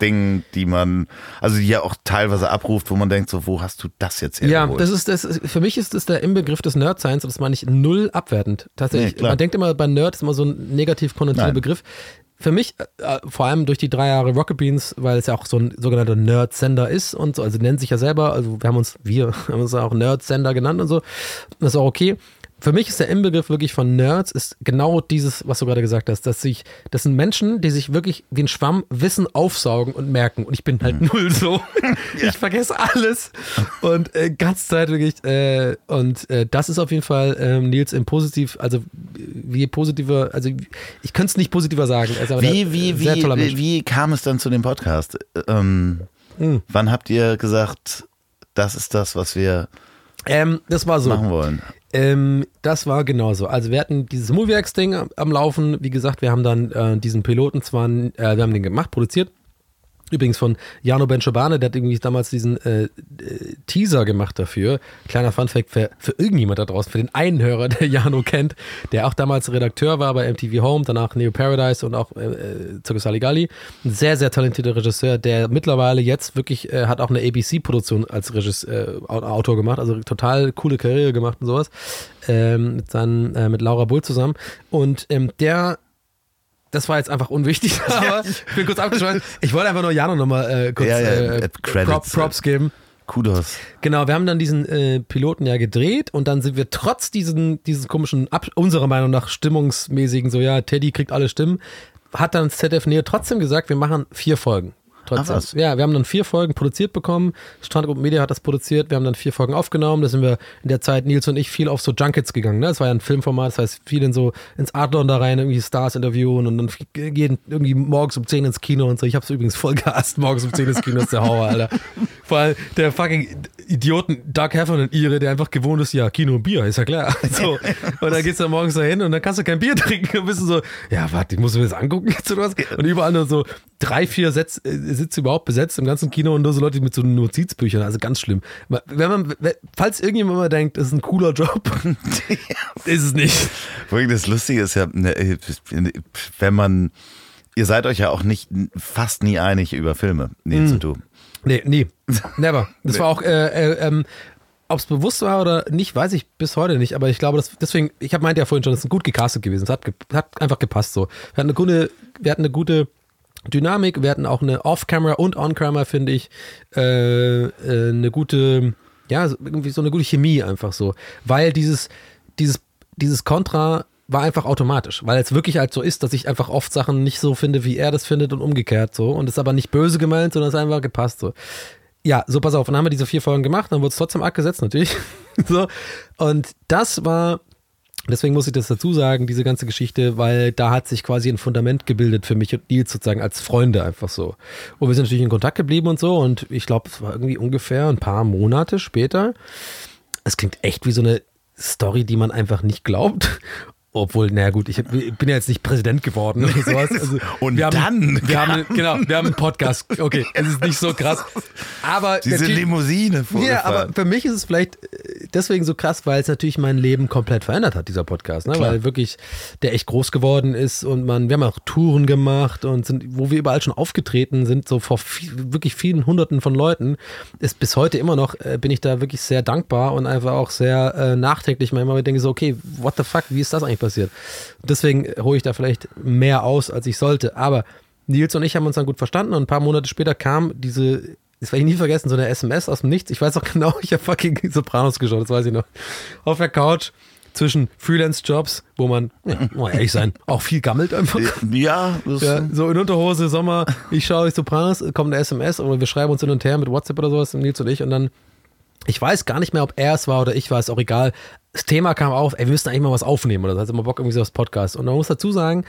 Dingen, die man, also die ja auch teilweise abruft, wo man denkt, so, wo hast du das jetzt Ja, hergeholt? das ist, das für mich ist das der Inbegriff des Nerd-Science und das meine ich null abwertend. Tatsächlich, Nee, man denkt immer, bei Nerd ist immer so ein negativ konnotierter. Begriff. Für mich, äh, vor allem durch die drei Jahre Rocket Beans, weil es ja auch so ein sogenannter Nerd-Sender ist und so, also nennt sich ja selber, also wir haben uns, wir haben uns ja auch Nerd-Sender genannt und so. Das ist auch okay. Für mich ist der Inbegriff wirklich von Nerds ist genau dieses, was du gerade gesagt hast, dass sich, das sind Menschen, die sich wirklich wie ein Schwamm Wissen aufsaugen und merken. Und ich bin halt null so. Ich vergesse alles und äh, ganz Zeit wirklich. Äh, und äh, das ist auf jeden Fall ähm, Nils im Positiv, also wie positiver, also ich könnte es nicht positiver sagen. Also, Wie, wie, sehr wie, wie, kam es dann zu dem Podcast? Ähm, Hm. Wann habt ihr gesagt, das ist das, was wir Ähm, das war so. machen wollen? Ähm, das war genauso. Also wir hatten dieses Moviex-Ding am, Laufen. Wie gesagt, wir haben dann äh, diesen Piloten zwar, äh, wir haben den gemacht, produziert. Übrigens von Jano Benchobane, der hat irgendwie damals diesen äh, äh, Teaser gemacht dafür. Kleiner Funfact für, für irgendjemand da draußen, für den einen Hörer, der Jano kennt, der auch damals Redakteur war bei MTV Home, danach Neo Paradise und auch äh, äh, Circus Saligali. Ein sehr, sehr talentierter Regisseur, der mittlerweile jetzt wirklich, äh, hat auch eine ABC-Produktion als Regis, äh, Autor gemacht, also total coole Karriere gemacht und sowas. Ähm, mit, seinen, äh, mit Laura Bull zusammen. Und ähm, der das war jetzt einfach unwichtig, aber ich bin kurz abgeschweift. Ich wollte einfach nur Jano nochmal äh, kurz Ja, ja, äh, äh, Credits, Prop, Props geben. Kudos. Genau, wir haben dann diesen äh, Piloten ja gedreht und dann sind wir trotz diesen, dieses komischen, Ab unserer Meinung nach stimmungsmäßigen, so ja, Teddy kriegt alle Stimmen, hat dann ZDF Neo trotzdem gesagt, wir machen vier Folgen. Trotzdem. Ach was. Ja, wir haben dann vier Folgen produziert bekommen. Strandgruppen Media hat das produziert. Wir haben dann vier Folgen aufgenommen. Da sind wir in der Zeit, Nils und ich, viel auf so Junkets gegangen. Ne? Das war ja ein Filmformat, das heißt, viel in so ins Adlon da rein, irgendwie Stars interviewen und dann gehen irgendwie morgens um 10 ins Kino und so. Ich hab's übrigens voll gehasst, morgens um 10 ins Kino, ist der Horror, Alter. Vor allem der fucking Idioten Doug Heffernan und ihre, der einfach gewohnt ist, ja, Kino und Bier, ist ja klar. So. Und dann gehst du morgens da hin und dann kannst du kein Bier trinken und bist du so, ja, warte, ich muss mir das angucken jetzt oder was? Und überall nur so drei, vier Sitz, äh, Sitze überhaupt besetzt im ganzen Kino und nur so Leute mit so Notizbüchern, also ganz schlimm. Wenn man, falls irgendjemand mal denkt, das ist ein cooler Job, ist es nicht. Das Lustige ist ja, ne, wenn man Ihr seid euch ja auch nicht fast nie einig über Filme, Nils Mm. und du. Nee, nie. Never. Das Nee. war auch, äh, äh, ähm, ob es bewusst war oder nicht, weiß ich bis heute nicht. Aber ich glaube, dass, deswegen, ich habe meinte ja vorhin schon, es ist gut gecastet gewesen. Es hat, ge hat einfach gepasst so. Wir hatten eine gute, wir hatten eine gute Dynamik, wir hatten auch eine Off-Camera und On-Camera, finde ich, äh, äh, eine gute, ja, irgendwie so eine gute Chemie einfach so. Weil dieses, dieses, dieses Kontra war einfach automatisch, weil es wirklich halt so ist, dass ich einfach oft Sachen nicht so finde, wie er das findet und umgekehrt so. Und es ist aber nicht böse gemeint, sondern es ist einfach gepasst so. Ja, so pass auf, dann haben wir diese vier Folgen gemacht, dann wurde es trotzdem abgesetzt, natürlich. so. Und das war, deswegen muss ich das dazu sagen, diese ganze Geschichte, weil da hat sich quasi ein Fundament gebildet für mich und Nils sozusagen als Freunde einfach so. Und wir sind natürlich in Kontakt geblieben und so und ich glaube, es war irgendwie ungefähr ein paar Monate später. Es klingt echt wie so eine Story, die man einfach nicht glaubt. Obwohl, naja gut, ich, bin ja jetzt nicht Präsident geworden oder sowas. Also, Und wir haben, dann Wir haben, genau, wir haben einen Podcast. Okay, es ist nicht so krass. Aber Diese Limousine ja, aber für mich ist es vielleicht äh, deswegen so krass, weil es natürlich mein Leben komplett verändert hat, dieser Podcast. Ne? Weil wirklich der echt groß geworden ist und man, wir haben auch Touren gemacht und sind, wo wir überall schon aufgetreten sind, so vor viel, wirklich vielen Hunderten von Leuten, ist bis heute immer noch, äh, bin ich da wirklich sehr dankbar und einfach auch sehr äh, nachdenklich manchmal. Ich denke so, okay, what the fuck, wie ist das eigentlich passiert? Deswegen hole ich da vielleicht mehr aus, als ich sollte. Aber Nils und ich haben uns dann gut verstanden und ein paar Monate später kam diese, das werde ich nie vergessen, so eine SMS aus dem Nichts. Ich weiß auch genau, ich habe fucking Sopranos geschaut, das weiß ich noch. Auf der Couch zwischen Freelance-Jobs, wo man, ja, muss ehrlich sein, auch viel gammelt einfach. ja, das Ja, so in Unterhose, Sommer, ich schaue die Sopranos, kommt eine SMS oder wir schreiben uns hin und her mit WhatsApp oder sowas, Nils und ich, und dann, ich weiß gar nicht mehr, ob er es war oder ich war, ist auch egal. Das Thema kam auf, ey, wir müssen eigentlich mal was aufnehmen oder so, also mal Bock irgendwie so aufs Podcast. Und man muss dazu sagen,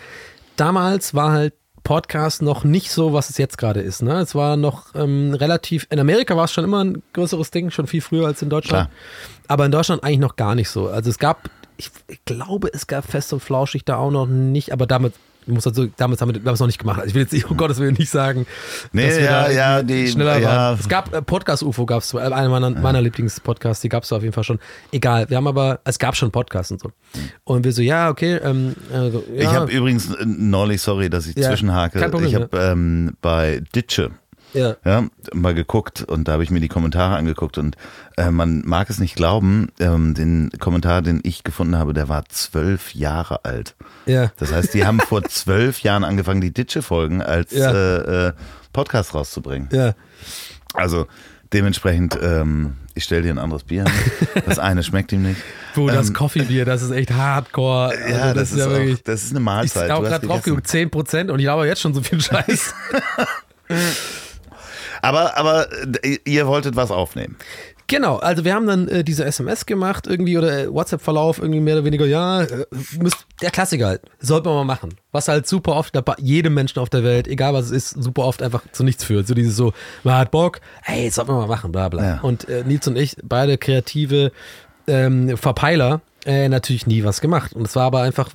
damals war halt Podcast noch nicht so, was es jetzt gerade ist. Ne? Es war noch ähm, relativ, in Amerika war es schon immer ein größeres Ding, schon viel früher als in Deutschland. Klar. Aber in Deutschland eigentlich noch gar nicht so. Also es gab, ich, ich glaube, es gab Fest und Flauschig da auch noch nicht, aber damit, muss dazu, damals haben wir das noch nicht gemacht. Also ich will jetzt nicht, um Gottes Willen nicht sagen, Nee, ja, ja, die- schneller ja. waren. Es gab äh, Podcast-UFO, gab es, einer meiner, meiner Lieblingspodcasts, die gab es auf jeden Fall schon. Egal, wir haben aber, es gab schon Podcasts und so. Und wir so, ja, okay, ähm, äh, so, ja, Ich habe übrigens äh, neulich, sorry, dass ich Ja, zwischenhake, Problem, ich habe ähm, bei Ditsche ja, ja, mal geguckt und da habe ich mir die Kommentare angeguckt und äh, man mag es nicht glauben, ähm, den Kommentar, den ich gefunden habe, der war zwölf Jahre alt. ja. Das heißt, die haben vor zwölf Jahren angefangen, die Ditsche-Folgen als Ja. äh, äh, Podcast rauszubringen. Ja, Also dementsprechend, ähm, ich stelle dir ein anderes Bier. Das eine schmeckt ihm nicht. Puh, das Ähm, Coffee-Bier, das ist echt hardcore. Also Ja, das, ist, ja auch, wirklich. das ist eine Ich Mahlzeit. habe Du hast gerade drauf geguckt, 10% und ich habe jetzt schon so viel Scheiß. Aber, aber äh, ihr wolltet was aufnehmen. Genau, also wir haben dann äh, diese SMS gemacht irgendwie oder äh, WhatsApp-Verlauf irgendwie mehr oder weniger, ja, äh, müsst, der Klassiker halt, sollte man mal machen. Was halt super oft bei jedem Menschen auf der Welt, egal was es ist, super oft einfach zu nichts führt. So dieses so, man hat Bock, ey, sollte man mal machen, bla bla. Ja. Und äh, Nils und ich, beide kreative ähm, Verpeiler, äh, natürlich nie was gemacht. Und es war aber einfach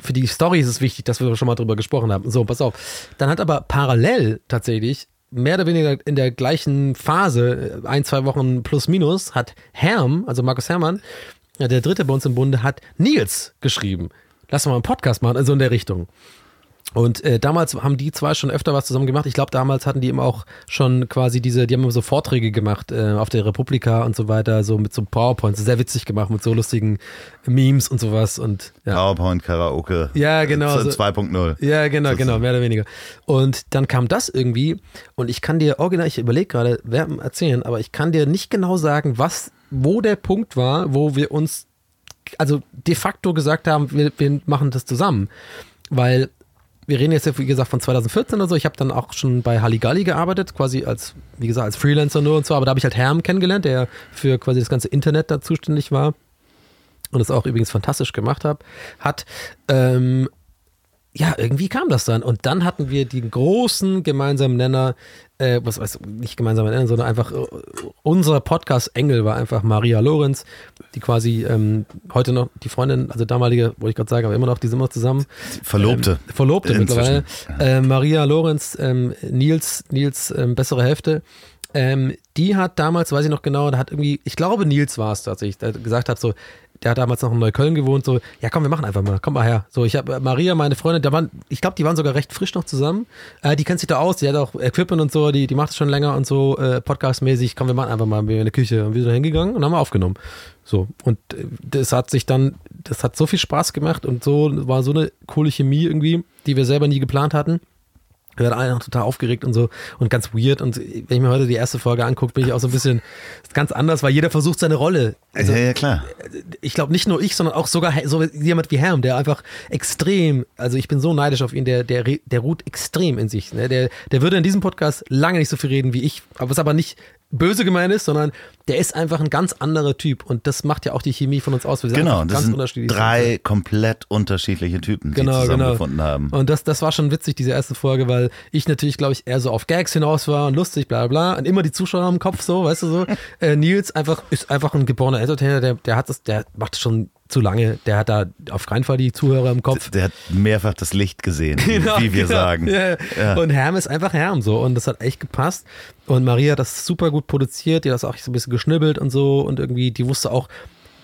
für die Story ist es wichtig, dass wir schon mal drüber gesprochen haben. So, pass auf. Dann hat aber parallel tatsächlich, mehr oder weniger in der gleichen Phase, äh, ein, zwei Wochen plus minus, hat Herm, also Markus Herrmann, ja, der dritte bei uns im Bunde, hat Nils geschrieben. Lass mal einen Podcast machen, also in der Richtung. Und äh, damals haben die zwei schon öfter was zusammen gemacht. Ich glaube, damals hatten die eben auch schon quasi diese, die haben immer so Vorträge gemacht äh, auf der Republika und so weiter, so mit so PowerPoints, sehr witzig gemacht, mit so lustigen Memes und sowas. Und ja. PowerPoint, Karaoke. Ja, genau, Z- so- 2.0. Ja, genau, Sozusagen. genau, mehr oder weniger. Und dann kam das irgendwie und ich kann dir original, ich überlege gerade, wer erzählen, aber ich kann dir nicht genau sagen, was, wo der Punkt war, wo wir uns, also de facto gesagt haben, wir, wir machen das zusammen. Weil wir reden jetzt, ja, wie gesagt, von 2014 oder so. Ich habe dann auch schon bei Halligalli gearbeitet, quasi als, wie gesagt, als Freelancer nur und so. Aber da habe ich halt Herm kennengelernt, der für quasi das ganze Internet da zuständig war und es auch übrigens fantastisch gemacht hab, hat. Ähm, ja, irgendwie kam das dann. Und dann hatten wir den großen gemeinsamen Nenner, äh, was weiß nicht gemeinsamen Nenner, sondern einfach äh, unser Podcast-Engel war einfach Maria Lorenz, die quasi ähm, heute noch die Freundin, also damalige, wollte ich gerade sagen, aber immer noch, die sind immer noch zusammen. Verlobte. Ähm, Verlobte Inzwischen. mittlerweile. Äh, Maria Lorenz, ähm, Nils, Nils ähm, bessere Hälfte. Ähm, die hat damals, weiß ich noch genau, da hat irgendwie, ich glaube Nils war es tatsächlich, der gesagt hat so, der hat damals noch in Neukölln gewohnt, so, ja komm, wir machen einfach mal, komm mal her. So, ich habe Maria, meine Freundin, da waren, ich glaube, die waren sogar recht frisch noch zusammen. Äh, die kennt sich da aus, die hat auch Equipment und so, die, die macht es schon länger und so, äh, podcastmäßig, komm, wir machen einfach mal in der Küche. Und wir sind da hingegangen und haben aufgenommen. So, und äh, das hat sich dann, das hat so viel Spaß gemacht und so, war so eine coole Chemie irgendwie, die wir selber nie geplant hatten. Wir waren alle noch total aufgeregt und so und ganz weird. Und wenn ich mir heute die erste Folge angucke, bin ich auch so ein bisschen ganz anders, weil jeder versucht seine Rolle. Also, ja, ja, klar. Ich glaube nicht nur ich, sondern auch sogar so jemand wie Herm, der einfach extrem, also ich bin so neidisch auf ihn, der, der, der ruht extrem in sich. Ne? Der, der würde in diesem Podcast lange nicht so viel reden wie ich, aber es aber nicht böse gemeint ist, sondern der ist einfach ein ganz anderer Typ und das macht ja auch die Chemie von uns aus. Wir sind genau, das sind drei komplett unterschiedliche Typen, die genau, zusammengefunden genau. haben. Und das, das war schon witzig, diese erste Folge, weil ich natürlich, glaube ich, eher so auf Gags hinaus war und lustig, bla bla und immer die Zuschauer im Kopf so, weißt du so. Äh, Nils einfach ist einfach ein geborener Entertainer, der, der hat das, der macht das schon zu lange. Der hat da auf keinen Fall die Zuhörer im Kopf. Der hat mehrfach das Licht gesehen, genau, wie wir genau. sagen. Ja. Ja. Und Herm ist einfach Herm so und das hat echt gepasst. Und Maria hat das super gut produziert, die hat das auch so ein bisschen geschnibbelt und so und irgendwie, die wusste auch,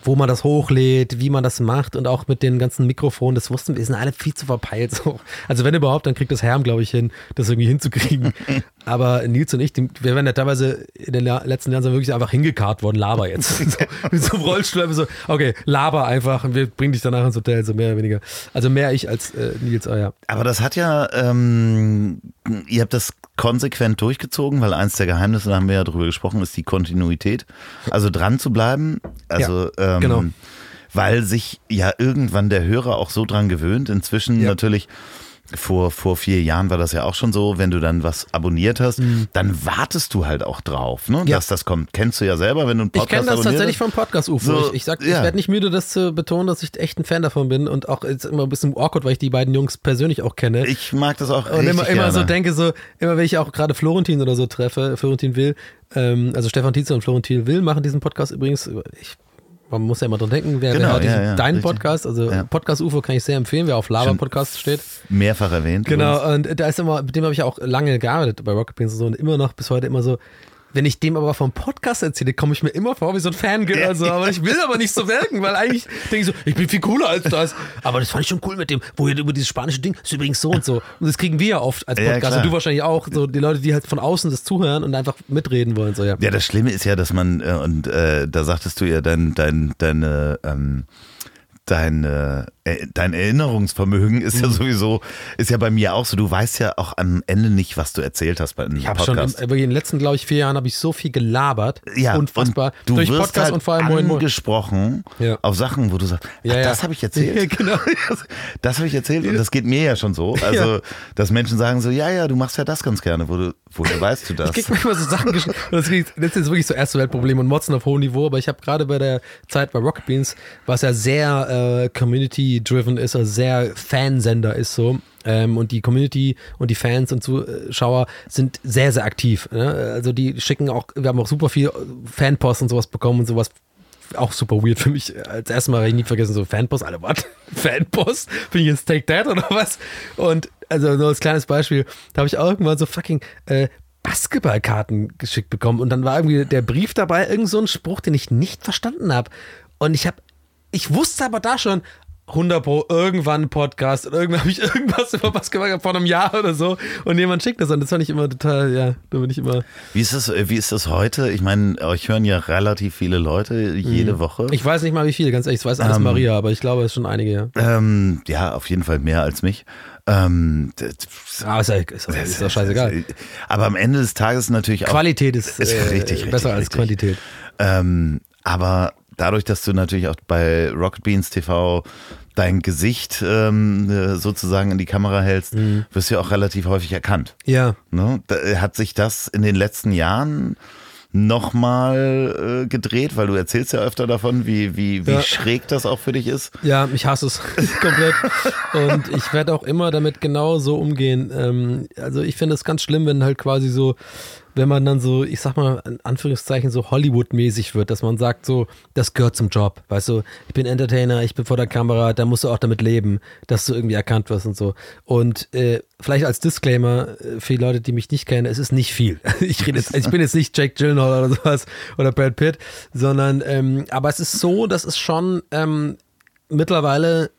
wo man das hochlädt, wie man das macht und auch mit den ganzen Mikrofonen, das wussten wir, sind alle viel zu verpeilt. So. Also wenn überhaupt, dann kriegt das Herm, glaube ich, hin, das irgendwie hinzukriegen. Aber Nils und ich, wir werden ja teilweise in den letzten Jahren so wirklich einfach hingekarrt worden, laber jetzt. so, mit so einem Rollstuhl, so, okay, laber einfach und wir bringen dich danach ins Hotel, so mehr oder weniger. Also mehr ich als äh, Nils, oh ja. Aber das hat ja, ähm, ihr habt das konsequent durchgezogen, weil eins der Geheimnisse, da haben wir ja drüber gesprochen, ist die Kontinuität. Also dran zu bleiben. Also ja, ähm, genau. weil sich ja irgendwann der Hörer auch so dran gewöhnt. Inzwischen ja. natürlich vor, vor vier Jahren war das ja auch schon so, wenn du dann was abonniert hast, mhm. dann wartest du halt auch drauf, ne? Ja. dass das kommt. Kennst du ja selber, wenn du einen Podcast Ich kenne das tatsächlich vom Podcast-UFO. So, ich, ich, sag, ja. ich werde nicht müde, das zu betonen, dass ich echt ein Fan davon bin und auch jetzt immer ein bisschen awkward, weil ich die beiden Jungs persönlich auch kenne. Ich mag das auch Und immer, immer so denke, so, immer wenn ich auch gerade Florentin oder so treffe, Florentin Will, ähm, also Stefan Tietze und Florentin Will machen diesen Podcast übrigens. Ich man muss ja immer dran denken, wer, genau, wer hat ja, ja, deinen richtig. Podcast, also ja. Podcast UFO kann ich sehr empfehlen, wer auf Lava Podcast steht. Mehrfach erwähnt. Genau, und da ist immer, mit dem habe ich auch lange gearbeitet bei Rocket Beans und so und immer noch bis heute immer so, wenn ich dem aber vom Podcast erzähle, komme ich mir immer vor wie so ein Fangirl. Also, aber ich will aber nicht so wirken, weil eigentlich denke ich so, ich bin viel cooler als das. Aber das fand ich schon cool mit dem, wo ihr über dieses spanische Ding, ist übrigens so und so. Und das kriegen wir ja oft als Podcast. Ja, und du wahrscheinlich auch. So die Leute, die halt von außen das zuhören und einfach mitreden wollen. So, ja. ja, das Schlimme ist ja, dass man, äh, und äh, da sagtest du ja dein, dein, deine, ähm, dein, äh, dein Erinnerungsvermögen ist ja mhm. sowieso, ist ja bei mir auch so. Du weißt ja auch am Ende nicht, was du erzählt hast bei einem ich Podcast. Schon, in den letzten, glaube ich, vier Jahren habe ich so viel gelabert. Ja, unfassbar. du durch wirst Podcast halt und vor allem angesprochen ja. auf Sachen, wo du sagst, ja, ja. das habe ich erzählt. Genau. Das habe ich erzählt und das geht mir ja schon so. Also, dass Menschen sagen so, ja, ja, du machst ja das ganz gerne. Wo du, woher weißt du das? Ich krieg manchmal so Sachen geschrieben. Das, ist wirklich so erste Weltproblem und Motzen auf hohem Niveau. Aber ich habe gerade bei der Zeit bei Rocket Beans, was ja sehr äh, Community-driven ist, also sehr Fansender ist so. Ähm, und die Community und die Fans und Zuschauer sind sehr, sehr aktiv. Ne? Also die schicken auch, wir haben auch super viel Fanpost und sowas bekommen und sowas auch super weird für mich. Als erstes Mal habe ich nie vergessen, so Fanpost, alle, was? Fanpost? Bin ich jetzt Take That oder was? Und also nur als kleines Beispiel, da habe ich auch irgendwann so fucking äh, Basketballkarten geschickt bekommen und dann war irgendwie der Brief dabei, irgend so ein Spruch, den ich nicht verstanden habe. Und ich habe, ich wusste aber da schon, 100 Pro irgendwann Podcast und irgendwann habe ich irgendwas über Basketball vor einem Jahr oder so und jemand schickt das und das fand ich immer total, ja, da bin ich immer. Wie ist das, wie ist das heute? Ich meine, euch hören ja relativ viele Leute jede mhm. Woche. Ich weiß nicht mal wie viele, ganz ehrlich, ich weiß alles ähm, Maria, aber ich glaube, es sind schon einige, ja. Ähm, ja, auf jeden Fall mehr als mich. Ähm, ah, ist, ja, ist, ist doch scheißegal. Aber am Ende des Tages natürlich auch. Qualität ist, ist äh, richtig, besser richtig, als Quantität. Ähm, aber dadurch, dass du natürlich auch bei Rocket Beans TV dein Gesicht ähm, äh, sozusagen in die Kamera hältst, mhm. wirst du ja auch relativ häufig erkannt. Ja. Ne? Da, äh, hat sich das in den letzten Jahren nochmal äh, gedreht, weil du erzählst ja öfter davon, wie, wie, wie ja. schräg das auch für dich ist. Ja, ich hasse es komplett. Und ich werde auch immer damit genau so umgehen. Ähm, also ich finde es ganz schlimm, wenn halt quasi so wenn man dann so, ich sag mal, in Anführungszeichen so Hollywood-mäßig wird, dass man sagt so, das gehört zum Job. Weißt du, ich bin Entertainer, ich bin vor der Kamera, da musst du auch damit leben, dass du irgendwie erkannt wirst und so. Und äh, vielleicht als Disclaimer für die Leute, die mich nicht kennen, es ist nicht viel. Ich rede jetzt, ich bin jetzt nicht Jake Gyllenhaal oder sowas oder Brad Pitt, sondern, ähm, aber es ist so, dass es schon ähm, mittlerweile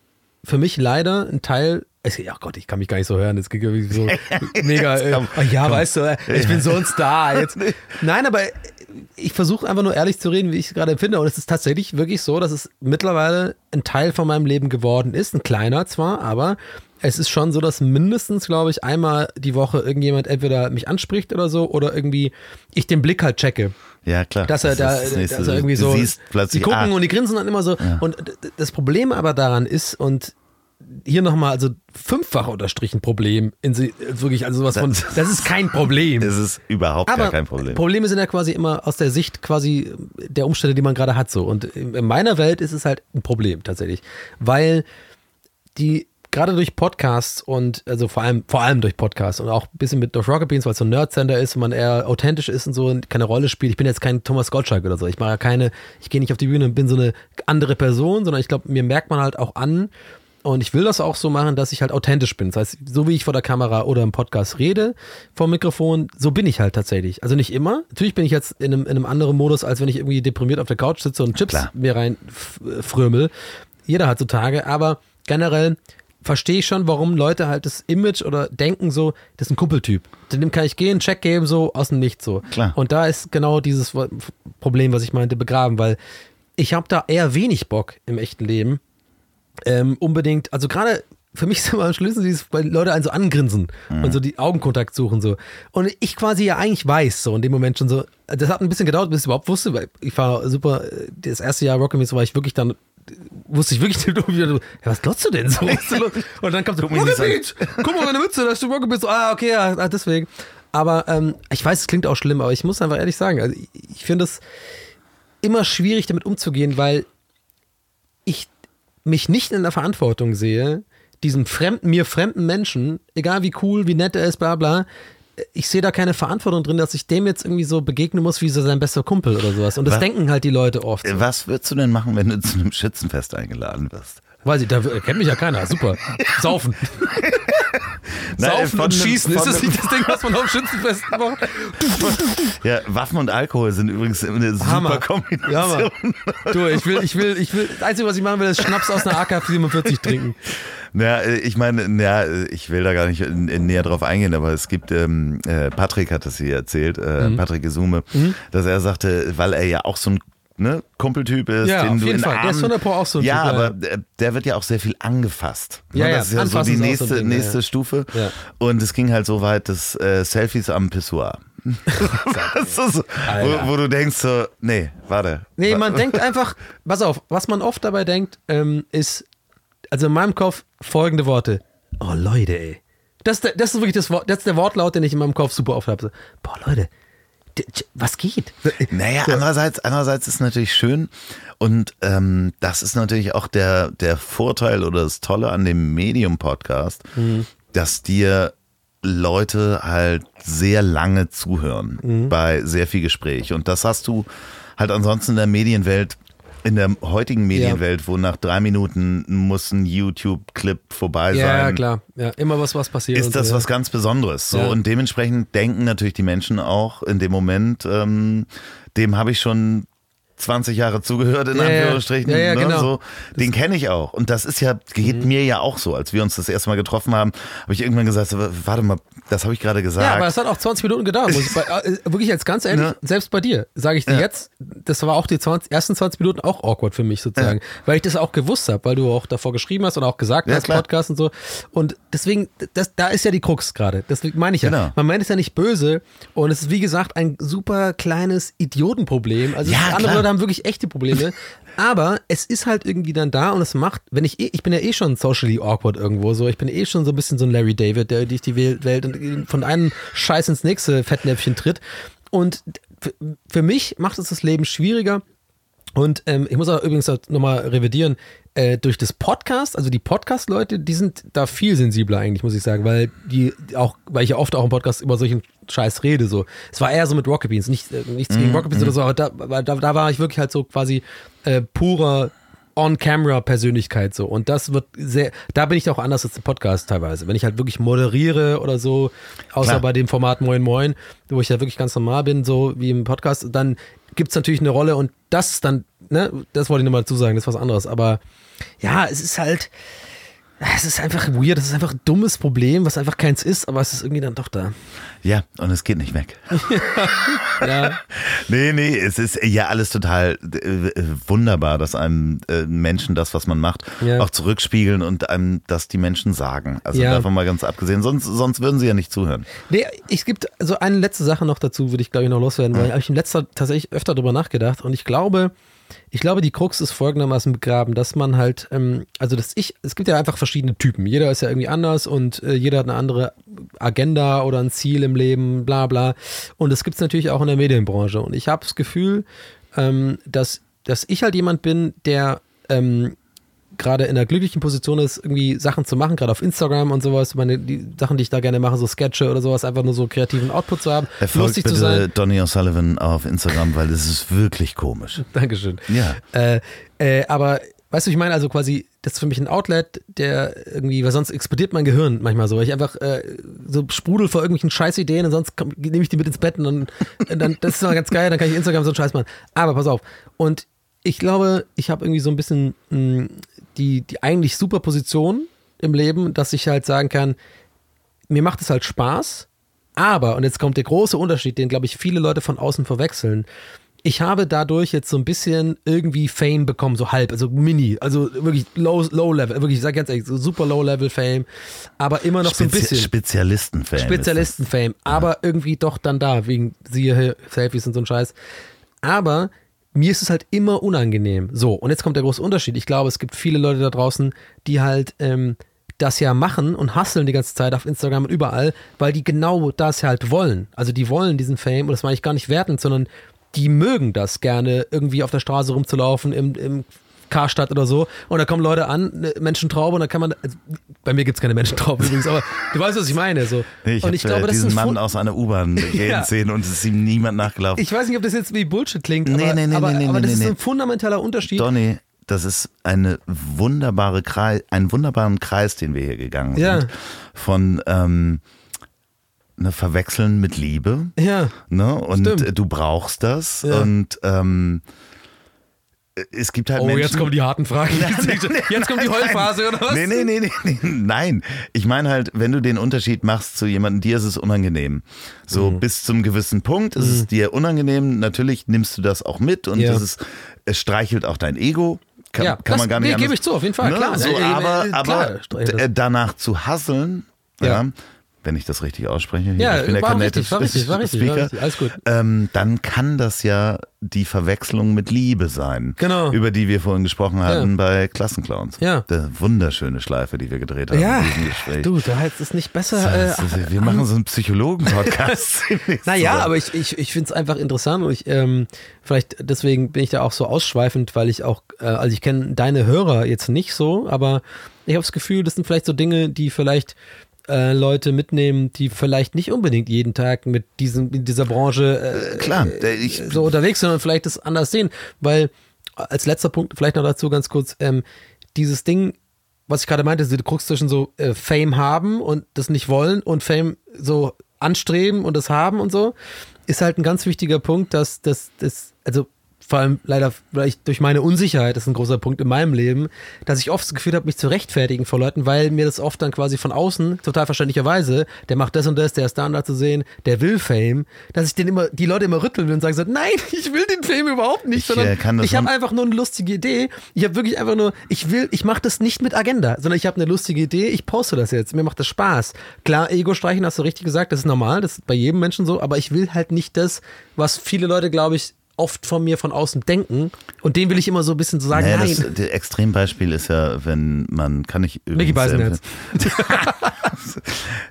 für mich leider ein Teil oh Gott, ich kann mich gar nicht so hören. Es geht irgendwie so mega. Äh, oh ja, komm. weißt du, äh, ich bin so ein Star jetzt. Nein, aber ich versuche einfach nur ehrlich zu reden, wie ich es gerade empfinde. Und es ist tatsächlich wirklich so, dass es mittlerweile ein Teil von meinem Leben geworden ist. Ein kleiner zwar, aber es ist schon so, dass mindestens, glaube ich, einmal die Woche irgendjemand entweder mich anspricht oder so oder irgendwie ich den Blick halt checke. Ja, klar. Dass er da, dass er irgendwie so, die gucken ah. und die grinsen dann immer so. Ja. Und das Problem aber daran ist, und hier nochmal, also fünffach unterstrichen Problem. In, wirklich, also sowas von, das ist kein Problem. Das ist überhaupt Aber gar kein Problem. Probleme sind ja quasi immer aus der Sicht quasi der Umstände, die man gerade hat, so. Und in meiner Welt ist es halt ein Problem tatsächlich. Weil die, gerade durch Podcasts und, also vor allem, vor allem durch Podcasts und auch ein bisschen mit durch Rocket Beans, weil es so ein Nerd-Center ist und man eher authentisch ist und so und keine Rolle spielt. Ich bin jetzt kein Thomas Gottschalk oder so. Ich mache ja keine, ich gehe nicht auf die Bühne und bin so eine andere Person, sondern ich glaube, mir merkt man halt auch an, und ich will das auch so machen, dass ich halt authentisch bin. Das heißt, so wie ich vor der Kamera oder im Podcast rede, vom Mikrofon, so bin ich halt tatsächlich. Also nicht immer. Natürlich bin ich jetzt in einem, in einem anderen Modus, als wenn ich irgendwie deprimiert auf der Couch sitze und Chips Klar. mir rein frömel. Jeder hat so Tage, aber generell verstehe ich schon, warum Leute halt das Image oder denken so, das ist ein Kumpeltyp. Zu dem kann ich gehen, Check geben, so aus dem Nichts so. Klar. Und da ist genau dieses Problem, was ich meinte, begraben, weil ich habe da eher wenig Bock im echten Leben ähm, unbedingt, also gerade für mich ist immer am schlimmsten, dieses, weil Leute einen so angrinsen mhm. und so die Augenkontakt suchen so. Und ich quasi ja eigentlich weiß, so in dem Moment schon so, das hat ein bisschen gedauert, bis ich überhaupt wusste, weil ich war super, das erste Jahr Rocket so war ich wirklich dann, wusste ich wirklich nicht, ja, was glotzt du denn so? und dann kam so, Rocket guck mal, meine Mütze, da ist Rocket Beach, so, ah, okay, ja, ah, deswegen. Aber ähm, ich weiß, es klingt auch schlimm, aber ich muss einfach ehrlich sagen, also ich, ich finde es immer schwierig, damit umzugehen, weil mich nicht in der Verantwortung sehe, diesem fremden, mir fremden Menschen, egal wie cool, wie nett er ist, bla bla, ich sehe da keine Verantwortung drin, dass ich dem jetzt irgendwie so begegnen muss, wie so sein bester Kumpel oder sowas. Und das was, denken halt die Leute oft. So. Was würdest du denn machen, wenn du zu einem Schützenfest eingeladen wirst? Weiß ich, da kennt mich ja keiner. Super. Saufen. Saufen und Schießen. Ist das nicht das Ding, was man auf Schützenfesten macht? ja, Waffen und Alkohol sind übrigens eine super Hammer. Kombination. Ja, Mann. Du, ich will, ich will, ich will, das Einzige, was ich machen will, ist Schnaps aus einer AK-47 trinken. Ja, ich meine, ja, ich will da gar nicht näher drauf eingehen, aber es gibt, ähm, äh, Patrick hat das hier erzählt, äh, mhm. Patrick Gesume, mhm. dass er sagte, weil er ja auch so ein ne, Kumpeltyp ist, ja, den auf du jeden in Fall. Arm, der ist von der Pro auch so ein Ja, typ, aber der, der wird ja auch sehr viel angefasst. Ja, ne? Das ist ja so die nächste, so Ding, nächste ja. Stufe. Ja. Und es ging halt so weit, dass äh, Selfies am Pissoir. so, wo, wo, du denkst so, nee, warte. Nee, man denkt einfach, pass auf, was man oft dabei denkt, ähm, ist, also in meinem Kopf folgende Worte. Oh Leute, ey. Das, das ist wirklich das, das ist der Wortlaut, den ich in meinem Kopf super oft habe. Boah, Leute, was geht? Naja, andererseits, andererseits ist natürlich schön und ähm, das ist natürlich auch der, der Vorteil oder das Tolle an dem Medium-Podcast, mhm. dass dir Leute halt sehr lange zuhören mhm. bei sehr viel Gespräch. Und das hast du halt ansonsten in der Medienwelt in der heutigen Medienwelt, ja. wo nach drei Minuten muss ein YouTube-Clip vorbei ja, sein. Ja, klar. Ja, immer was, was passiert. Ist das so, was ganz Besonderes. So, Und dementsprechend denken natürlich die Menschen auch in dem Moment, ähm, dem habe ich schon 20 Jahre zugehört, in Anführungsstrichen. Ja, ja, ne? genau. so, den kenne ich auch. Und das ist ja, geht mhm. mir ja auch so. Als wir uns das erste Mal getroffen haben, habe ich irgendwann gesagt, warte mal, das habe ich gerade gesagt. Ja, aber das hat auch 20 Minuten gedauert. Muss ich bei, äh, wirklich jetzt ganz ehrlich, ne? selbst bei dir, sage ich dir ja. jetzt, das war auch die 20, ersten 20 Minuten auch awkward für mich sozusagen, ja. weil ich das auch gewusst habe, weil du auch davor geschrieben hast und auch gesagt hast, klar. Podcast und so. Und deswegen, das, da ist ja die Krux gerade. Deswegen meine ich ja. Genau. Man meint es ja nicht böse und es ist wie gesagt ein super kleines Idiotenproblem. Also andere Leute haben wirklich echte Probleme. Aber es ist halt irgendwie dann da und es macht, wenn ich eh, ich bin ja eh schon socially awkward irgendwo so, ich bin eh schon so ein bisschen so ein Larry David, der durch die Welt und von einem Scheiß ins nächste Fettnäpfchen tritt. Und für mich macht es das Leben schwieriger, Und ähm, ich muss auch übrigens nochmal revidieren, äh, durch das Podcast, also die Podcast-Leute, die sind da viel sensibler eigentlich, muss ich sagen, weil die auch, weil ich ja oft auch im Podcast über solchen Scheiß rede, so. Es war eher so mit Rocket Beans, nicht, äh, nichts gegen Mhm, Rocket Beans oder so, aber da, da, da war ich wirklich halt so quasi äh, purer On-Camera-Persönlichkeit so. Und das wird sehr, da bin ich auch anders als im Podcast teilweise. Wenn ich halt wirklich moderiere oder so, außer Klar. bei dem Format Moin Moin, wo ich ja wirklich ganz normal bin, so wie im Podcast, dann gibt es natürlich eine Rolle und das dann, ne, das wollte ich nochmal dazu sagen, das ist was anderes. Aber ja, es ist halt, es ist einfach weird, es ist einfach ein dummes Problem, was einfach keins ist, aber es ist irgendwie dann doch da. Ja, und es geht nicht weg. Ja, Nee, nee, es ist ja alles total äh, äh, wunderbar, dass einem äh, Menschen das, was man macht, Ja. auch zurückspiegeln und einem das die Menschen sagen. Also Ja. davon mal ganz abgesehen, sonst, sonst würden sie ja nicht zuhören. Nee, es gibt also eine letzte Sache noch dazu, würde ich glaube ich noch loswerden, weil habe ich im letzter tatsächlich öfter drüber nachgedacht und ich glaube, ich glaube, die Krux ist folgendermaßen begraben, dass man halt, ähm, also dass ich, es gibt ja einfach verschiedene Typen. Jeder ist ja irgendwie anders und äh, jeder hat eine andere Agenda oder ein Ziel im Leben, bla bla. Und das gibt es natürlich auch in der Medienbranche. Und ich habe das Gefühl, ähm, dass, dass ich halt jemand bin, der ähm, gerade in einer glücklichen Position ist, irgendwie Sachen zu machen, gerade auf Instagram und sowas, meine, die Sachen, die ich da gerne mache, so Sketche oder sowas, einfach nur so kreativen Output zu haben, Erfolgt lustig bitte zu sein. Donny O'Sullivan auf Instagram, weil es ist wirklich komisch. Dankeschön. Ja. Äh, äh, aber weißt du, ich meine, also quasi, das ist für mich ein Outlet, der irgendwie, weil sonst explodiert mein Gehirn manchmal so, weil ich einfach äh, so sprudel vor irgendwelchen Scheißideen und sonst komm- nehme ich die mit ins Bett und dann, und dann das ist mal ganz geil, dann kann ich Instagram so einen Scheiß machen. Aber pass auf. Und ich glaube, ich habe irgendwie so ein bisschen mh, die, die eigentlich super Position im Leben, dass ich halt sagen kann, mir macht es halt Spaß, aber, und jetzt kommt der große Unterschied, den, glaube ich, viele Leute von außen verwechseln. Ich habe dadurch jetzt so ein bisschen irgendwie Fame bekommen, so halb, also mini, also wirklich low, low level, wirklich, ich sag ganz ehrlich, so super low level Fame, aber immer noch so ein Spezi bisschen. Spezialisten-Fan. Spezialisten-Fame, aber irgendwie doch dann da, wegen siehe hier, Selfies und so ein Scheiß. Aber mir ist es halt immer unangenehm. So, und jetzt kommt der große Unterschied. Ich glaube, es gibt viele Leute da draußen, die halt ähm, das ja machen und hasseln die ganze Zeit auf Instagram und überall, weil die genau das halt wollen. Also die wollen diesen Fame, und das meine ich gar nicht wertend, sondern die mögen das gerne, irgendwie auf der Straße rumzulaufen, im, im Karstadt oder so. Und da kommen Leute an, Menschentraube, und dann kann man. Also, bei mir gibt es keine Menschentraube übrigens, aber du weißt, was ich meine. So. Nee, ich und ich glaube, äh, diesen Mann Fun- aus einer U-Bahn reden sehen und es ist ihm niemand nachgelaufen. ich weiß nicht, ob das jetzt wie Bullshit klingt, Nee, aber, nee, nee, aber, nee, nee, aber das nee, ist ein fundamentaler Unterschied. Donny, das ist eine wunderbare Kreis, einen wunderbaren Kreis, den wir hier gegangen Ja. sind. Von ähm, ne, Verwechseln mit Liebe. Ja. Ne? Und Stimmt. du brauchst das. Ja. Und ähm, es gibt halt Oh, Menschen. jetzt kommen die harten Fragen. jetzt kommt die Heulphase, oder was? Nee, nee, nee, nee, nein. Ich meine halt, wenn du den Unterschied machst zu jemandem, dir ist es unangenehm. So Mhm. bis zum gewissen Punkt ist es dir unangenehm. Natürlich nimmst du das auch mit und Ja. das ist, es streichelt auch dein Ego. Kann, Ja, kann das- man gar nicht nee, gebe ich zu, auf jeden Fall, klar. So, äh, aber äh, aber klar, äh, danach zu hasseln, Ja. ja. Wenn ich das richtig ausspreche, hier, Ja, ich bin der war richtig, war richtig, war richtig, war Speaker, richtig, alles gut. Ähm, dann kann das ja die Verwechslung mit Liebe sein, Genau. über die wir vorhin gesprochen hatten bei Klassenclowns. Ja. Der wunderschöne Schleife, die wir gedreht haben Ja, in diesem Gespräch. du, da hättest es nicht besser. Das Äh, ist- wir machen so einen Psychologen-Podcast. Naja, aber ich, ich, ich finde es einfach interessant und ich, ähm, vielleicht deswegen bin ich da auch so ausschweifend, weil ich auch, äh, also ich kenne deine Hörer jetzt nicht so, aber ich habe das Gefühl, das sind vielleicht so Dinge, die vielleicht äh, Leute mitnehmen, die vielleicht nicht unbedingt jeden Tag mit diesem, in dieser Branche äh, Klar, äh, ich, so unterwegs sind und vielleicht das anders sehen. Weil als letzter Punkt, vielleicht noch dazu ganz kurz, ähm, dieses Ding, was ich gerade meinte, diese Krux zwischen so äh, Fame haben und das nicht wollen und Fame so anstreben und das haben und so, ist halt ein ganz wichtiger Punkt, dass das, das also vor allem leider vielleicht durch meine Unsicherheit, das ist ein großer Punkt in meinem Leben, dass ich oft das Gefühl habe, mich zu rechtfertigen vor Leuten, weil mir das oft dann quasi von außen, total verständlicherweise, der macht das und das, der ist da und da zu sehen, der will Fame, dass ich den immer, die Leute immer rütteln will und sagen so, nein, ich will den Fame überhaupt nicht, Ich, sondern äh, das ich habe einfach nur eine lustige Idee. Ich habe wirklich einfach nur, ich will, ich mache das nicht mit Agenda, sondern ich habe eine lustige Idee, ich poste das jetzt, mir macht das Spaß. Klar, Ego streichen, hast du richtig gesagt, das ist normal, das ist bei jedem Menschen so, aber ich will halt nicht das, was viele Leute, glaube ich, oft von mir von außen denken und dem will ich immer so ein bisschen so sagen, Naja, nein. das, das Extrembeispiel ist ja, wenn man kann ich Mickey Beisenherz.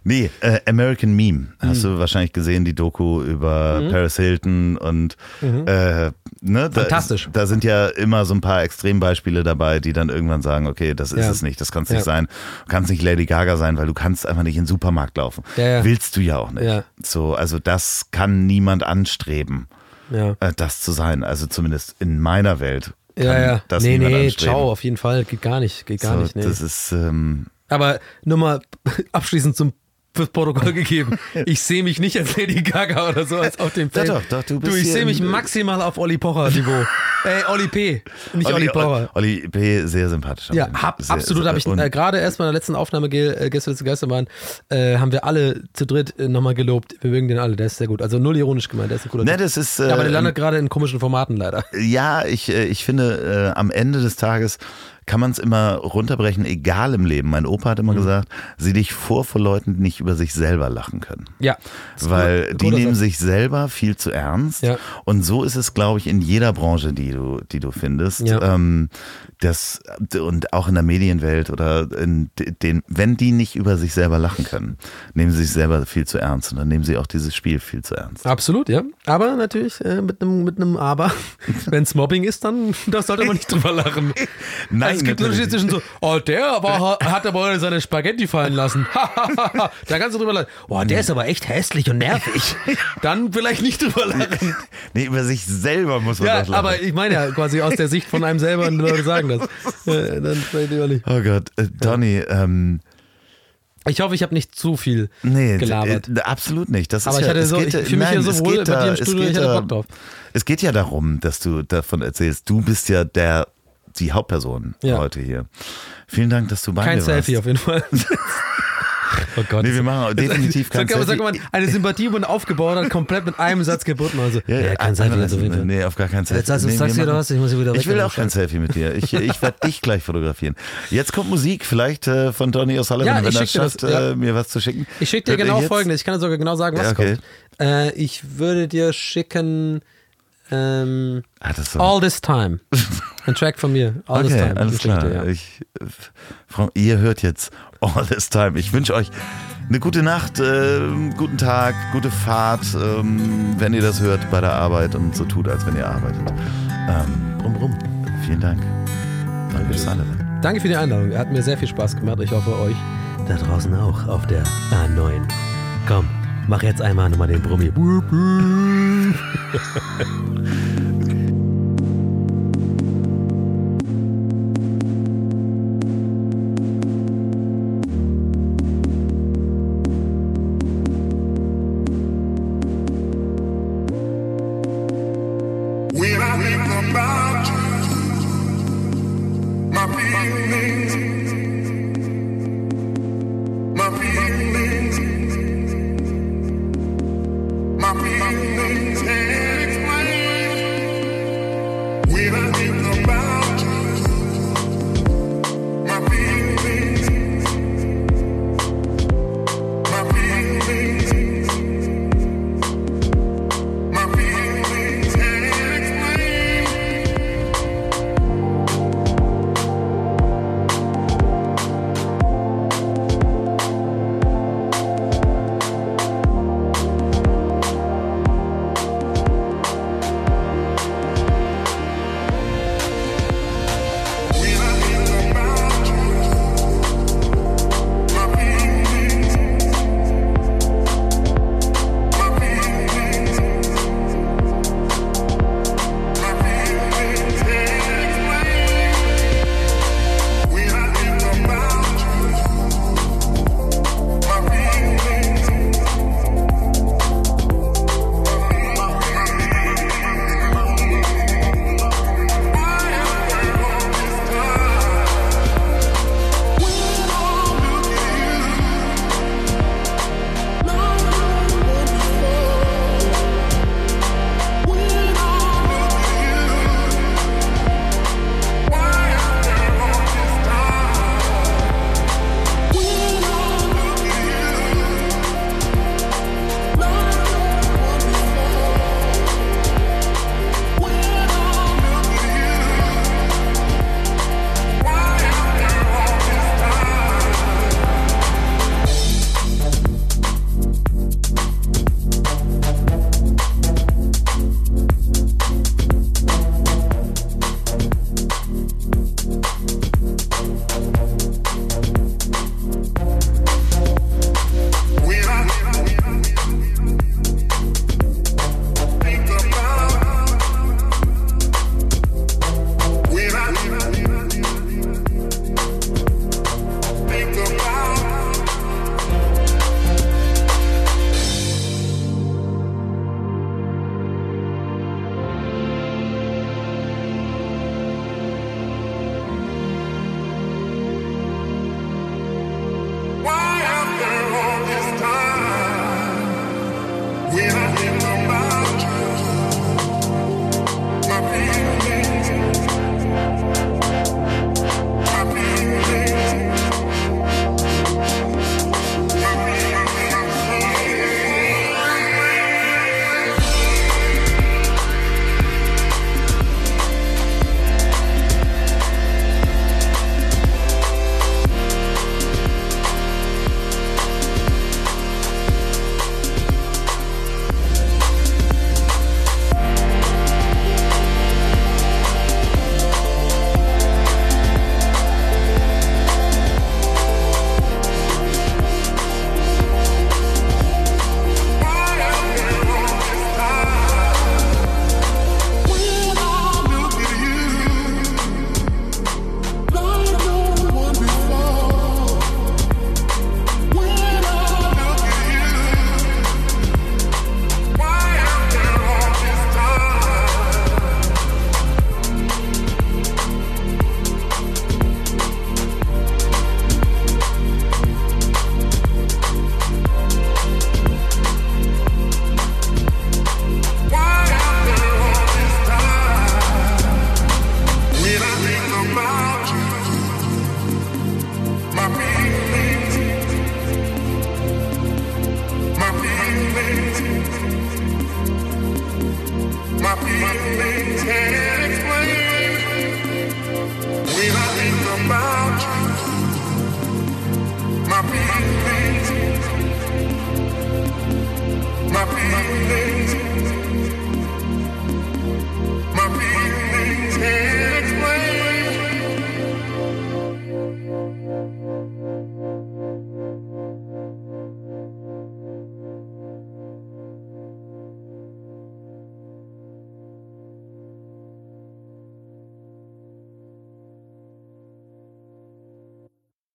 Nee, äh, American Meme. Mhm. Hast du wahrscheinlich gesehen, die Doku über Paris Hilton und äh, ne, da, Mhm. Fantastisch. Da sind ja immer so ein paar Extrembeispiele dabei, die dann irgendwann sagen, okay, das ist Ja. es nicht, das kann es Ja. nicht sein. Du kannst nicht Lady Gaga sein, weil du kannst einfach nicht in den Supermarkt laufen. Ja. Willst du ja auch nicht. Ja. So, also das kann niemand anstreben, Ja. äh, das zu sein. Also zumindest in meiner Welt. Ja, ja. Das nee, nee, anstreben. ciao, auf jeden Fall. Geht gar nicht. Geht gar so, nicht. Nee. Das ist ähm, Aber nur mal abschließend zum fürs Protokoll gegeben. Ich sehe mich nicht als Lady Gaga oder so als auf dem Ja, Feld. doch, doch, du bist ich hier sehe mich im- maximal auf Olli Pocher Niveau. äh, Olli P. Nicht Olli, Pocher. Olli P. sehr sympathisch. Ja, hab, sehr- absolut. Habe ich äh, gerade erst bei der letzten Aufnahme äh, gestern zu Geister waren, äh, haben wir alle zu dritt äh, nochmal gelobt. Wir mögen den alle, der ist sehr gut. Also null ironisch gemeint, der ist ein cooler Ne, das ist. Äh, ja, aber der landet gerade in komischen Formaten leider. Ja, ich, äh, ich finde, äh, am Ende des Tages kann man es immer runterbrechen, egal im Leben. Mein Opa hat Mhm. immer gesagt, sieh dich vor vor Leuten, die nicht über sich selber lachen können. Ja. Weil cool- die cooler nehmen sich selber viel zu ernst. Ja. Und so ist es, glaube ich, in jeder Branche, die du, die du findest. Ja. Ähm, das, und auch in der Medienwelt oder in den, wenn die nicht über sich selber lachen können, nehmen sie sich selber viel zu ernst und dann nehmen sie auch dieses Spiel viel zu ernst. Absolut, ja. Aber natürlich äh, mit einem mit einem Aber. Wenn es Mobbing ist, dann da sollte man nicht drüber lachen. Nein, also es gibt einen Unterschied zwischen so, oh, der war, hat aber seine Spaghetti fallen lassen. da kannst du drüber lachen. Oh, der ist aber echt hässlich und nervig. Dann vielleicht nicht drüber lachen. Nee, über sich selber muss man Ja, lachen. aber ich meine ja quasi aus der Sicht von einem selber und Leute sagen das. Dann vielleicht lieber nicht. Oh Gott, äh, Donny, ähm, Ich hoffe, ich habe nicht zu viel nee, gelabert. äh, absolut nicht. Das Aber ist ich ja, hatte so- geht, ich fühle mich nein, ja so es wohl geht bei dir im Studio, ich hatte Bock drauf. Es geht ja darum, dass du davon erzählst. Du bist ja der, die Hauptperson Ja. heute hier. Vielen Dank, dass du bei Kein mir Selfie warst. auf jeden Fall. Oh Gott. Nee, wir machen definitiv kein aber Selfie. Mal, eine Sympathie wurde aufgebaut hat, komplett mit einem Satz gebunden. Also, ja, Ja, kein Selfie. Also, nee, auf gar keinen Selfie. Jetzt sagst du, Nee, sagst du wieder was, ich muss hier wieder. Ich will auch kein Selfie mit dir. Ich, ich werde dich gleich fotografieren. Jetzt kommt Musik, vielleicht äh, von Donny O'Sullivan, Ja, wenn er dir das, schafft, ja. äh, mir was zu schicken. Ich schicke dir genau jetzt? folgendes. Ich kann dir sogar genau sagen, was Ja, okay. kommt. Äh, ich würde dir schicken ähm, Ah, so- All This Time. Ein Track von mir. All This Okay, Time. alles klar. dir, ja. Ich, Frau, ihr hört jetzt All This Time. Ich wünsche euch eine gute Nacht, äh, guten Tag, gute Fahrt, ähm, wenn ihr das hört bei der Arbeit und so tut, als wenn ihr arbeitet. Ähm, rum, rum. Vielen Dank. Danke, Sullivan. Danke für die Einladung. Hat mir sehr viel Spaß gemacht. Ich hoffe euch da draußen auch auf der A9. Komm, mach jetzt einmal nochmal den Brummi.